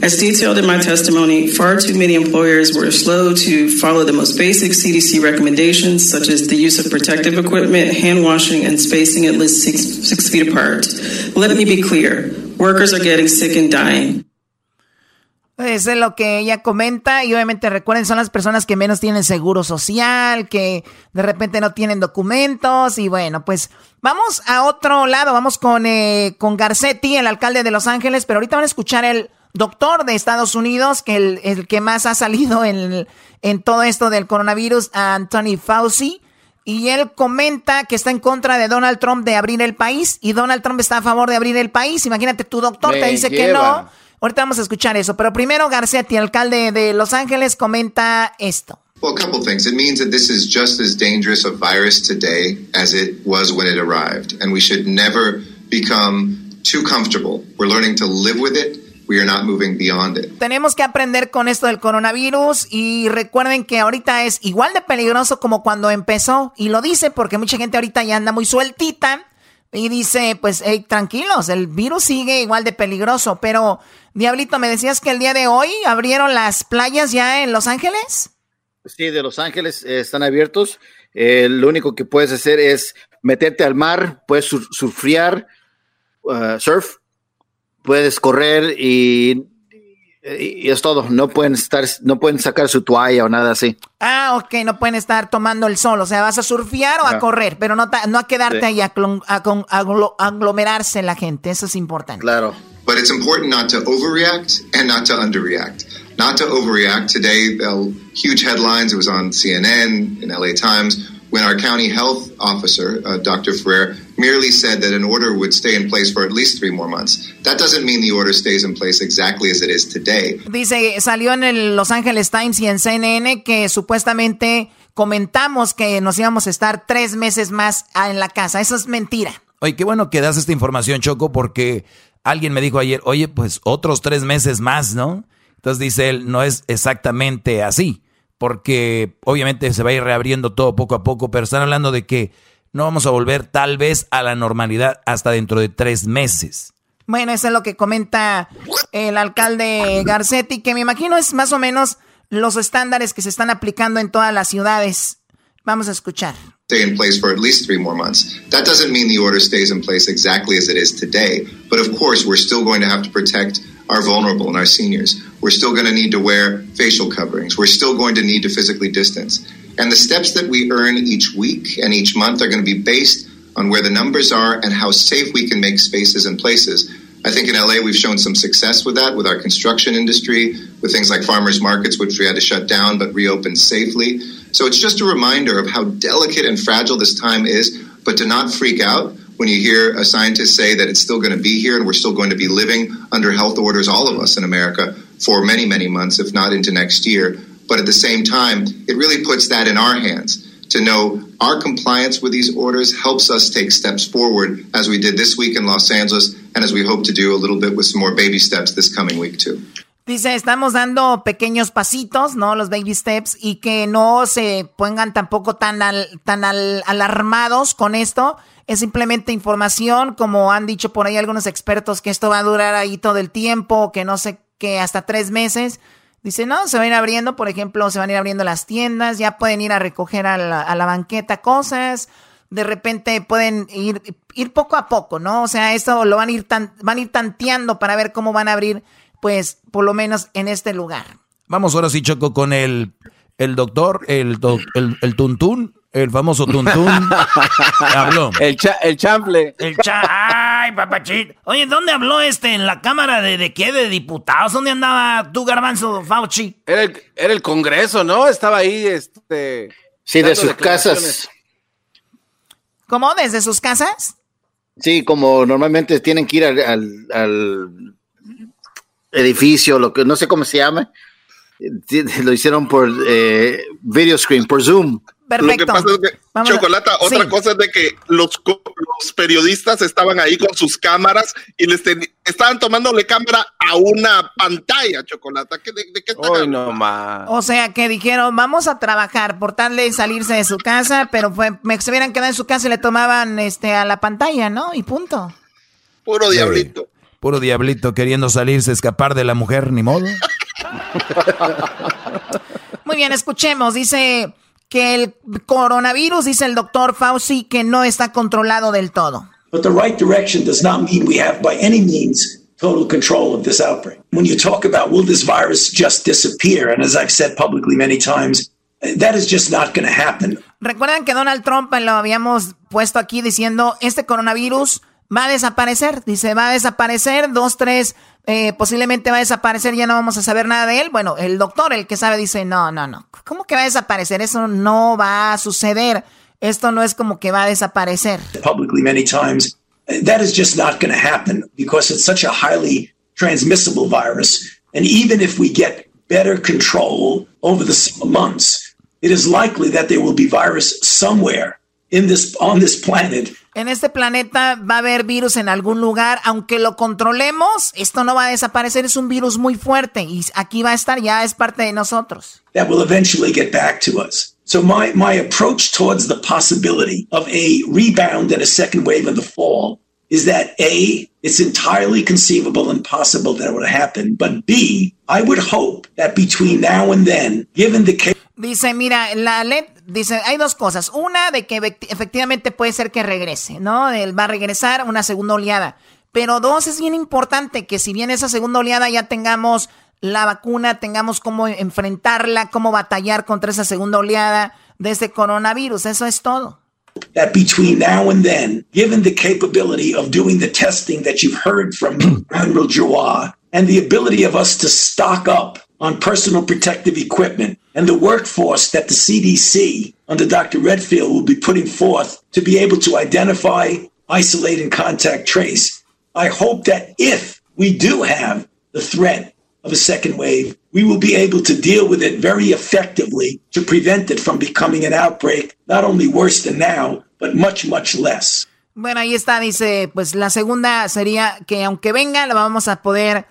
As detailed in my testimony, far too many employers were slow to follow the most basic CDC recommendations, such as the use of protective equipment, hand washing, and spacing at least six, six feet apart. Let me be clear workers are getting sick and dying. Eso es lo que ella comenta y obviamente recuerden son las personas que menos tienen seguro social, que de repente no tienen documentos y bueno, pues vamos a otro lado, vamos con, eh, con Garcetti, el alcalde de Los Ángeles, pero ahorita van a escuchar el doctor de Estados Unidos, que el, el que más ha salido en, en todo esto del coronavirus, Anthony Fauci. Y él comenta que está en contra de Donald Trump de abrir el país y Donald Trump está a favor de abrir el país. Imagínate, tu doctor te Me dice que lleva. no. Ahorita vamos a escuchar eso. Pero primero Garcetti, alcalde de Los Ángeles, comenta esto. Well, a couple things. It means that this is just as dangerous a virus today as it was when it arrived. And we should never become too comfortable. We're learning to live with it. We are not moving beyond it. Tenemos que aprender con esto del coronavirus y recuerden que ahorita es igual de peligroso como cuando empezó. Y lo dice porque mucha gente ahorita ya anda muy sueltita y dice, pues, hey, tranquilos, el virus sigue igual de peligroso. Pero, Diablito, ¿me decías que el día de hoy abrieron las playas ya en Los Ángeles? Sí, de Los Ángeles eh, están abiertos. Eh, lo único que puedes hacer es meterte al mar, puedes sur surfear, uh, surf, puedes correr y, y, es todo. No pueden estar, no pueden sacar su toalla o nada así. Ah, ok, no pueden estar tomando el sol. O sea, vas a surfear o a correr, pero no, no a quedarte sí. ahí a, a, a, aglomerarse la gente. Eso es importante. Claro. But it's important not to overreact and not to underreact. Not to overreact. Today, uh, huge headlines. It was on CNN, in LA Times, when our county health officer, uh, Dr. Ferrer, merely said that an order would stay in place for at least three more months. That doesn't mean the order stays in place exactly as it is today. Dice, salió en el Los Angeles Times y en CNN que supuestamente comentamos que nos íbamos a estar tres meses más en la casa. Eso es mentira. Oye, qué bueno que das esta información, Choco, porque alguien me dijo ayer, oye, pues otros tres meses más, ¿no? Entonces dice él, no es exactamente así, porque obviamente se va a ir reabriendo todo poco a poco, pero están hablando de que no vamos a volver tal vez a la normalidad hasta dentro de tres meses. Bueno, eso es lo que comenta el alcalde Garcetti, que me imagino es más o menos los estándares que se están aplicando en todas las ciudades. Vamos a escuchar. Stay in place for at least three more months. That doesn't mean the order stays in place exactly as it is today, but of course, we're still going to have to protect our vulnerable and our seniors. We're still going to need to wear facial coverings. We're still going to need to physically distance. And the steps that we earn each week and each month are going to be based on where the numbers are and how safe we can make spaces and places. I think in LA we've shown some success with that with our construction industry, with things like farmers markets, which we had to shut down but reopened safely. So it's just a reminder of how delicate and fragile this time is, but to not freak out when you hear a scientist say that it's still going to be here and we're still going to be living under health orders, all of us in America, for many, many months, if not into next year. But at the same time, it really puts that in our hands to know our compliance with these orders helps us take steps forward as we did this week in Los Angeles and as we hope to do a little bit with some more baby steps this coming week too. Dice, estamos dando pequeños pasitos, ¿no? Los baby steps y que no se pongan tampoco tan, al, tan al, alarmados con esto. Es simplemente información, como han dicho por ahí algunos expertos, que esto va a durar ahí todo el tiempo, que no sé, que hasta tres meses. Dice, no, se van a ir abriendo, por ejemplo, se van a ir abriendo las tiendas, ya pueden ir a recoger a la, a la banqueta cosas, de repente pueden ir, ir poco a poco, ¿no? O sea, esto lo van a ir tan, van a ir tanteando para ver cómo van a abrir, pues, por lo menos en este lugar. Vamos ahora sí, Choco, con el, el doctor, el, do, el, el tuntún, el famoso tuntún, habló. El, cha, el chample. El cha, ay, papachito. Oye, ¿dónde habló este? ¿En la Cámara de, de qué? ¿De diputados? ¿Dónde andaba tú, Garbanzo Fauci? Era el, era el Congreso, ¿no? Estaba ahí, este... Sí, de sus casas. ¿Cómo? ¿Desde sus casas? Sí, como normalmente tienen que ir al, al, al edificio, lo que no sé cómo se llama. Lo hicieron por eh, video screen, por Zoom. Perfecto. Lo que pasa es que. Chocolata, otra Sí. cosa es de que los, periodistas estaban ahí con sus cámaras y les ten- estaban tomándole cámara a una pantalla, Chocolata. ¿Qué- ¿De, de qué Hoy no más. O sea, que dijeron, vamos a trabajar por tal de salirse de su casa, pero fue, me se hubieran quedado en su casa y le tomaban este a la pantalla, ¿no? Y punto. Puro diablito. Puro diablito queriendo salirse, escapar de la mujer, ni modo. Muy bien, escuchemos. Dice que el coronavirus, dice el doctor Fauci, que no está controlado del todo. But the right direction does not mean we have, by any means, total control of this outbreak. When you talk about will this virus just disappear, and as I've said publicly many times, that is just not going to happen. Recuerdan que Donald Trump lo habíamos puesto aquí diciendo, este coronavirus va a desaparecer. Dice, va a desaparecer, dos, tres, eh, posiblemente va a desaparecer, ya no vamos a saber nada de él. Bueno, el doctor, el que sabe, dice, no, no, no. ¿Cómo que va a desaparecer? Eso no va a suceder. Esto no es como que va a desaparecer. Publicly many times, that is just not going to happen because it's such a highly transmissible virus. And even if we get better control over the months, it is likely that there will be virus somewhere in this on this planet En este planeta va a haber virus en algún lugar, aunque lo controlemos, esto no va a desaparecer, es un virus muy fuerte y aquí va a estar, ya es parte de nosotros. that will eventually get back to us. So my, my approach towards the possibility of a rebound and a second wave in the fall is that A, it's entirely conceivable and possible that it would happen. But B, I would hope that between now and then, given the case Dice, mira, la LED, dice, hay dos cosas. Una, de que efectivamente puede ser que regrese, ¿no? Él va a regresar una segunda oleada. Pero dos, es bien importante que si bien esa segunda oleada ya tengamos la vacuna, tengamos cómo enfrentarla, cómo batallar contra esa segunda oleada de este coronavirus. Eso es todo. That between now and then, given the capability of doing the testing that you've heard from Admiral and the ability of us to stock up on personal protective equipment and the workforce that the CDC under Dr. Redfield will be putting forth to be able to identify, isolate, and contact trace. I hope that if we do have the threat of a second wave, we will be able to deal with it very effectively to prevent it from becoming an outbreak, not only worse than now, but much, much less. Bueno, ahí está, dice, pues la segunda sería que aunque venga, la vamos a poder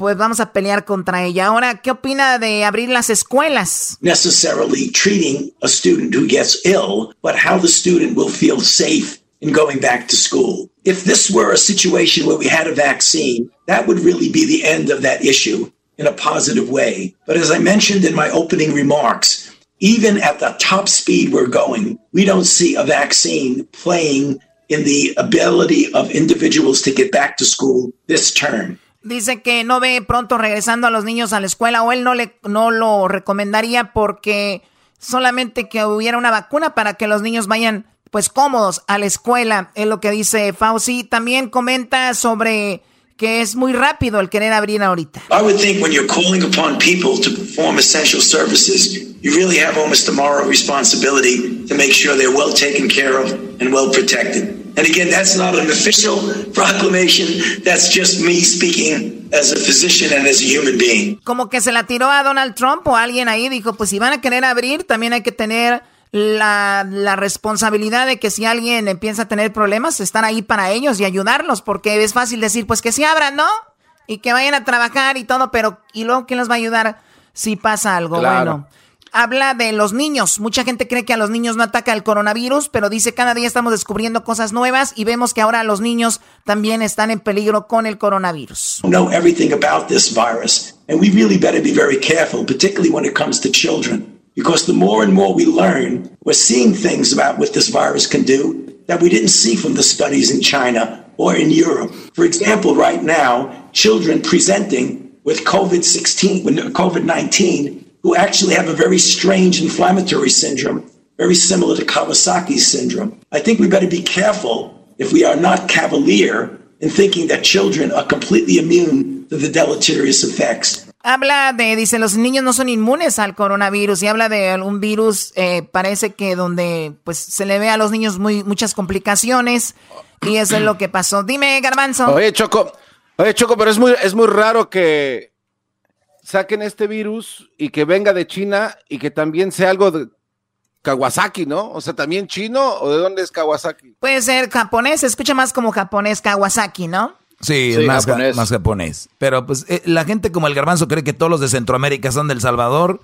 pues vamos a pelear contra ella. Ahora, ¿qué opina de abrir las escuelas? Necessarily treating a student who gets ill, but how the student will feel safe in going back to school. If this were a situation where we had a vaccine, that would really be the end of that issue in a positive way. But as I mentioned in my opening remarks, even at the top speed we're going, we don't see a vaccine playing in the ability of individuals to get back to school this term. Dice que no ve pronto regresando a los niños a la escuela o él no, le, no lo recomendaría porque solamente que hubiera una vacuna para que los niños vayan pues cómodos a la escuela, es lo que dice Fauci. También comenta sobre que es muy rápido el querer abrir ahorita. I would think when you're calling upon people to perform essential services, you really have almost a moral responsibility to make sure they're well taken care of and well protected. And again, that's not an official proclamation. That's just me speaking as a physician and as a human being. Como que se la tiró a Donald Trump o alguien ahí dijo, pues si van a querer abrir, también hay que tener la, la, responsabilidad de que si alguien empieza a tener problemas, están ahí para ellos y ayudarlos, porque es fácil decir, pues que se abran, ¿no? Y que vayan a trabajar y todo, pero ¿y luego quién los va a ayudar si pasa algo? Bueno, habla de los niños. Mucha gente cree que a los niños no ataca el coronavirus, pero dice cada día estamos descubriendo cosas nuevas y vemos que ahora los niños también están en peligro con el coronavirus. Know everything about this virus, and we really better be very careful, particularly when it comes to children. Because the more and more we learn, we're seeing things about what this virus can do that we didn't see from the studies in China or in Europe. For example, right now, children presenting with COVID 16, COVID 19, who actually have a very strange inflammatory syndrome, very similar to Kawasaki syndrome. I think we better be careful if we are not cavalier in thinking that children are completely immune to the deleterious effects Habla de, dice, los niños no son inmunes al coronavirus y habla de algún virus, eh, parece que donde pues se le ve a los niños muy, muchas complicaciones y eso es lo que pasó. Dime, Garbanzo. Oye, Choco, oye, Choco, pero es muy, es muy raro que saquen este virus y que venga de China y que también sea algo de Kawasaki, ¿no? O sea, también chino o de dónde es Kawasaki. Puede ser japonés, se escucha más como japonés Kawasaki, ¿no? Sí, es más japonés. más japonés. Pero pues eh, la gente como el garbanzo cree que todos los de Centroamérica son del Salvador,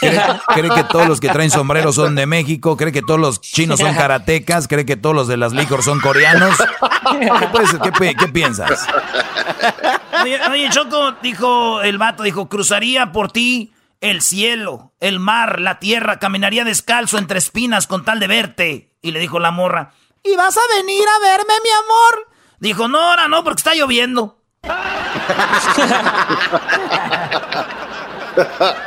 cree, que todos los que traen sombreros son de México, cree que todos los chinos son karatecas, cree que todos los de las licor son coreanos. ¿Qué, piensas? Oye, Choco, dijo el vato, dijo, cruzaría por ti el cielo, el mar, la tierra, caminaría descalzo entre espinas con tal de verte. Y le dijo la morra, ¿y vas a venir a verme, mi amor? Dijo, no, ahora no, porque está lloviendo.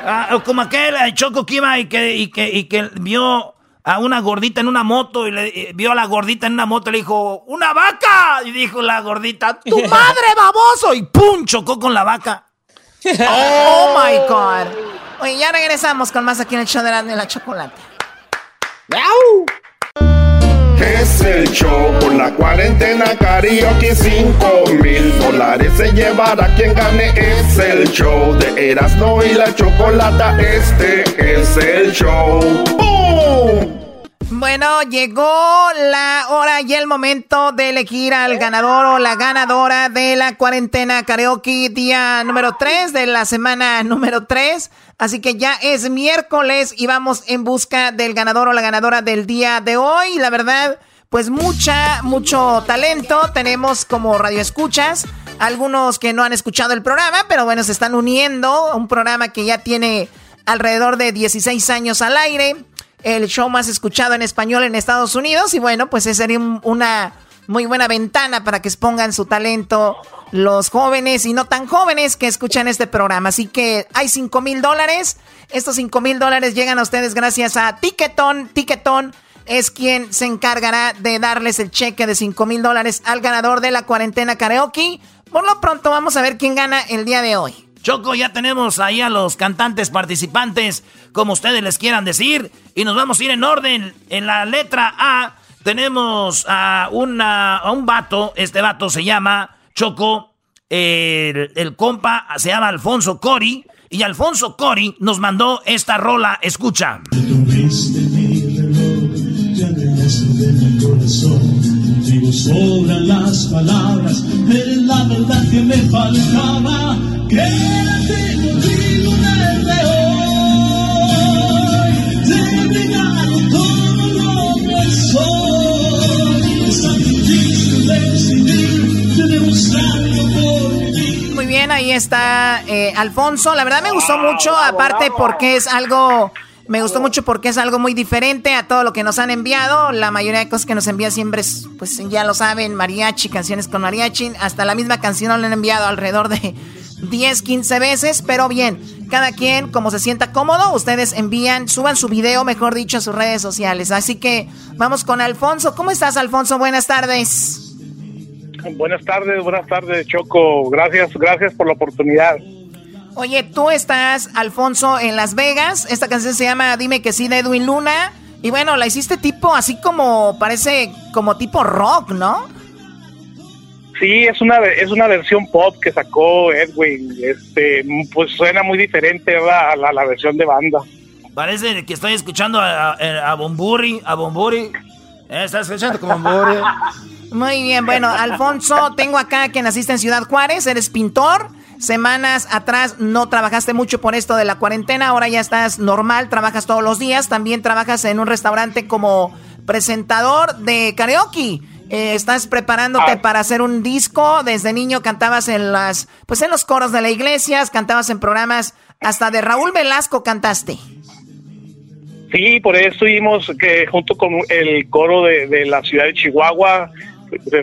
Ah, como aquel Choco que iba y que, y que, y que vio a una gordita en una moto y le vio a la gordita en una moto y le dijo, ¡una vaca! Y dijo la gordita, ¡tu madre, baboso! Y ¡pum! chocó con la vaca. ¡Oh, my God! Oye, ya regresamos con más aquí en el show de la, de la chocolate. Es el show por la cuarentena karaoke 5 mil dólares se llevará quien gane. Es el show de Erasmo y la Chocolata. Este es el show. Bueno, llegó la hora y el momento de elegir al ganador o la ganadora de la cuarentena karaoke día número 3 de la semana número 3. Así que ya es miércoles y vamos en busca del ganador o la ganadora del día de hoy. La verdad, pues mucha, mucho talento. Tenemos como radio escuchas. Algunos que no han escuchado el programa, pero bueno, se están uniendo a un programa que ya tiene alrededor de 16 años al aire. El show más escuchado en español en Estados Unidos. Y bueno, pues esa sería una muy buena ventana para que expongan su talento los jóvenes y no tan jóvenes que escuchan este programa. Así que hay 5 mil dólares. Estos 5 mil dólares llegan a ustedes gracias a Ticketon. Ticketon es quien se encargará de darles el cheque de 5 mil dólares al ganador de la cuarentena karaoke. Por lo pronto vamos a ver quién gana el día de hoy. Choco, ya tenemos ahí a los cantantes participantes, como ustedes les quieran decir, y nos vamos a ir en orden. En la letra A tenemos a, una, a un vato, este vato se llama Choco, el, el compa se llama Alfonso Cori, y Alfonso Cori nos mandó esta rola, escucha. Digo, sobran las palabras, eres la verdad que me faltaba. Quédate conmigo desde hoy. Muy bien, ahí está eh, Alfonso. La verdad me gustó mucho, aparte porque es algo me gustó mucho porque es algo muy diferente a todo lo que nos han enviado. La mayoría de cosas que nos envía siempre es, pues ya lo saben, mariachi, canciones con mariachi. Hasta la misma canción la han enviado alrededor de 10, 15 veces. Pero bien, cada quien como se sienta cómodo, ustedes envían, suban su video, mejor dicho, a sus redes sociales. Así que vamos con Alfonso. ¿Cómo estás, Alfonso? Buenas tardes. Buenas tardes, buenas tardes, Choco. Gracias, gracias por la oportunidad. Oye, tú estás, Alfonso, en Las Vegas. Esta canción se llama Dime que sí de Edwin Luna. Y bueno, la hiciste tipo así como, parece como tipo rock, ¿no? Sí, es una es una versión pop que sacó Edwin. Este, pues suena muy diferente a la, versión de banda. Parece que estoy escuchando a, a, a Bomburi, a Bomburi. Eh, ¿Estás escuchando como Bomburi? Muy bien, bueno, Alfonso, tengo acá que naciste en Ciudad Juárez, eres pintor. Semanas atrás no trabajaste mucho por esto de la cuarentena, ahora ya estás normal, trabajas todos los días, también trabajas en un restaurante como presentador de karaoke. Eh, estás preparándote ah. para hacer un disco. Desde niño cantabas en las, pues en los coros de la iglesia, cantabas en programas, hasta de Raúl Velasco cantaste. Sí, por eso estuvimos que junto con el coro de, de la ciudad de Chihuahua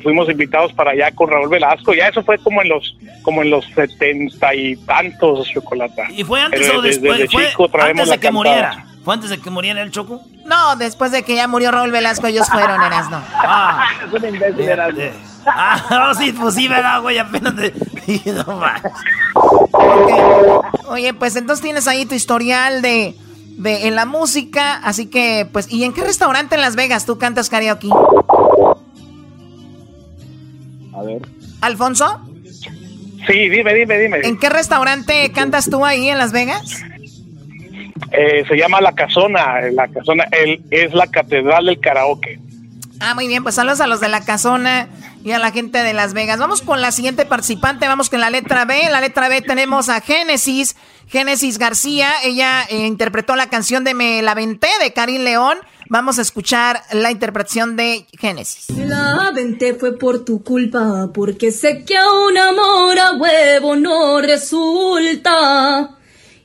fuimos invitados para allá con Raúl Velasco. Ya eso fue como en los como en los setenta y tantos, Chocolata. ¿Y fue antes o después? fue antes de que muriera. ¿Fue antes de que muriera el Choco? No, después de que ya murió Raúl Velasco, ellos fueron, eras no. Ah, es un imbécil, Ah, no, sí, pues sí, ¿verdad, güey? Apenas te... no más. Oye, pues entonces tienes ahí tu historial de, de en la música, así que, pues, ¿y en qué restaurante en Las Vegas tú cantas karaoke? A ver. ¿Alfonso? Sí, dime, dime, dime. ¿En qué restaurante cantas tú ahí en Las Vegas? Eh, se llama La Casona. La Casona el, es la catedral del karaoke. Ah, muy bien, pues saludos a los de La Casona y a la gente de Las Vegas. Vamos con la siguiente participante, vamos con la letra B. En la letra B tenemos a Génesis, Génesis García. Ella eh, interpretó la canción de Me la Venté de Karim León. Vamos a escuchar la interpretación de Génesis. La aventé fue por tu culpa, porque sé que a un amor a huevo no resulta.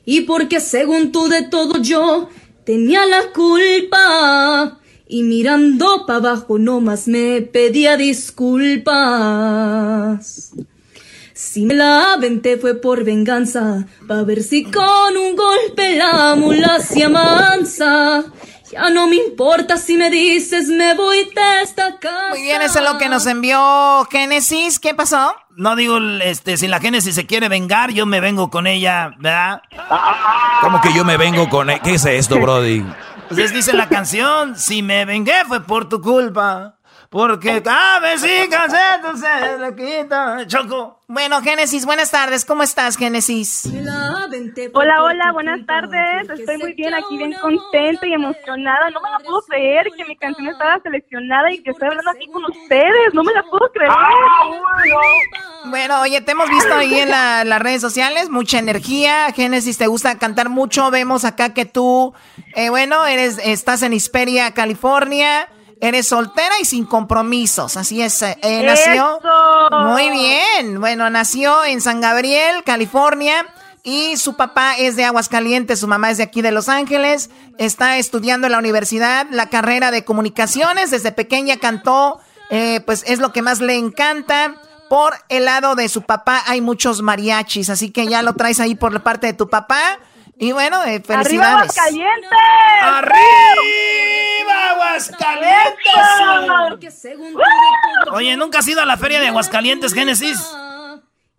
Y porque según tú de todo yo tenía la culpa. Y mirando para abajo nomás me pedía disculpas. Si me la aventé fue por venganza, pa' ver si con un golpe la mula se amansa. Ya no me importa si me dices me voy de esta casa. Muy bien, eso es lo que nos envió Génesis. ¿Qué pasó? No digo, este, si la Génesis se quiere vengar, yo me vengo con ella, ¿verdad? ¿Cómo que yo me vengo con ella? ¿Qué es esto, Brody? Ustedes dice la canción, si me vengué fue por tu culpa. Porque cada vez se le quita. Choco. Bueno, Génesis, buenas tardes. ¿Cómo estás, Génesis? Hola, hola, buenas tardes. Estoy muy bien, aquí bien contenta y emocionada. No me la puedo creer que mi canción estaba seleccionada y que estoy hablando aquí con ustedes. No me la puedo creer. Bueno, oye, te hemos visto ahí en las redes sociales, mucha energía. Génesis, te gusta cantar mucho. Vemos acá que tú, eh, bueno, eres, estás en Hisperia, California. Eres soltera y sin compromisos, así es. Eh, eh, nació. Muy bien. Bueno, nació en San Gabriel, California. y su papá es de Aguascalientes, su mamá es de aquí de Los Ángeles, está estudiando en la universidad la carrera de comunicaciones, desde pequeña cantó, eh, pues es lo que más le encanta. Por el lado de su papá hay muchos mariachis, así que ya lo traes ahí por la parte de tu papá. Y bueno, eh, felicidades. ¡Arriba Aguascalientes! ¡Arriba Aguascalientes! Oye, ¿nunca has ido a la feria de Aguascalientes, Génesis?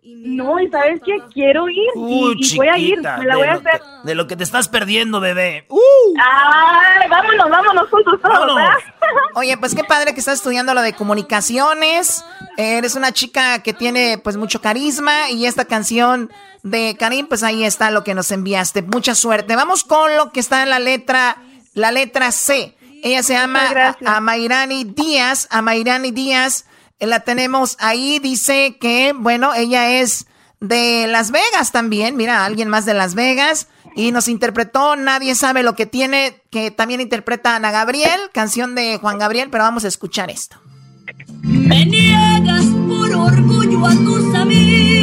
No, ¿y sabes qué? Quiero ir y, voy a ir, me la voy a hacer. de lo que te estás perdiendo, bebé. ¡Uh! ¡Ay, vámonos, vámonos juntos todos! Oye, pues qué padre que estás estudiando lo de comunicaciones. Eres una chica que tiene pues mucho carisma y esta canción de Karim, pues ahí está lo que nos enviaste. Mucha suerte. Vamos con lo que está en la letra, la letra C. Ella se llama Amairani Díaz. Amairani Díaz, eh, la tenemos ahí. Dice que, bueno, ella es de Las Vegas también. Mira, alguien más de Las Vegas. Y nos interpretó Nadie sabe lo que tiene, que también interpreta Ana Gabriel, canción de Juan Gabriel, pero vamos a escuchar esto. Me niegas por orgullo a tus amigos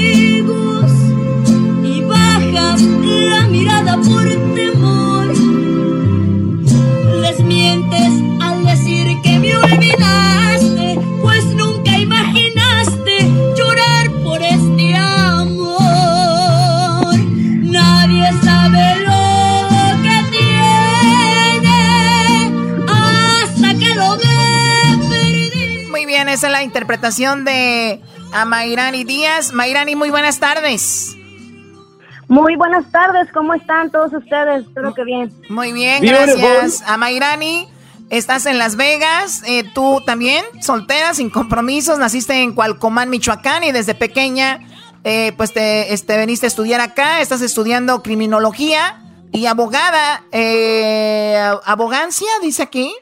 esa es la interpretación de a Mayrani Díaz. Mayrani, muy buenas tardes. Muy buenas tardes, ¿cómo están todos ustedes? Espero que bien. Muy bien, gracias. A Mayrani, estás en Las Vegas, eh, tú también, soltera, sin compromisos, naciste en Cualcomán, Michoacán y desde pequeña eh, pues te este, veniste a estudiar acá, estás estudiando criminología y abogada, eh, abogancia, dice aquí.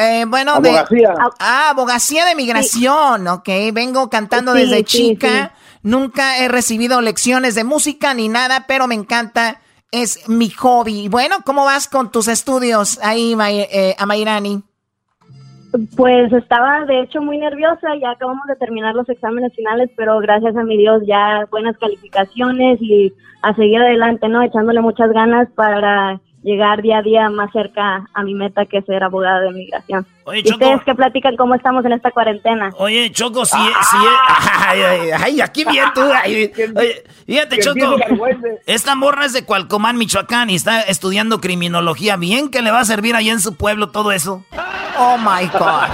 Eh, bueno, abogacía. de... Ah, abogacía de migración, ok. Vengo cantando desde chica. Nunca he recibido lecciones de música ni nada, pero me encanta. Es mi hobby. Bueno, ¿cómo vas con tus estudios ahí, eh, Amairani? Pues estaba de hecho muy nerviosa, ya acabamos de terminar los exámenes finales, pero gracias a mi Dios ya buenas calificaciones y a seguir adelante, ¿no? Echándole muchas ganas para llegar día a día más cerca a mi meta que ser abogada de migración. Oye, Choco, ¿Ustedes qué platican cómo estamos en esta cuarentena? Oye, Choco, si, si ay, ay, aquí bien tú. fíjate, Choco, esta morra es de Cualcomán, Michoacán, y está estudiando criminología. Bien que le va a servir allá en su pueblo todo eso. Oh, my God.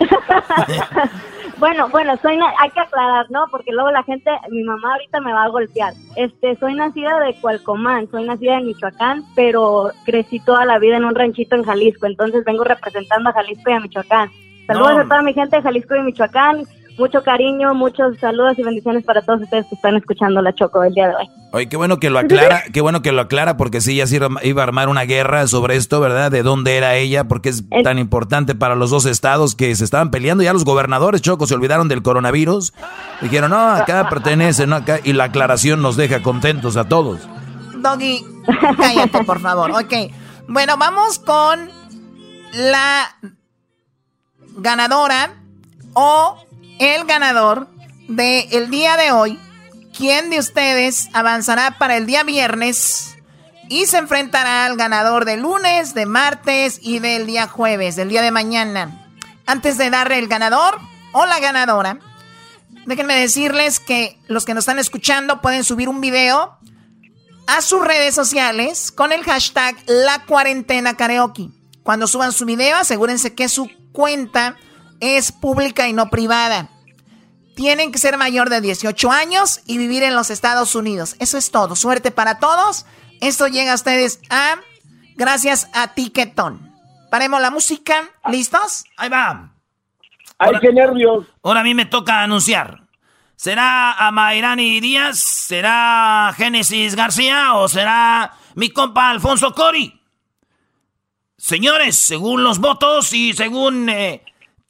Bueno, bueno, soy hay que aclarar, ¿no? Porque luego la gente, mi mamá ahorita me va a golpear. Este, soy nacida de Cualcomán, soy nacida en Michoacán, pero crecí toda la vida en un ranchito en Jalisco, entonces vengo representando a Jalisco y a Michoacán. Saludos a toda mi gente de Jalisco y Michoacán mucho cariño, muchos saludos y bendiciones para todos ustedes que están escuchando la Choco el día de hoy. Oye, qué bueno que lo aclara, qué bueno que lo aclara, porque sí, ya iba a armar una guerra sobre esto, ¿verdad? De dónde era ella, porque es, tan importante para los dos estados que se estaban peleando. Ya los gobernadores, Choco, se olvidaron del coronavirus. Dijeron, no, acá pertenece, no acá. Y la aclaración nos deja contentos a todos. Doggy, cállate, por favor. Ok. Bueno, vamos con la ganadora o el ganador del el día de hoy. ¿Quién de ustedes avanzará para el día viernes y se enfrentará al ganador del lunes, de martes y del día jueves, del día de mañana? Antes de darle el ganador o la ganadora, déjenme decirles que los que nos están escuchando pueden subir un video a sus redes sociales con el hashtag La Cuarentena Karaoke. Cuando suban su video, asegúrense que su cuenta es pública y no privada. Tienen que ser mayor de 18 años y vivir en los Estados Unidos. Eso es todo. Suerte para todos. Esto llega a ustedes a gracias a Tiquetón. Paremos la música. ¿Listos? Ahí va. Ay, qué nervios. Ahora a mí me toca anunciar. ¿Será Amairani Díaz? ¿Será Génesis García? ¿O será mi compa Alfonso Cori? Señores, según los votos y según eh,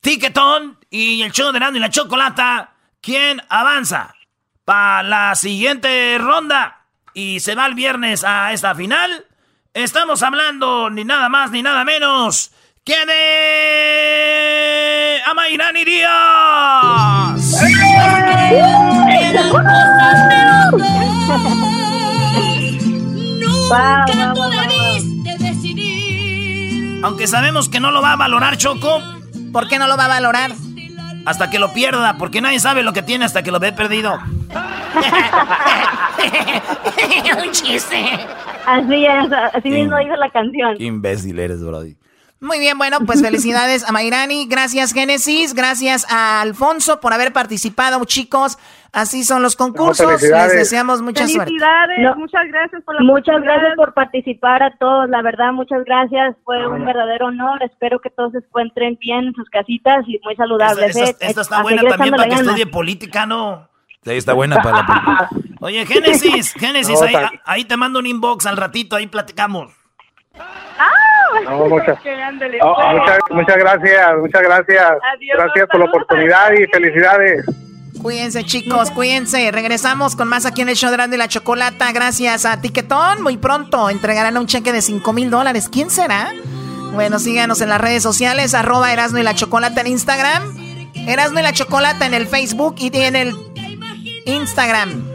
Tiquetón y el show de Nando y la Chocolata, ¿quién avanza para la siguiente ronda y se va el viernes a esta final? Estamos hablando ni nada más ni nada menos que de Amairani Díaz. Nunca. Aunque sabemos que no lo va a valorar Choco. ¿Por qué no lo va a valorar? Hasta que lo pierda, porque nadie sabe lo que tiene hasta que lo ve perdido. Un chiste. Así es, así mismo dice la canción. Qué imbécil eres, Brody. Muy bien, bueno, pues felicidades a Mayrani, gracias Génesis, gracias a Alfonso por haber participado, chicos. Así son los concursos. Les deseamos mucha suerte. Felicidades, muchas gracias por la Muchas gracias por participar a todos, la verdad, muchas gracias. Fue un verdadero honor. Espero que todos se encuentren bien en sus casitas y muy saludables. Esta, ¿eh? está buena también para que estudie política, ¿no? Sí, está buena para la política. Oye, Génesis, Génesis, ahí, ahí te mando un inbox al ratito, ahí platicamos. No, muchas, oh, muchas, muchas gracias, muchas gracias. gracias por la oportunidad y felicidades. Cuídense, chicos, cuídense. Regresamos con más aquí en el show de y la Chocolata. Gracias a Tiquetón. Muy pronto entregarán un cheque de 5 mil dólares. ¿Quién será? Bueno, síganos en las redes sociales, arroba Erasno y la Chocolata en Instagram, Erasno y la Chocolata en el Facebook y en el Instagram.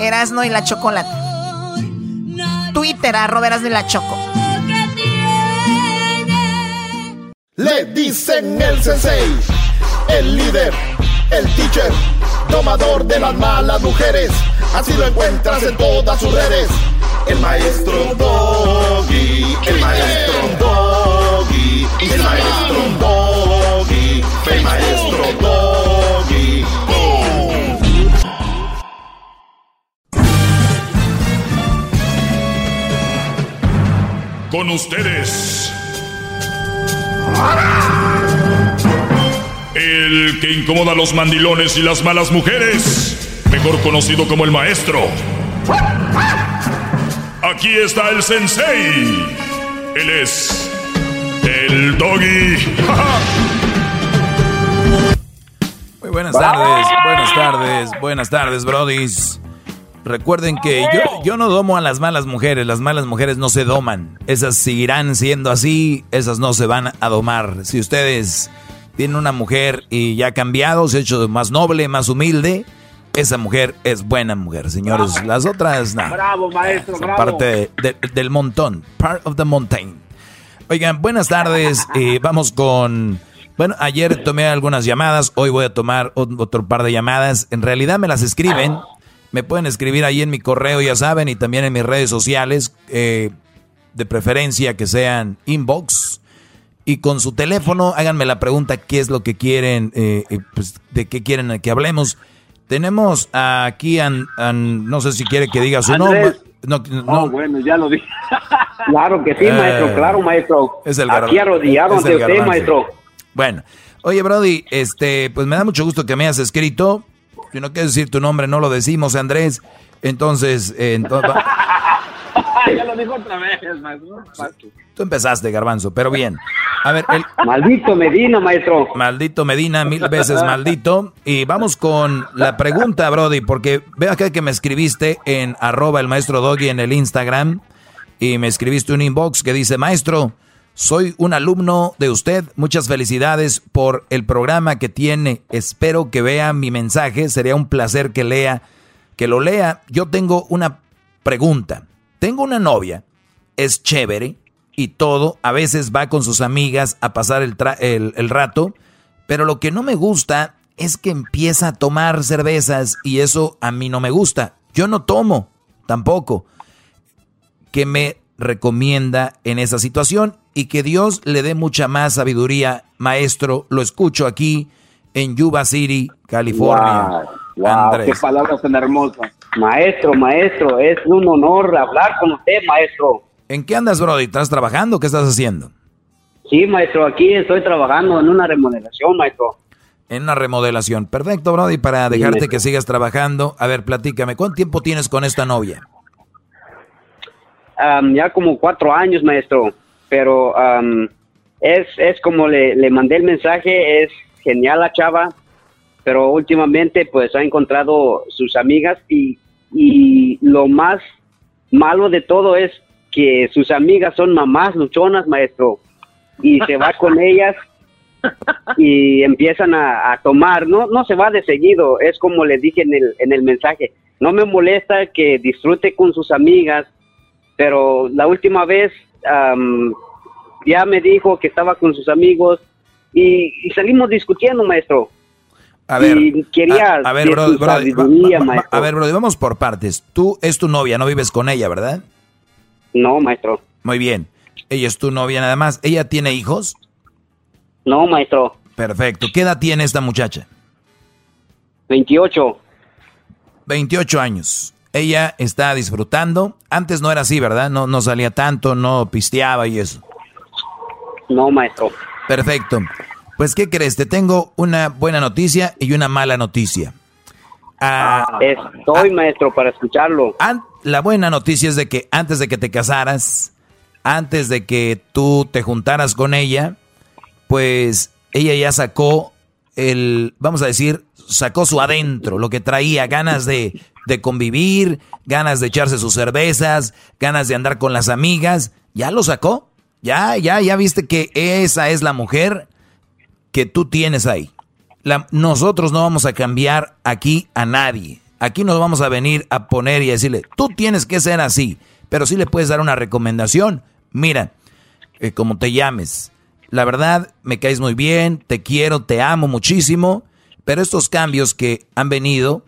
Erasno y la Chocolata. Twitter, arroba de la Choco. Le dicen el sensei, el líder, el teacher, tomador de las malas mujeres. Así lo encuentras en todas sus redes. El maestro Doggy, el maestro Doggy, el maestro Doggy, el maestro Doggy. Con ustedes. El que incomoda a los mandilones y las malas mujeres. Mejor conocido como el maestro. Aquí está el sensei. Él es el doggy. Muy buenas tardes, buenas tardes, buenas tardes, brodis. Recuerden que yo, yo no domo a las malas mujeres, las malas mujeres no se doman. Esas seguirán siendo así, esas no se van a domar. Si ustedes tienen una mujer y ya ha cambiado, se ha hecho más noble, más humilde, esa mujer es buena mujer, señores. Las otras, nada. Bravo, maestro, bravo. Parte del montón, part of the mountain. Oigan, buenas tardes. Eh, vamos con... Bueno, ayer tomé algunas llamadas, hoy voy a tomar otro par de llamadas. En realidad me las escriben me pueden escribir ahí en mi correo, ya saben, y también en mis redes sociales, eh, de preferencia que sean inbox. Y con su teléfono, háganme la pregunta qué es lo que quieren, eh, pues, de qué quieren que hablemos. Tenemos aquí, an, no sé si quiere que diga su nombre. No, no. Oh, bueno, ya lo dije. claro que sí, maestro, eh, claro, maestro. Es el Aquí arrodillado ante usted, maestro. Bueno, oye, Brody, este, pues me da mucho gusto que me hayas escrito. Si no quieres decir tu nombre, no lo decimos, Andrés. Entonces, eh, ya lo dijo otra vez, maestro. Tú empezaste, Garbanzo, pero bien. A ver, el... Maldito Medina, maestro. Maldito Medina, mil veces maldito. Y vamos con la pregunta, Brody, porque veo acá que me escribiste en arroba el maestro Doggy en el Instagram y me escribiste un inbox que dice, maestro, soy un alumno de usted. Muchas felicidades por el programa que tiene. Espero que vea mi mensaje. Sería un placer que lea, que lo lea. Yo tengo una pregunta. Tengo una novia, es chévere y todo. A veces va con sus amigas a pasar el, el rato. Pero lo que no me gusta es que empieza a tomar cervezas y eso a mí no me gusta. Yo no tomo tampoco. Que me recomienda en esa situación y que Dios le dé mucha más sabiduría, maestro. Lo escucho aquí en Yuba City, California. Qué palabras tan hermosas. Maestro, maestro, es un honor hablar con usted, maestro. ¿En qué andas, Brody? ¿Estás trabajando? ¿Qué estás haciendo? Sí, maestro, aquí estoy trabajando en una remodelación, maestro. En una remodelación. Perfecto, Brody, para dejarte que sigas trabajando. A ver, platícame, ¿cuánto tiempo tienes con esta novia? ya como cuatro años, maestro, pero es, es como le, le mandé el mensaje, es genial la chava, pero últimamente pues ha encontrado sus amigas y, y lo más malo de todo es que sus amigas son mamás luchonas, maestro, y se va con ellas y empiezan a, a, tomar, no no se va de seguido, es como le dije en el, en el mensaje, no me molesta que disfrute con sus amigas, pero la última vez am, ya me dijo que estaba con sus amigos y, y salimos discutiendo, maestro. A ver, Y quería a, a ver, va- va- a ver, vamos por partes. Tú es tu novia, no vives con ella, ¿verdad? No, maestro. Muy bien. Ella es tu novia nada más. ¿Ella tiene hijos? No, maestro. Perfecto. ¿Qué edad tiene esta muchacha? 28. 28 años. Ella está disfrutando. Antes no era así, ¿verdad? No, no salía tanto, no pisteaba y eso. No, maestro. Perfecto. Pues, ¿qué crees? Te tengo una buena noticia y una mala noticia. Ah, Estoy, maestro, para escucharlo. la buena noticia es de que antes de que te casaras, antes de que tú te juntaras con ella, pues ella ya sacó el, vamos a decir, sacó su adentro, lo que traía, ganas de, de convivir, ganas de echarse sus cervezas, ganas de andar con las amigas, ya lo sacó, ya, ya, ya viste que esa es la mujer que tú tienes ahí. Nosotros no vamos a cambiar aquí a nadie. Aquí nos vamos a venir a poner y a decirle, tú tienes que ser así, pero sí le puedes dar una recomendación. Mira, eh, como te llames, la verdad me caes muy bien, te quiero, te amo muchísimo, pero estos cambios que han venido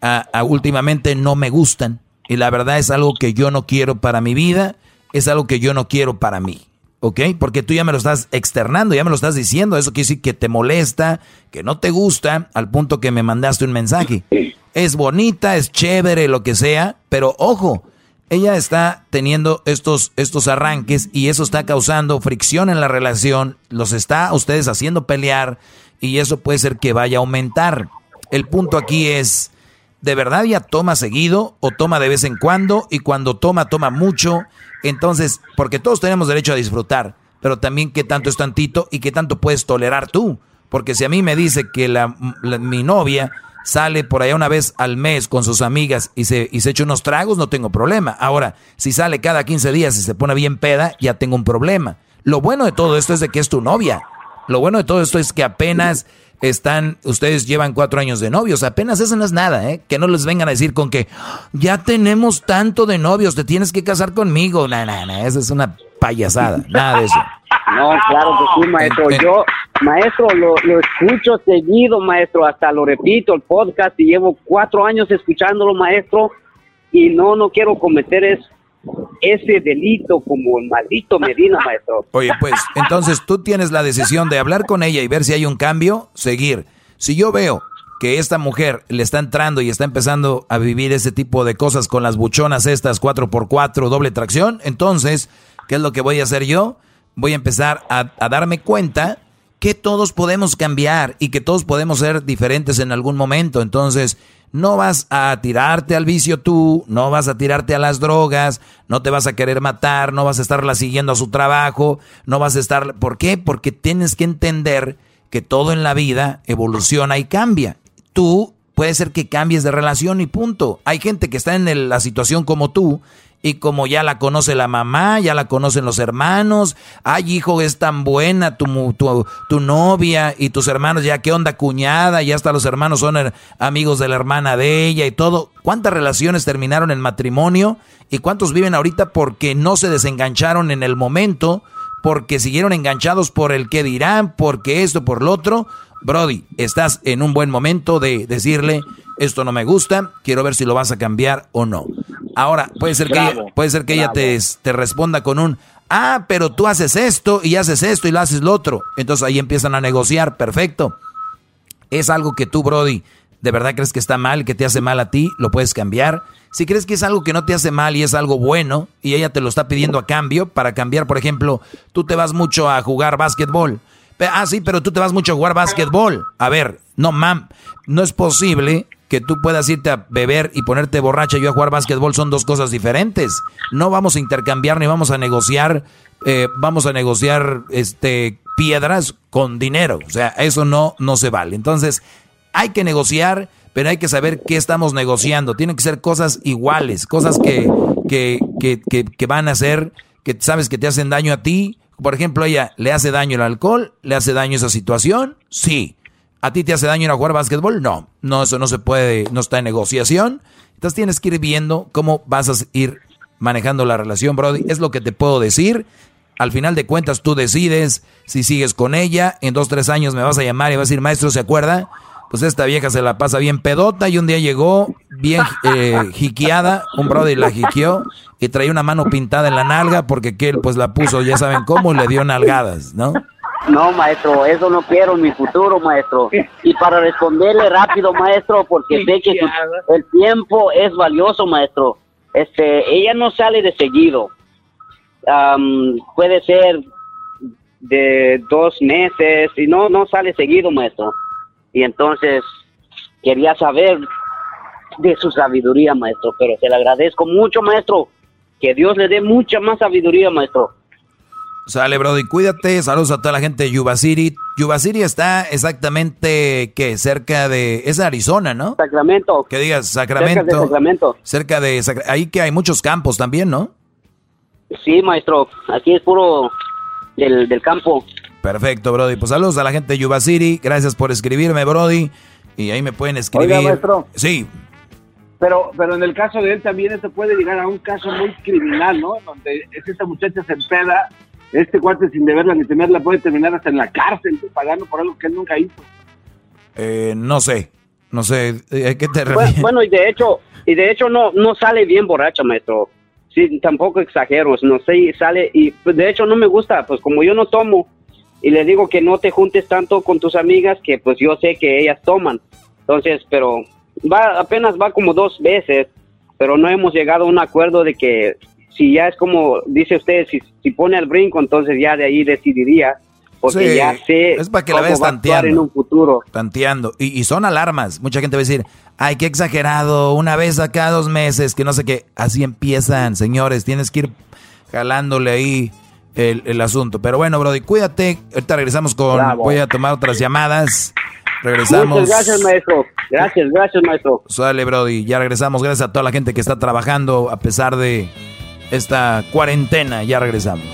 a últimamente no me gustan y la verdad es algo que yo no quiero para mi vida, es algo que yo no quiero para mí. ¿Ok? Porque tú ya me lo estás externando, ya me lo estás diciendo. Eso quiere decir que te molesta, que no te gusta, al punto que me mandaste un mensaje. Es bonita, es chévere, lo que sea, pero ojo, ella está teniendo estos, estos arranques y eso está causando fricción en la relación, los está a ustedes haciendo pelear y eso puede ser que vaya a aumentar. El punto aquí es, ¿de verdad ya toma seguido o toma de vez en cuando? Y cuando toma, toma mucho. Entonces, porque todos tenemos derecho a disfrutar, pero también qué tanto es tantito y qué tanto puedes tolerar tú. Porque si a mí me dice que la, mi novia sale por allá una vez al mes con sus amigas y se, y se echa unos tragos, no tengo problema. Ahora, si sale cada 15 días y se pone bien peda, ya tengo un problema. Lo bueno de todo esto es de que es tu novia. Lo bueno de todo esto es que apenas están, ustedes llevan cuatro años de novios, apenas eso no es nada, ¿eh? Que no les vengan a decir con que ya tenemos tanto de novios, te tienes que casar conmigo. No, no, no, eso es una payasada, nada de eso. No, claro que sí, maestro. En- Yo, maestro, lo, lo escucho seguido, maestro. Hasta lo repito, el podcast, y llevo cuatro años escuchándolo, maestro. Y no, no quiero cometer es, ese delito como el maldito Medina, maestro. Oye, pues entonces tú tienes la decisión de hablar con ella y ver si hay un cambio, seguir. Si yo veo que esta mujer le está entrando y está empezando a vivir ese tipo de cosas con las buchonas estas 4x4, doble tracción, entonces, ¿qué es lo que voy a hacer yo? Voy a empezar a, a darme cuenta que todos podemos cambiar y que todos podemos ser diferentes en algún momento. Entonces, no vas a tirarte al vicio tú, no vas a tirarte a las drogas, no te vas a querer matar, no vas a estarla siguiendo a su trabajo, no vas a estar... ¿Por qué? Porque tienes que entender que todo en la vida evoluciona y cambia. Tú puede ser que cambies de relación y punto. Hay gente que está en la situación como tú y como ya la conoce la mamá, ya la conocen los hermanos, ay hijo, es tan buena tu, tu, tu novia y tus hermanos, ya qué onda cuñada, ya hasta los hermanos son amigos de la hermana de ella y todo. ¿Cuántas relaciones terminaron en matrimonio y cuántos viven ahorita porque no se desengancharon en el momento? porque siguieron enganchados por el que dirán, porque esto, por lo otro. Brody, estás en un buen momento de decirle, esto no me gusta, quiero ver si lo vas a cambiar o no. Ahora, puede ser que, ella, puede ser que ella te, te responda con un, ah, pero tú haces esto y haces esto y lo haces lo otro. Entonces ahí empiezan a negociar, perfecto. Es algo que tú, Brody, de verdad crees que está mal, que te hace mal a ti, lo puedes cambiar. Si crees que es algo que no te hace mal y es algo bueno y ella te lo está pidiendo a cambio para cambiar, por ejemplo, tú te vas mucho a jugar básquetbol. Ah, sí, pero tú te vas mucho a jugar básquetbol. A ver, no, mam, no es posible que tú puedas irte a beber y ponerte borracha y yo a jugar básquetbol son dos cosas diferentes. No vamos a intercambiar ni vamos a negociar, eh, vamos a negociar este piedras con dinero. O sea, eso no, no se vale. Entonces, hay que negociar, pero hay que saber qué estamos negociando. Tienen que ser cosas iguales, cosas que, que, que, que, que van a ser, que sabes que te hacen daño a ti. Por ejemplo, ella le hace daño el alcohol, le hace daño esa situación, sí. ¿A ti te hace daño ir a jugar básquetbol? No, no, eso no se puede, no está en negociación. Entonces tienes que ir viendo cómo vas a ir manejando la relación, Brody. Es lo que te puedo decir. Al final de cuentas, tú decides si sigues con ella. En dos, tres años me vas a llamar y vas a decir, maestro, ¿se acuerda? Pues esta vieja se la pasa bien pedota y un día llegó bien eh, jiqueada, un brody la jiqueó y traía una mano pintada en la nalga porque que él pues la puso, ya saben cómo, le dio nalgadas, ¿no? No, maestro, eso no quiero en mi futuro, maestro. Y para responderle rápido, maestro, porque sé que el tiempo es valioso, maestro. Este, ella no sale de seguido. puede ser de dos meses y no, no sale seguido, maestro. Y entonces quería saber de su sabiduría, maestro, pero se le agradezco mucho, maestro. Que Dios le dé mucha más sabiduría, maestro. Sale, Brody, cuídate. Saludos a toda la gente de Yuba City. Yuba City está exactamente, ¿qué? Cerca de... Es Arizona, ¿no? Sacramento. Que digas, Sacramento. Cerca de Sacramento. Cerca de... Ahí que hay muchos campos también, ¿no? Sí, maestro. Aquí es puro del, del campo. Perfecto, Brody. Pues saludos a la gente de Yuba City. Gracias por escribirme, Brody. Y ahí me pueden escribir. Oiga, maestro. Sí. Pero, pero en el caso de él también esto puede llegar a un caso muy criminal, ¿no? Donde es esta muchacha se empeda este cuate sin deberla ni temerla puede terminar hasta en la cárcel pagando por algo que él nunca hizo. Eh, no sé, no sé, ¿a qué te refieres? Bueno, y de hecho, y de hecho no, no sale bien borracha, maestro. Sí, tampoco exagero, no sé, sale, y pues, de hecho no me gusta, pues como yo no tomo, y le digo que no te juntes tanto con tus amigas, que pues yo sé que ellas toman. Entonces, pero va, apenas va como dos veces, pero no hemos llegado a un acuerdo de que si ya es como dice usted, si, si pone al brinco, entonces ya de ahí decidiría. Porque ya sé es para que la veas tanteando, en un futuro. Tanteando. Y, y, son alarmas. Mucha gente va a decir, ay, qué exagerado, una vez a cada dos meses, que no sé qué. Así empiezan, señores. Tienes que ir jalándole ahí el, el asunto. Pero bueno, Brody, cuídate. Ahorita regresamos con. Voy a tomar otras llamadas. Regresamos. Muchas gracias, maestro. Gracias, gracias, maestro. Sale, Brody. Ya regresamos. Gracias a toda la gente que está trabajando a pesar de esta cuarentena. Ya regresamos.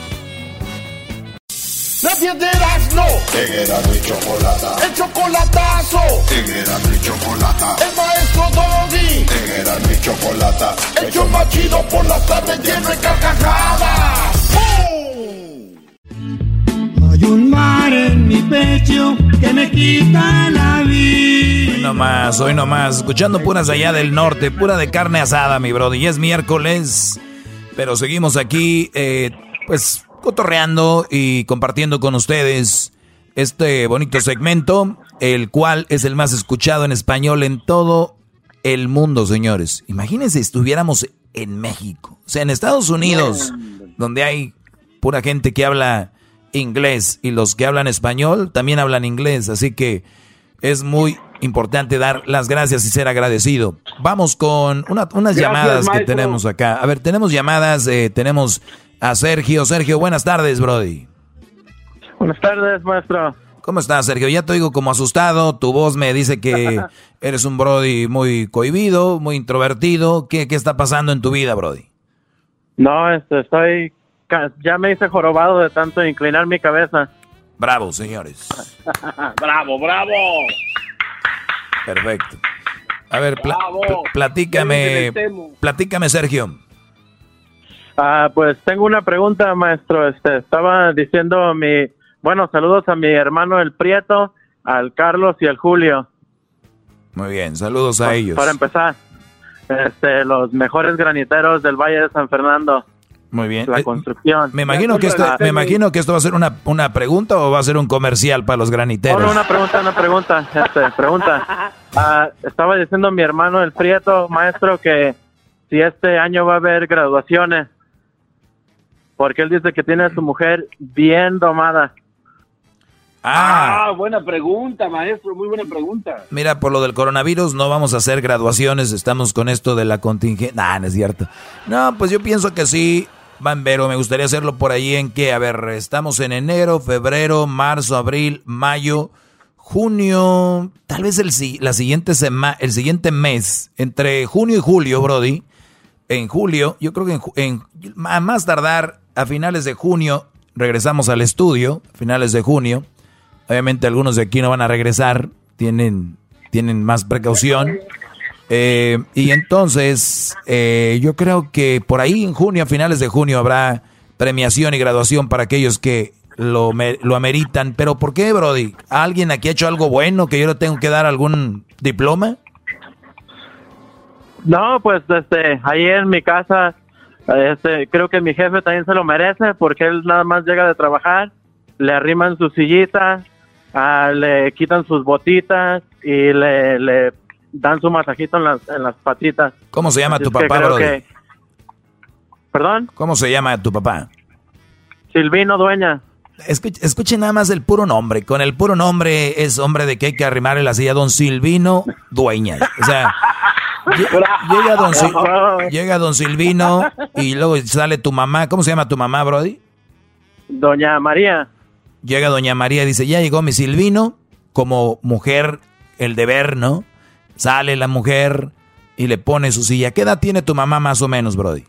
La piedras no. En mi chocolata. El chocolatazo. En mi chocolata. El maestro Doggy. En mi chocolata. El machido por las tardes lleno de carcajadas. Hay un mar en mi pecho que me quita la vida. Hoy nomás, hoy nomás. Escuchando puras allá del norte. Pura de carne asada, mi brody. Y es miércoles. Pero seguimos aquí, eh, pues, cotorreando y compartiendo con ustedes este bonito segmento, el cual es el más escuchado en español en todo el mundo, señores. Imagínense si estuviéramos en México, o sea, en Estados Unidos, donde hay pura gente que habla inglés y los que hablan español también hablan inglés, así que es muy importante dar las gracias y ser agradecido. Vamos con unas llamadas que tenemos acá. A ver, tenemos llamadas, eh, tenemos a Sergio. Sergio, buenas tardes, Brody. Buenas tardes, maestro. ¿Cómo estás, Sergio? Ya te oigo como asustado. Tu voz me dice que eres un Brody muy cohibido, muy introvertido. ¿Qué, qué está pasando en tu vida, Brody? No, este, estoy. Ya me hice jorobado de tanto inclinar mi cabeza. Bravo, señores. bravo, bravo. Perfecto. A ver, platícame, platícame, Sergio. Ah, pues tengo una pregunta, maestro. Este, estaba diciendo mi, bueno, saludos a mi hermano el Prieto, al Carlos y al Julio. Muy bien, saludos a ellos. Para empezar, este, los mejores graniteros del Valle de San Fernando. Muy bien. La eh, construcción. Me imagino que esto, me imagino que esto va a ser una, una pregunta o va a ser un comercial para los graniteros. No, una pregunta, una pregunta, este, pregunta. Ah, estaba diciendo mi hermano el Prieto, maestro, que si este año va a haber graduaciones, porque él dice que tiene a su mujer bien domada. Ah. ah, buena pregunta, maestro, muy buena pregunta. Mira, por lo del coronavirus no vamos a hacer graduaciones, estamos con esto de la contingencia. Nah, no es cierto. No, pues yo pienso que sí, Van Vero, me gustaría hacerlo por ahí en que, a ver, estamos en enero, febrero, marzo, abril, mayo, junio, tal vez el, la siguiente semana, el siguiente mes, entre junio y julio, Brody. En julio, yo creo que en, a más tardar a finales de junio regresamos al estudio, finales de junio. Obviamente algunos de aquí no van a regresar, tienen, tienen más precaución. Eh, y entonces, eh, yo creo que por ahí en junio, a finales de junio, habrá premiación y graduación para aquellos que lo, lo ameritan. Pero ¿por qué, Brody? ¿Alguien aquí ha hecho algo bueno que yo le tengo que dar algún diploma? No, pues este, ahí en mi casa, este, creo que mi jefe también se lo merece porque él nada más llega de trabajar, le arriman su sillita, ah, le quitan sus botitas y le, le dan su masajito en las, en las patitas. ¿Cómo se llama tu papá, Brody? ¿Perdón? ¿Cómo se llama tu papá? Silvino Dueña. Escuche, nada más el puro nombre. Con el puro nombre es hombre de que hay que arrimarle la silla, don Silvino Dueña. O sea, llega don, llega don Silvino y luego sale tu mamá. ¿Cómo se llama tu mamá, Brody? Doña María. Llega doña María y dice, ya llegó mi Silvino, como mujer, el deber, ¿no? Sale la mujer y le pone su silla. ¿Qué edad tiene tu mamá más o menos, Brody?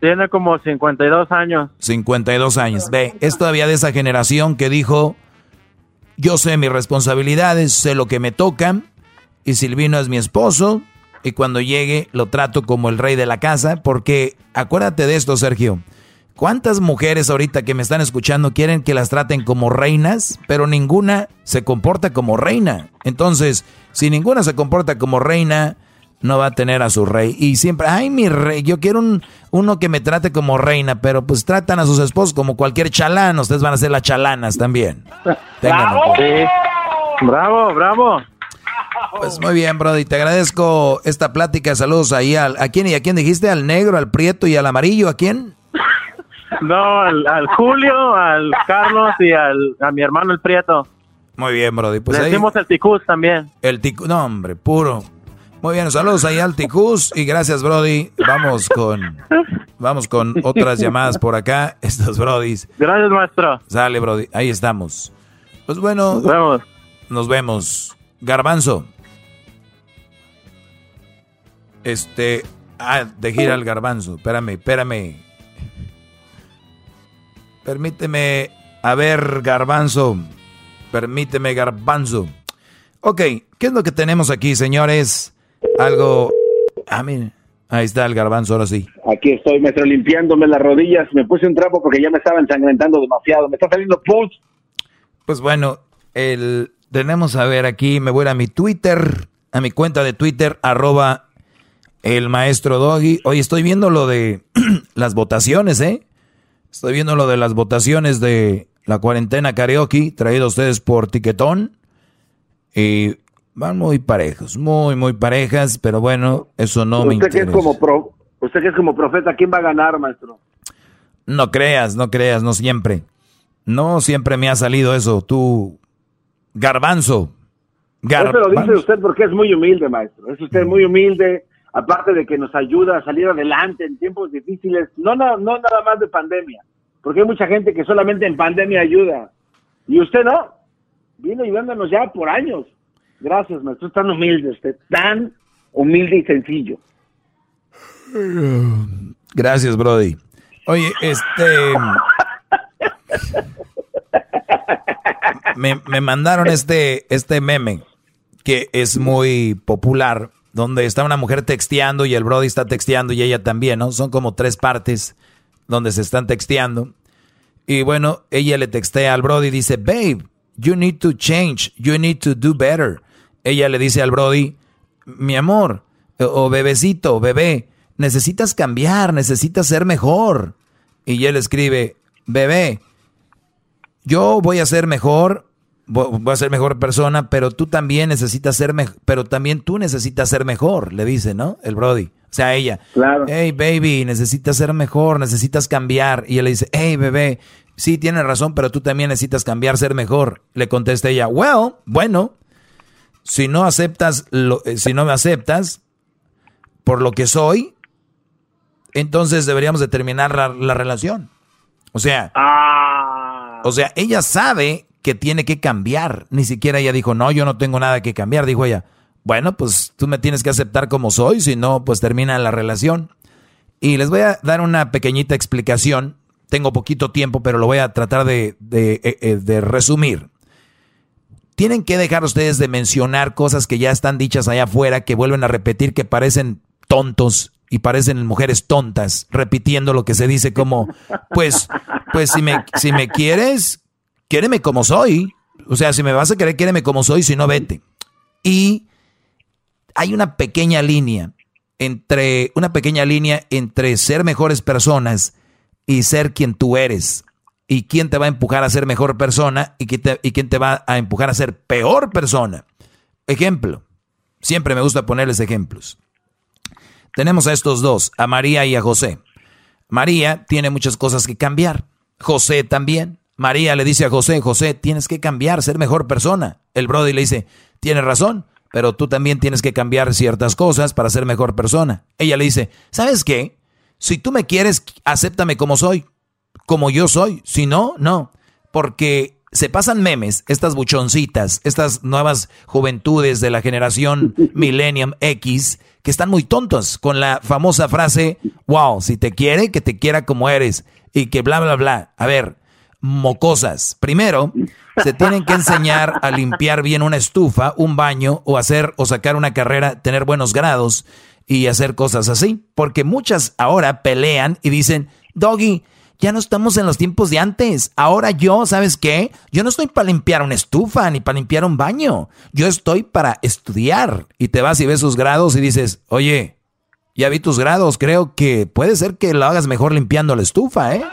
Tiene como 52 años. 52 años. Ve, es todavía de esa generación que dijo, yo sé mis responsabilidades, sé lo que me toca, y Silvino es mi esposo, y cuando llegue lo trato como el rey de la casa, porque acuérdate de esto, Sergio. ¿Cuántas mujeres ahorita que me están escuchando quieren que las traten como reinas, pero ninguna se comporta como reina? Entonces, si ninguna se comporta como reina, no va a tener a su rey. Y siempre, ay, mi rey, yo quiero un, uno que me trate como reina, pero pues tratan a sus esposos como cualquier chalán. Ustedes van a ser las chalanas también. ¡Bravo! bravo, bravo. Pues muy bien, Brody. Te agradezco esta plática. Saludos ahí al, a quién y a quién dijiste, al negro, al prieto y al amarillo. ¿A quién? No, al, Julio, al Carlos y al, a mi hermano el prieto. Muy bien, Brody. Pues Le decimos el ticus también. El ticus, no, hombre, puro. Muy bien, saludos ahí al Ticus y gracias, Brody. Vamos con vamos con otras llamadas por acá, estos Brodis. Gracias, maestro. Sale, Brody, ahí estamos. Pues bueno, nos vemos. Nos vemos. Garbanzo. Este, ah, de gira al garbanzo. Espérame, espérame. Permíteme, a ver, garbanzo. Permíteme, garbanzo. Ok, ¿qué es lo que tenemos aquí, señores? algo... Ah, mire, ahí está el garbanzo, ahora sí. Aquí estoy, maestro, limpiándome las rodillas. Me puse un trapo porque ya me estaba ensangrentando demasiado. Me está saliendo pulse. Pues bueno, el, tenemos a ver aquí, me voy a, mi Twitter, a mi cuenta de Twitter, arroba el maestro Doggy. Hoy estoy viendo lo de las votaciones, ¿eh? Estoy viendo lo de las votaciones de la cuarentena karaoke, traído a ustedes por Tiquetón. Y Van muy parejos, muy, muy parejas, pero bueno, eso no me interesa. Que es como pro, usted que es como profeta, ¿quién va a ganar, maestro? No creas, no creas, no siempre. No siempre me ha salido eso. Tú, garbanzo. garbanzo. Eso lo dice usted porque es muy humilde, maestro. Es usted muy humilde, aparte de que nos ayuda a salir adelante en tiempos difíciles. No, no, no nada más de pandemia, porque hay mucha gente que solamente en pandemia ayuda. Y usted no. Vino ayudándonos ya por años. Gracias, maestro. Es tan humilde usted, tan humilde y sencillo. Gracias, Brody. Oye, este. me, me, mandaron este, este meme que es muy popular, donde está una mujer texteando y el Brody está texteando y ella también, ¿no? Son como tres partes donde se están texteando. Y bueno, ella le textea al Brody y dice, babe, you need to change, you need to do better ella le dice al Brody, mi amor, o bebecito, bebé, necesitas cambiar, necesitas ser mejor. Y él escribe, bebé, yo voy a ser mejor, voy a ser mejor persona, pero tú también necesitas ser mejor, pero también tú necesitas ser mejor, le dice, ¿no? El Brody. O sea, ella, claro. hey baby, necesitas ser mejor, necesitas cambiar. Y él le dice, hey bebé, sí tienes razón, pero tú también necesitas cambiar, ser mejor. Le contesta ella, well, bueno, si no aceptas, lo, eh, si no me aceptas por lo que soy, entonces deberíamos de terminar la, relación. O sea, ah. o sea, ella sabe que tiene que cambiar. Ni siquiera ella dijo, no, yo no tengo nada que cambiar. Dijo ella, bueno, pues tú me tienes que aceptar como soy, si no, pues termina la relación. Y les voy a dar una pequeñita explicación. Tengo poquito tiempo, pero lo voy a tratar de, de, eh, eh, de resumir tienen que dejar ustedes de mencionar cosas que ya están dichas allá afuera, que vuelven a repetir, que parecen tontos y parecen mujeres tontas, repitiendo lo que se dice como, pues, pues si me, si me quieres, quiéreme como soy. O sea, si me vas a querer, quiéreme como soy, si no, vete. Y hay una pequeña línea entre, una pequeña línea entre ser mejores personas y ser quien tú eres. Y quién te va a empujar a ser mejor persona y quién te, y quién te va a empujar a ser peor persona. Ejemplo. Siempre me gusta ponerles ejemplos. Tenemos a estos dos, a María y a José. María tiene muchas cosas que cambiar. José también. María le dice a José, José, tienes que cambiar, ser mejor persona. El Brody le dice, tienes razón, pero tú también tienes que cambiar ciertas cosas para ser mejor persona. Ella le dice, ¿sabes qué? Si tú me quieres, acéptame como soy, como yo soy. Si no, no. Porque se pasan memes, estas buchoncitas, estas nuevas juventudes de la generación Millennium X, que están muy tontos con la famosa frase, wow, si te quiere, que te quiera como eres, y que bla, bla, bla. A ver, mocosas. Primero, se tienen que enseñar a limpiar bien una estufa, un baño, o hacer o sacar una carrera, tener buenos grados y hacer cosas así. Porque muchas ahora pelean y dicen, Doggy, ya no estamos en los tiempos de antes. Ahora yo, ¿sabes qué? Yo no estoy para limpiar una estufa ni para limpiar un baño. Yo estoy para estudiar. Y te vas y ves sus grados y dices, oye, ya vi tus grados, creo que puede ser que lo hagas mejor limpiando la estufa, ¿eh?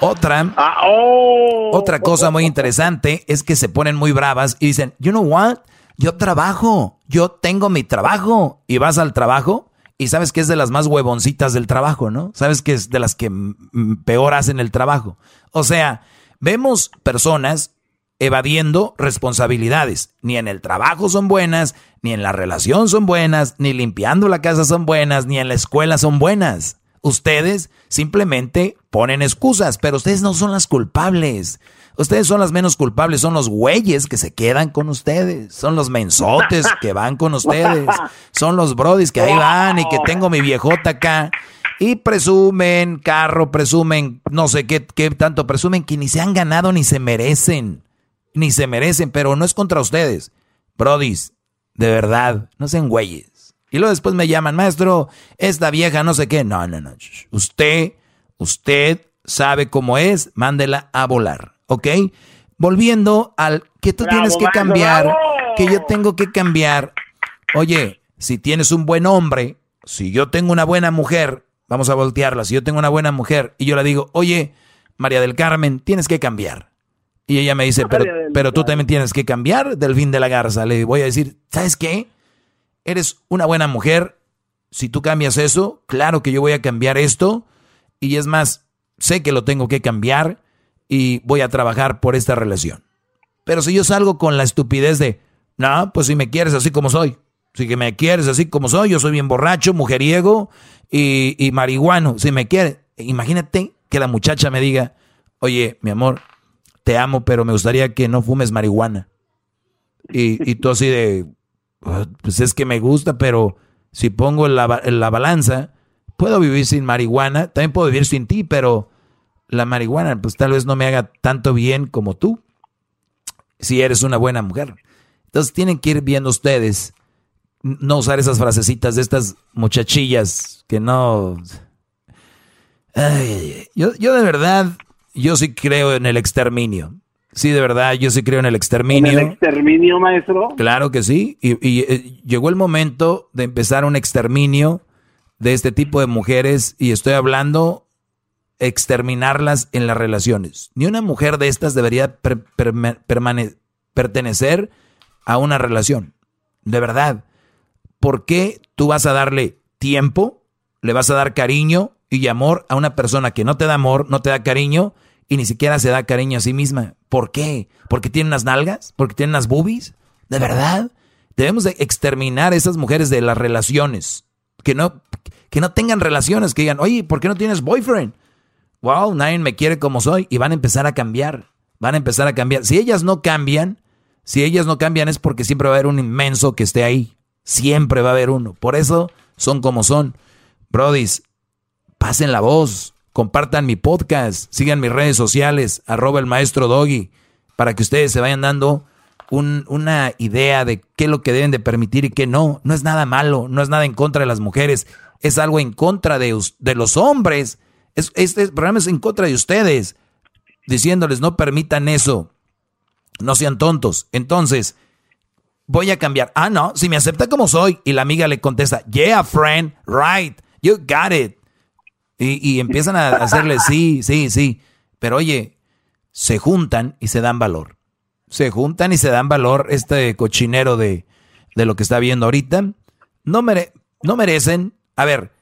Otra, ah, oh. otra cosa muy interesante es que se ponen muy bravas y dicen, you know what? Yo trabajo, yo tengo mi trabajo. Y vas al trabajo y sabes que es de las más huevoncitas del trabajo, ¿no? Sabes que es de las que peor hacen el trabajo. O sea, vemos personas evadiendo responsabilidades. Ni en el trabajo son buenas, ni en la relación son buenas, ni limpiando la casa son buenas, ni en la escuela son buenas. Ustedes simplemente ponen excusas, pero ustedes no son las culpables. Ustedes son las menos culpables, son los güeyes que se quedan con ustedes, son los mensotes que van con ustedes, son los brodis que ahí van y que tengo mi viejota acá. Y presumen carro, presumen no sé qué, qué tanto, presumen que ni se han ganado ni se merecen, ni se merecen, pero no es contra ustedes. Brodis, de verdad, no sean güeyes. Y luego después me llaman, maestro, esta vieja no sé qué. No, no, no. Usted, usted sabe cómo es, mándela a volar. ¿ok? Volviendo al que tú tienes que cambiar, que yo tengo que cambiar. Oye, si tienes un buen hombre, si yo tengo una buena mujer, vamos a voltearla, si yo tengo una buena mujer y yo le digo, oye, María del Carmen, tienes que cambiar. Y ella me dice, pero, pero tú también tienes que cambiar, del fin de la Garza. Le voy a decir, ¿sabes qué? Eres una buena mujer. Si tú cambias eso, claro que yo voy a cambiar esto. Y es más, sé que lo tengo que cambiar y voy a trabajar por esta relación. Pero si yo salgo con la estupidez de, no, pues si me quieres así como soy, si que me quieres así como soy, yo soy bien borracho, mujeriego y, y marihuano, si me quieres, imagínate que la muchacha me diga, oye, mi amor, te amo, pero me gustaría que no fumes marihuana. Y, y tú así de, pues es que me gusta, pero si pongo la, la balanza, puedo vivir sin marihuana, también puedo vivir sin ti, pero la marihuana, pues tal vez no me haga tanto bien como tú, si eres una buena mujer. Entonces tienen que ir viendo ustedes, no usar esas frasecitas de estas muchachillas que no... yo, yo de verdad, yo sí creo en el exterminio. Sí, de verdad, yo sí creo en el exterminio. ¿En el exterminio, maestro? Claro que sí. Y, y eh, llegó el momento de empezar un exterminio de este tipo de mujeres y estoy hablando exterminarlas en las relaciones. Ni una mujer de estas debería pertenecer a una relación. De verdad. ¿Por qué tú vas a darle tiempo, le vas a dar cariño y amor a una persona que no te da amor, no te da cariño y ni siquiera se da cariño a sí misma? ¿Por qué? ¿Porque tiene unas nalgas? ¿Porque tiene unas boobies? ¿De verdad? Debemos de exterminar a esas mujeres de las relaciones. Que no, que no tengan relaciones, que digan, oye, ¿por qué no tienes boyfriend? wow, nadie me quiere como soy y van a empezar a cambiar, van a empezar a cambiar. Si ellas no cambian, si ellas no cambian es porque siempre va a haber un inmenso que esté ahí, siempre va a haber uno. Por eso son como son. Brodis, pasen la voz, compartan mi podcast, sigan mis redes sociales, arroba el maestro Doggy, para que ustedes se vayan dando una idea de qué es lo que deben de permitir y qué no. No es nada malo, no es nada en contra de las mujeres, es algo en contra de, de los hombres. este programa es en contra de ustedes, diciéndoles no permitan eso, no sean tontos. Entonces, voy a cambiar. Ah, no, si me acepta como soy. Y la amiga le contesta, yeah, friend, right, you got it. Y, y empiezan a hacerle, sí, sí, sí. Pero oye, se juntan y se dan valor se juntan y se dan valor este cochinero de, de lo que está viendo ahorita. No, mere, no merecen. A ver,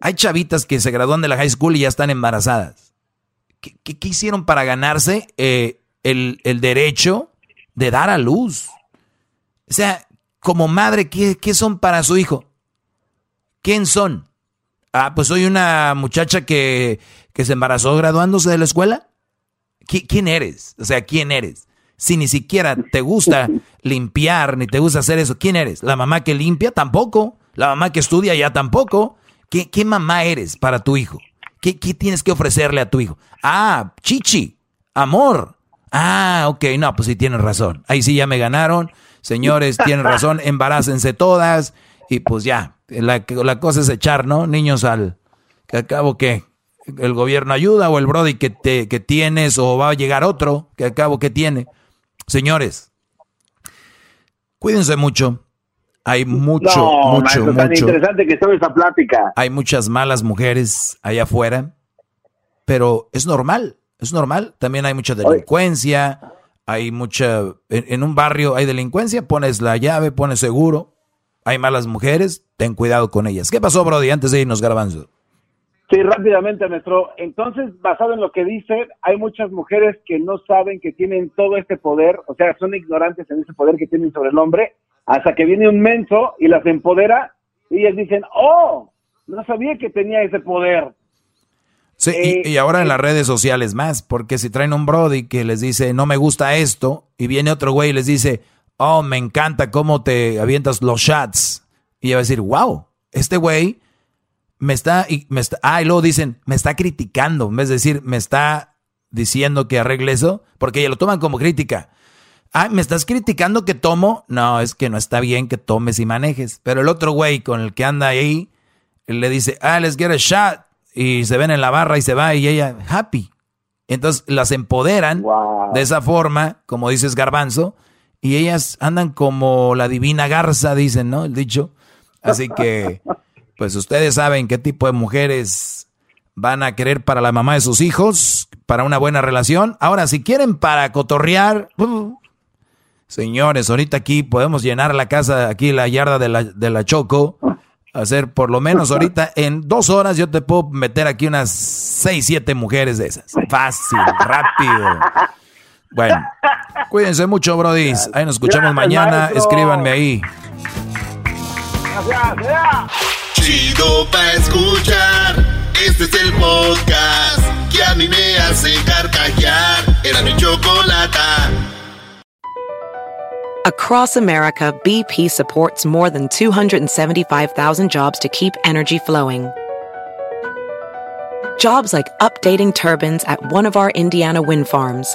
hay chavitas que se gradúan de la high school y ya están embarazadas. ¿Qué, qué, hicieron para ganarse eh, el, el, derecho de dar a luz? O sea, como madre, ¿qué, ¿qué son para su hijo? ¿Quién son? Ah, pues soy una muchacha que, que se embarazó graduándose de la escuela. ¿Quién eres? O sea, ¿quién eres? si ni siquiera te gusta limpiar, ni te gusta hacer eso? ¿Quién eres? ¿La mamá que limpia? Tampoco. ¿La mamá que estudia? Ya tampoco. ¿Qué, qué mamá eres para tu hijo? ¿Qué, ¿Qué, tienes que ofrecerle a tu hijo? Ah, chichi, amor. Ah, ok, no, pues sí tienes razón. Ahí sí ya me ganaron. Señores, tienen razón, embarácense todas. Y pues ya, la, la cosa es echar, ¿no? Niños al... que acabo que el gobierno ayuda o el brody que, te, que tienes o va a llegar otro que acabo que tiene. Señores, cuídense mucho. Hay mucho, mucho, mucho. Tan interesante que está esta plática. Hay muchas malas mujeres allá afuera, pero es normal, es normal. También hay mucha delincuencia, hay mucha. En, un barrio hay delincuencia, pones la llave, pones seguro. Hay malas mujeres, ten cuidado con ellas. ¿Qué pasó, Brody, antes de irnos grabando? Sí, rápidamente, maestro. Entonces, basado en lo que dice, hay muchas mujeres que no saben que tienen todo este poder, o sea, son ignorantes en ese poder que tienen sobre el hombre, hasta que viene un menso y las empodera y ellas dicen, oh, no sabía que tenía ese poder. Sí, y, eh, ahora en las redes sociales más, porque si traen un Brody que les dice, no me gusta esto, y viene otro güey y les dice, oh, me encanta cómo te avientas los shots, y ella va a decir, wow, este güey me está, y me está, ah, y luego dicen, me está criticando, en vez de decir, me está diciendo que arregle eso, porque ya lo toman como crítica. Ah, ¿me estás criticando que tomo? No, es que no está bien que tomes y manejes. Pero el otro güey con el que anda ahí, le dice, ah, let's get a shot. Y se ven en la barra y se va y ella, happy. Entonces las empoderan de esa forma, como dices Garbanzo, y ellas andan como la divina garza, dicen, ¿no? El dicho. Así que pues ustedes saben qué tipo de mujeres van a querer para la mamá de sus hijos, para una buena relación. Ahora, si quieren para cotorrear, señores, ahorita aquí podemos llenar la casa, aquí la yarda de la, de la Choco, hacer por lo menos ahorita en dos horas yo te puedo meter aquí unas seis, siete mujeres de esas. Fácil, rápido. Bueno, cuídense mucho, Brody. Ahí nos escuchamos mañana. Escríbanme ahí. Chido pa' escuchar. Este es el podcast que a mí me hace carcajear. Era mi chocolata. Across America, BP supports more than 275,000 jobs to keep energy flowing. Jobs like updating turbines at one of our Indiana wind farms